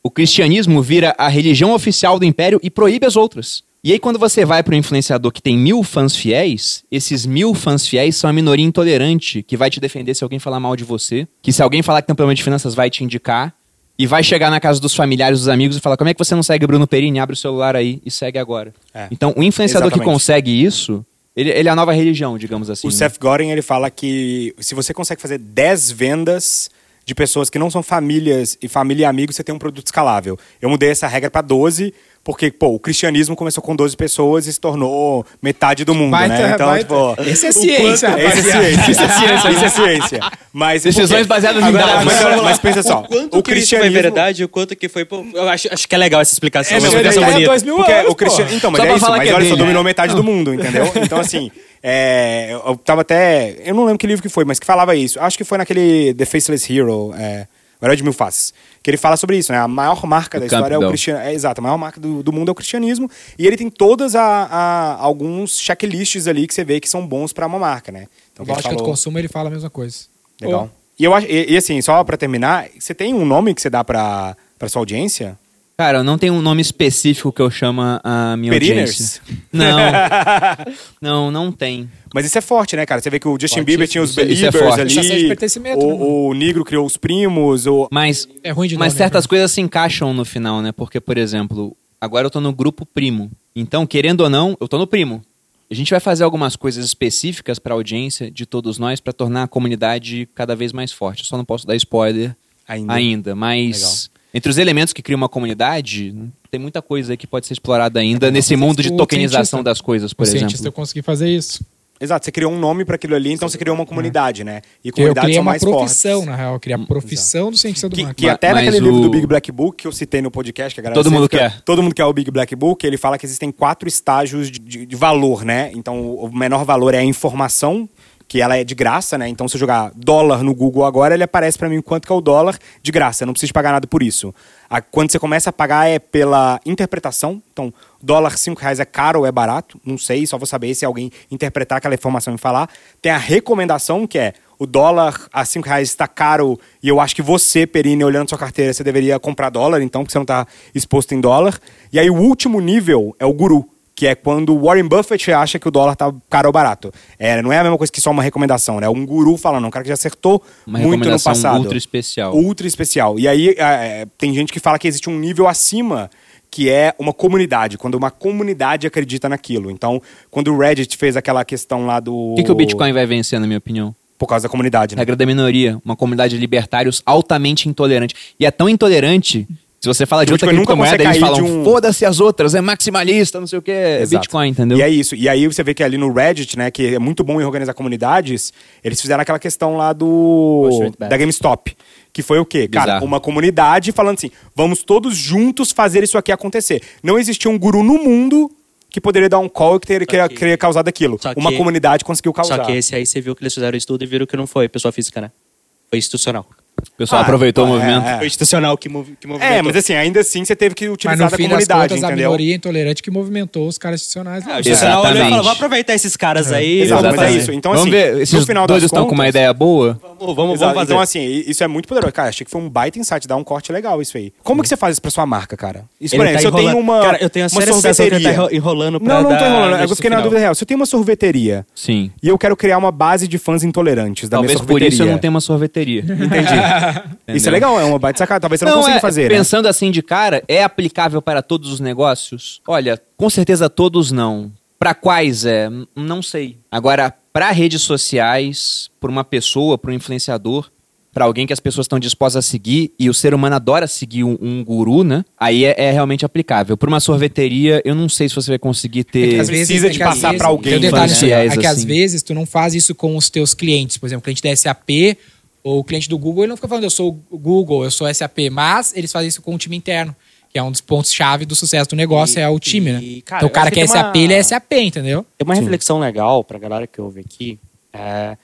o cristianismo vira a religião oficial do império e proíbe as outras. E aí, quando você vai para um influenciador que tem mil fãs fiéis, esses mil fãs fiéis são a minoria intolerante que vai te defender se alguém falar mal de você, que se alguém falar que tem problema de finanças vai te indicar, e vai chegar na casa dos familiares, dos amigos e falar: como é que você não segue Bruno Perini? Abre o celular aí e segue agora. É. Então, o influenciador que Exatamente. consegue isso, ele, ele é a nova religião, digamos assim. O né? Seth Godin, ele fala que se você consegue fazer 10 vendas de pessoas que não são famílias e família e amigos, você tem um produto escalável. Eu mudei essa regra para 12, porque, pô, o cristianismo começou com 12 pessoas e se tornou metade do mundo, Baita- né? Então, baita- tipo... Esse é o ciência, quanto- Esse é ciência, isso é ciência, isso é ciência. Mas Decisões baseadas em dados. Mas, olha, mas pensa só, O quanto o que isso foi cristianismo... verdade e o quanto que foi... pô, eu acho, acho que é legal essa explicação. É, mas explicação é bonita. dois mil Porque anos, o cristian... Então, mas Só é isso, mas é olha só, dominou né? metade do mundo, entendeu? Então, assim, é, eu tava até. Eu não lembro que livro que foi, mas que falava isso. Acho que foi naquele The Faceless Hero, é, Herói de Mil Faces. Que ele fala sobre isso, né? A maior marca Do da história é o cristianismo. É, exato, a maior marca do, do mundo é o cristianismo. E ele tem todas a, a- alguns checklists ali que você vê que são bons pra uma marca, né? Então, Lógica do falou- consumo, ele fala a mesma coisa. Legal. E eu acho, e, e assim, só pra terminar, você tem um nome que você dá pra sua audiência? Cara, eu não tenho um nome específico que eu chama a minha Periners? audiência. Não. não, não tem. Mas isso é forte, né, cara? Você vê que o Justin Bieber tinha os é Believers forte. ali. É senso de pertencimento, o, o Negro criou os primos. O... Mas, É ruim de mas nome, certas né? coisas se encaixam no final, né? Porque, por exemplo, agora eu tô no grupo primo. Então, querendo ou não, eu tô no primo. A gente vai fazer algumas coisas específicas para a audiência de todos nós para tornar a comunidade cada vez mais forte. Eu só não posso dar spoiler Ainda. ainda, mas entre os elementos que criam uma comunidade, tem muita coisa aí que pode ser explorada ainda nesse mundo de tokenização cientista- das coisas, por o cientista exemplo. eu consegui fazer isso. Exato, você criou um nome para aquilo ali, então você criou uma comunidade, né? E Porque eu comunidades criei são uma mais profissão, fortes. na real. Eu criei a profissão do cientista do Que, marketing. que até Mas naquele o- livro do Big Black Book que eu citei no podcast, que a galera Todo mundo quer. Todo mundo quer o Big Black Book, ele fala que existem quatro estágios de, de- de valor, né? Então, o menor valor é a informação, que ela é de graça, né? Então, se eu jogar dólar no Google agora, ele aparece para mim quanto que é o dólar de graça. Eu não preciso pagar nada por isso. A- quando você começa a pagar é pela interpretação. Então, dólar 5 reais é caro ou é barato? Não sei, só vou saber se alguém interpretar aquela informação e falar. Tem a recomendação, que é o dólar a 5 reais está caro e eu acho que você, Perini, olhando sua carteira, você deveria comprar dólar, então, porque você não está exposto em dólar. E aí o último nível é o guru, que é quando o Warren Buffett acha que o dólar tá caro ou barato. É, não é a mesma coisa que só uma recomendação, né? É um guru falando, um cara que já acertou Uma muito no passado. ultra especial. Ultra especial. E aí é, tem gente que fala que existe um nível acima que é uma comunidade, quando uma comunidade acredita naquilo. Então, quando o Reddit fez aquela questão lá do... O que, que o Bitcoin vai vencer, na minha opinião? Por causa da comunidade, né? Regra da minoria, uma comunidade de libertários altamente intolerante. E é tão intolerante, se você fala de O outra Bitcoin nunca criptomoeda, eles falam, um- foda-se as outras, é maximalista, não sei o que, é. Bitcoin, entendeu? E é isso. E aí você vê que ali no Reddit, né, que é muito bom em organizar comunidades, eles fizeram aquela questão lá do da GameStop, que foi o quê? Cara, Bizarro. uma comunidade falando assim, vamos todos juntos fazer isso aqui acontecer. Não existia um guru no mundo que poderia dar um call e que teria, que que- teria causado aquilo. Só Uma que- comunidade conseguiu causar. Só que esse aí você viu que eles fizeram isso tudo e viram que não foi pessoa física, né? Foi institucional. O pessoal Ah, aproveitou é, o movimento. é. Foi institucional que, mov que movimentou. É, mas assim, ainda assim você teve que Mas utilizar no da fim das comunidade, contas, a minoria intolerante que movimentou os caras institucionais. lá. Ah, o institucional olhou e Exatamente. falou, vou aproveitar esses caras aí. Exato, vamos mas é isso. Então, vamos assim, ver, esses no final dois das estão com uma contas- ideia boa? Vamos, vamos, fazer. Então, assim, isso é muito poderoso. Cara, achei que foi um baita insight, dar um corte legal isso aí. Como que você faz isso pra sua marca, cara? Isso, por Ele exemplo, tá se eu tenho uma, Cara, eu tenho a uma séria sensação que ele tá sorveteria. enro- enrolando pra Não, não tô dar enrolando. Eu fiquei na final. dúvida real. Se eu tenho uma sorveteria Sim. e eu quero criar uma base de fãs intolerantes da Talvez minha por sorveteria. isso eu não tenha uma sorveteria. Entendi. isso é legal, é uma baita sacada. Talvez você não, Não, consiga é, fazer, né? pensando assim de cara, é aplicável para todos os negócios? Olha, com certeza todos não. Para quais é? Não sei. Agora, para redes sociais, por uma pessoa, para um influenciador, para alguém que as pessoas estão dispostas a seguir e o ser humano adora seguir um, um guru, né? Aí é, é realmente aplicável. Por uma sorveteria, eu não sei se você vai conseguir ter. Às vezes- precisa de que às passar pra alguém, Tem um detalhe né? nisso aí, é que às assim. vezes tu não faz isso com os teus clientes. Por exemplo, o cliente da SAP ou o cliente do Google, ele não fica falando eu sou o Google, eu sou SAP, mas eles fazem isso com o time interno. Que é um dos pontos-chave do sucesso do negócio, E- é o time, né? e, cara, então o cara que é que tem SAP, uma- ele é SAP, entendeu? Tem uma reflexão legal pra galera que ouve aqui. É,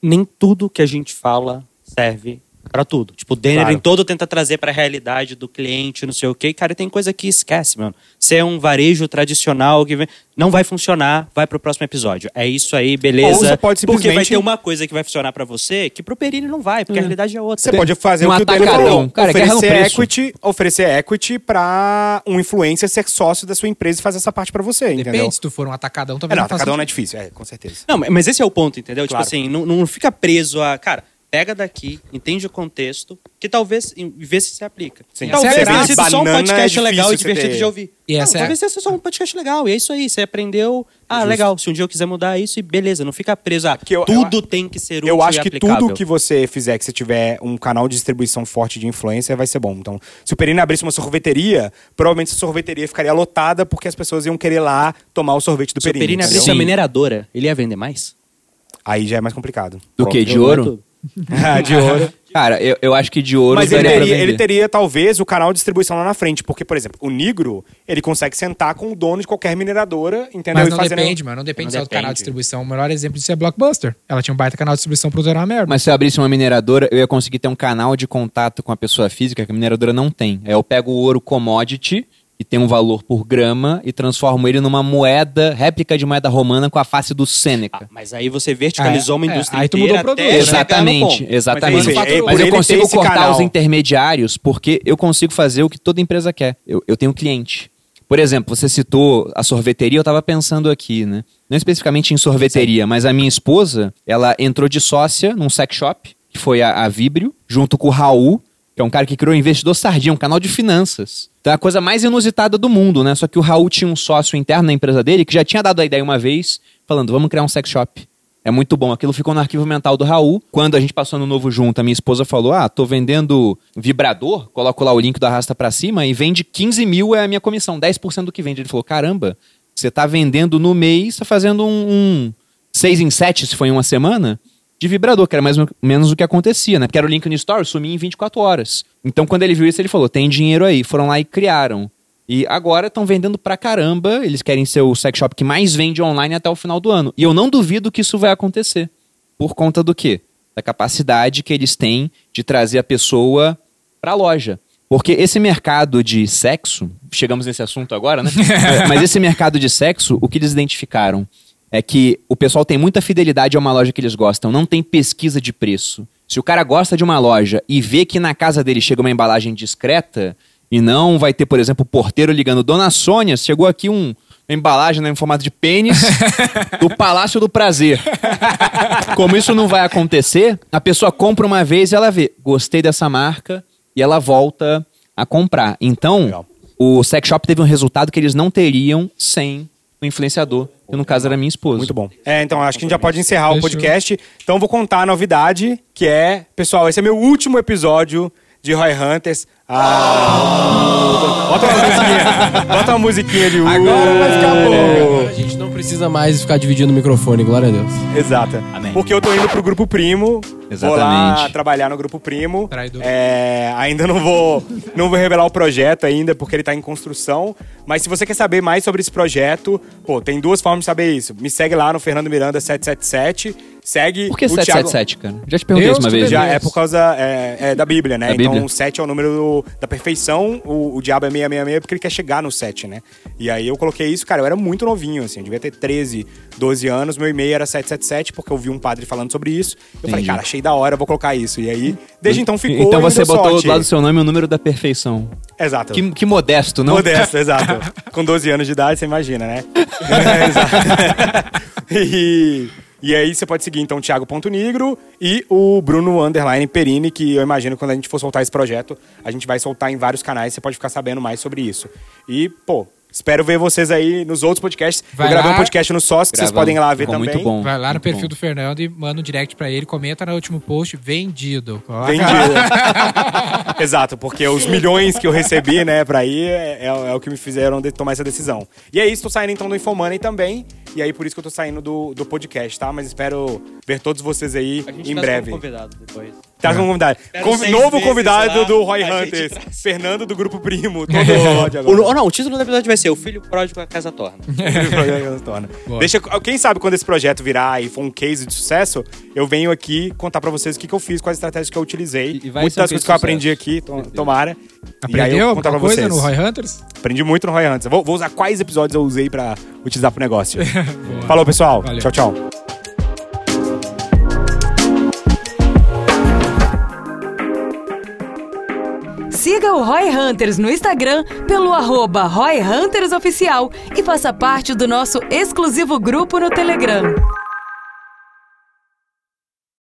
nem tudo que a gente fala serve pra tudo. Tipo, o Denner Claro. em todo tenta trazer pra realidade do cliente, não sei o quê. Cara, tem coisa que esquece, mano. Se é um varejo tradicional que vem, não vai funcionar, vai pro próximo episódio. É isso aí, beleza. Ou você pode Porque vai simplesmente- ter uma coisa que vai funcionar pra você que pro Perini não vai, porque a realidade é outra. Você pode fazer um o que o atacadão. falou. Cara, no oferecer equity, oferecer equity pra um influencer ser sócio da sua empresa e fazer essa parte pra você, entendeu? Depende, se tu for um atacadão, É, talvez não, não faça atacadão não é difícil, é, com certeza. Não, mas esse é o ponto, entendeu? Claro. Tipo assim, não, não fica preso a. Cara, pega daqui, entende o contexto, que talvez em- vê se se aplica. Sim. Talvez Essa é a tenha graça. sido só um Banana é podcast difícil legal e divertido ter. de ouvir. E não, essa é- talvez tenha sido só um podcast legal. E é isso aí. Você aprendeu. Ah, legal. Se um dia eu quiser mudar isso, e beleza, não fica preso a Porque eu- tudo tem que ser útil Eu acho e que aplicável. tudo que você fizer, que você tiver um canal de distribuição forte de influência, vai ser bom. Então, se o Perini abrisse uma sorveteria, provavelmente essa sorveteria ficaria lotada porque as pessoas iam querer lá tomar o sorvete do Se o Perini. Perini entendeu? abrisse uma mineradora, ele ia vender mais? Aí já é mais complicado. Do que? De Eu- ouro? Tudo. de ouro. Cara, eu, eu acho que de ouro Mas ele teria, ele teria, talvez, o canal de distribuição lá na frente. Porque, por exemplo, o Nigro, ele consegue sentar com o dono de qualquer mineradora, entendeu? Mas não fazendo- depende, mano. Não depende Não só do canal depende. de distribuição. O melhor exemplo disso é Blockbuster. Ela tinha um baita canal de distribuição pro era uma merda. Mas se eu abrisse uma mineradora, eu ia conseguir ter um canal de contato com a pessoa física que a mineradora não tem. Aí eu pego o ouro commodity, e tem um valor por grama, e transformo ele numa moeda, réplica de moeda romana com a face do Sêneca. Ah, mas aí você verticalizou uma É, é, indústria aí tu mudou o produto, Exatamente, exatamente. Mas é Mas, é, eu consigo cortar canal. os intermediários porque eu consigo fazer o que toda empresa quer. Eu, eu tenho cliente. Por exemplo, você citou a sorveteria, eu estava pensando aqui, né? Não especificamente em sorveteria, mas a minha esposa, ela entrou de sócia num sex shop, que foi a, a Vibrio, junto com o Raul. Que é um cara que criou o Investidor Sardinha, um canal de finanças. Então é a coisa mais inusitada do mundo, né? Só que o Raul tinha um sócio interno na empresa dele que já tinha dado a ideia uma vez, falando, vamos criar um sex shop. É muito bom. Aquilo ficou no arquivo mental do Raul. Quando a gente passou no novo junto, a minha esposa falou: Ah, tô vendendo vibrador, coloco lá o link do arrasta pra cima e vende 15 mil é a minha comissão, 10% do que vende. Ele falou: Caramba, você tá vendendo no mês, tá fazendo um, um 6 em 7, se foi em uma semana, de vibrador, que era mais ou menos o que acontecia, né? Porque era o no Store, sumia em 24 horas. Então, quando ele viu isso, ele falou: tem dinheiro aí. Foram lá e criaram. E agora estão vendendo pra caramba. Eles querem ser o sex shop que mais vende online até o final do ano. E eu não duvido que isso vai acontecer. Por conta do quê? Da capacidade que eles têm de trazer a pessoa pra loja. Porque esse mercado de sexo, chegamos nesse assunto agora, né? Mas esse mercado de sexo, o que eles identificaram é que o pessoal tem muita fidelidade a uma loja que eles gostam, não tem pesquisa de preço. Se o cara gosta de uma loja e vê que na casa dele chega uma embalagem discreta, e não vai ter, por exemplo, o porteiro ligando: Dona Sônia, chegou aqui um, uma embalagem né, em formato de pênis do Palácio do Prazer. Como isso não vai acontecer, a pessoa compra uma vez e ela vê: gostei dessa marca, e ela volta a comprar. Então, Legal. o sex shop teve um resultado que eles não teriam sem o influenciador, que no caso era minha esposa. Muito bom. É, então acho que a gente já pode encerrar o podcast. Então eu vou contar a novidade, que é, pessoal, esse é meu último episódio de Roy Hunters. Ah, Bota uma musiquinha. Bota uma musiquinha de Agora vai ficar Agora a gente não precisa mais ficar dividindo o microfone, glória a Deus. Exato. Amém. Porque eu tô indo pro Grupo Primo. Vou lá Exatamente. trabalhar no Grupo Primo. Traidor. É, ainda não vou, não vou revelar o projeto ainda, porque ele tá em construção. Mas se você quer saber mais sobre esse projeto, pô, tem duas formas de saber isso. Me segue lá no Fernando Miranda 777. Segue Por que o Thiago... 777, cara? Já te perguntei isso uma vez. Já é por causa é, é da Bíblia, né? Da então Bíblia. o 7 é o número do- da perfeição, o, o diabo é 666 porque ele quer chegar no 7, né? E aí eu coloquei isso, cara, eu era muito novinho, assim, eu devia ter 13, 12 anos, meu e-mail era 777, porque eu vi um padre falando sobre isso. Eu falei, Entendi. cara, achei da hora, vou colocar isso. E aí, desde então ficou. Então você botou sorte. do lado do seu nome o número da perfeição. Exato. Que, que modesto, não? Modesto, exato. Com 12 anos de idade, você imagina, né? É, exato. e, e aí você pode seguir, então, o Thiago.negro e o Bruno Underline Perini, que eu imagino que quando a gente for soltar esse projeto, a gente vai soltar em vários canais, você pode ficar sabendo mais sobre isso. E, pô, espero ver vocês aí nos outros podcasts. Vai eu gravei lá. um podcast no Sócio, que vocês podem ir lá ver também. muito bom. Vai lá no perfil bom. do Fernando e manda um direct pra ele, comenta no último post, vendido. Coloca Vendido. Exato, porque os milhões que eu recebi, né, pra ir, é, é o que me fizeram de tomar essa decisão. E é isso, tô saindo então do Infomoney também. E aí, por isso que eu tô saindo do, do podcast, tá? Mas espero ver todos vocês aí A gente em traz breve. como convidado depois. Tá como convidado. Espero Convi- seis novo convidado lá, do Roy Hunters. traz. Fernando do Grupo Primo. Todo episódio O, agora. não, o título do episódio vai ser O Filho Pródigo a Casa Torna. Boa. Deixa, quem sabe quando esse projeto virar e for um case de sucesso, eu venho aqui contar pra vocês o que, que eu fiz, quais estratégias que eu utilizei. E- e vai Muitas ser um das coisas que eu aprendi aqui, to- tomara. E aí Aprendeu eu vou contar pra alguma coisa vocês. no Roy Hunters? Aprendi muito no Roy Hunters. Vou, vou usar quais episódios eu usei pra utilizar pro negócio. Falou, pessoal. Valeu. Tchau, tchau. Siga o Roy Hunters no Instagram pelo arroba Roy Hunters Oficial e faça parte do nosso exclusivo grupo no Telegram.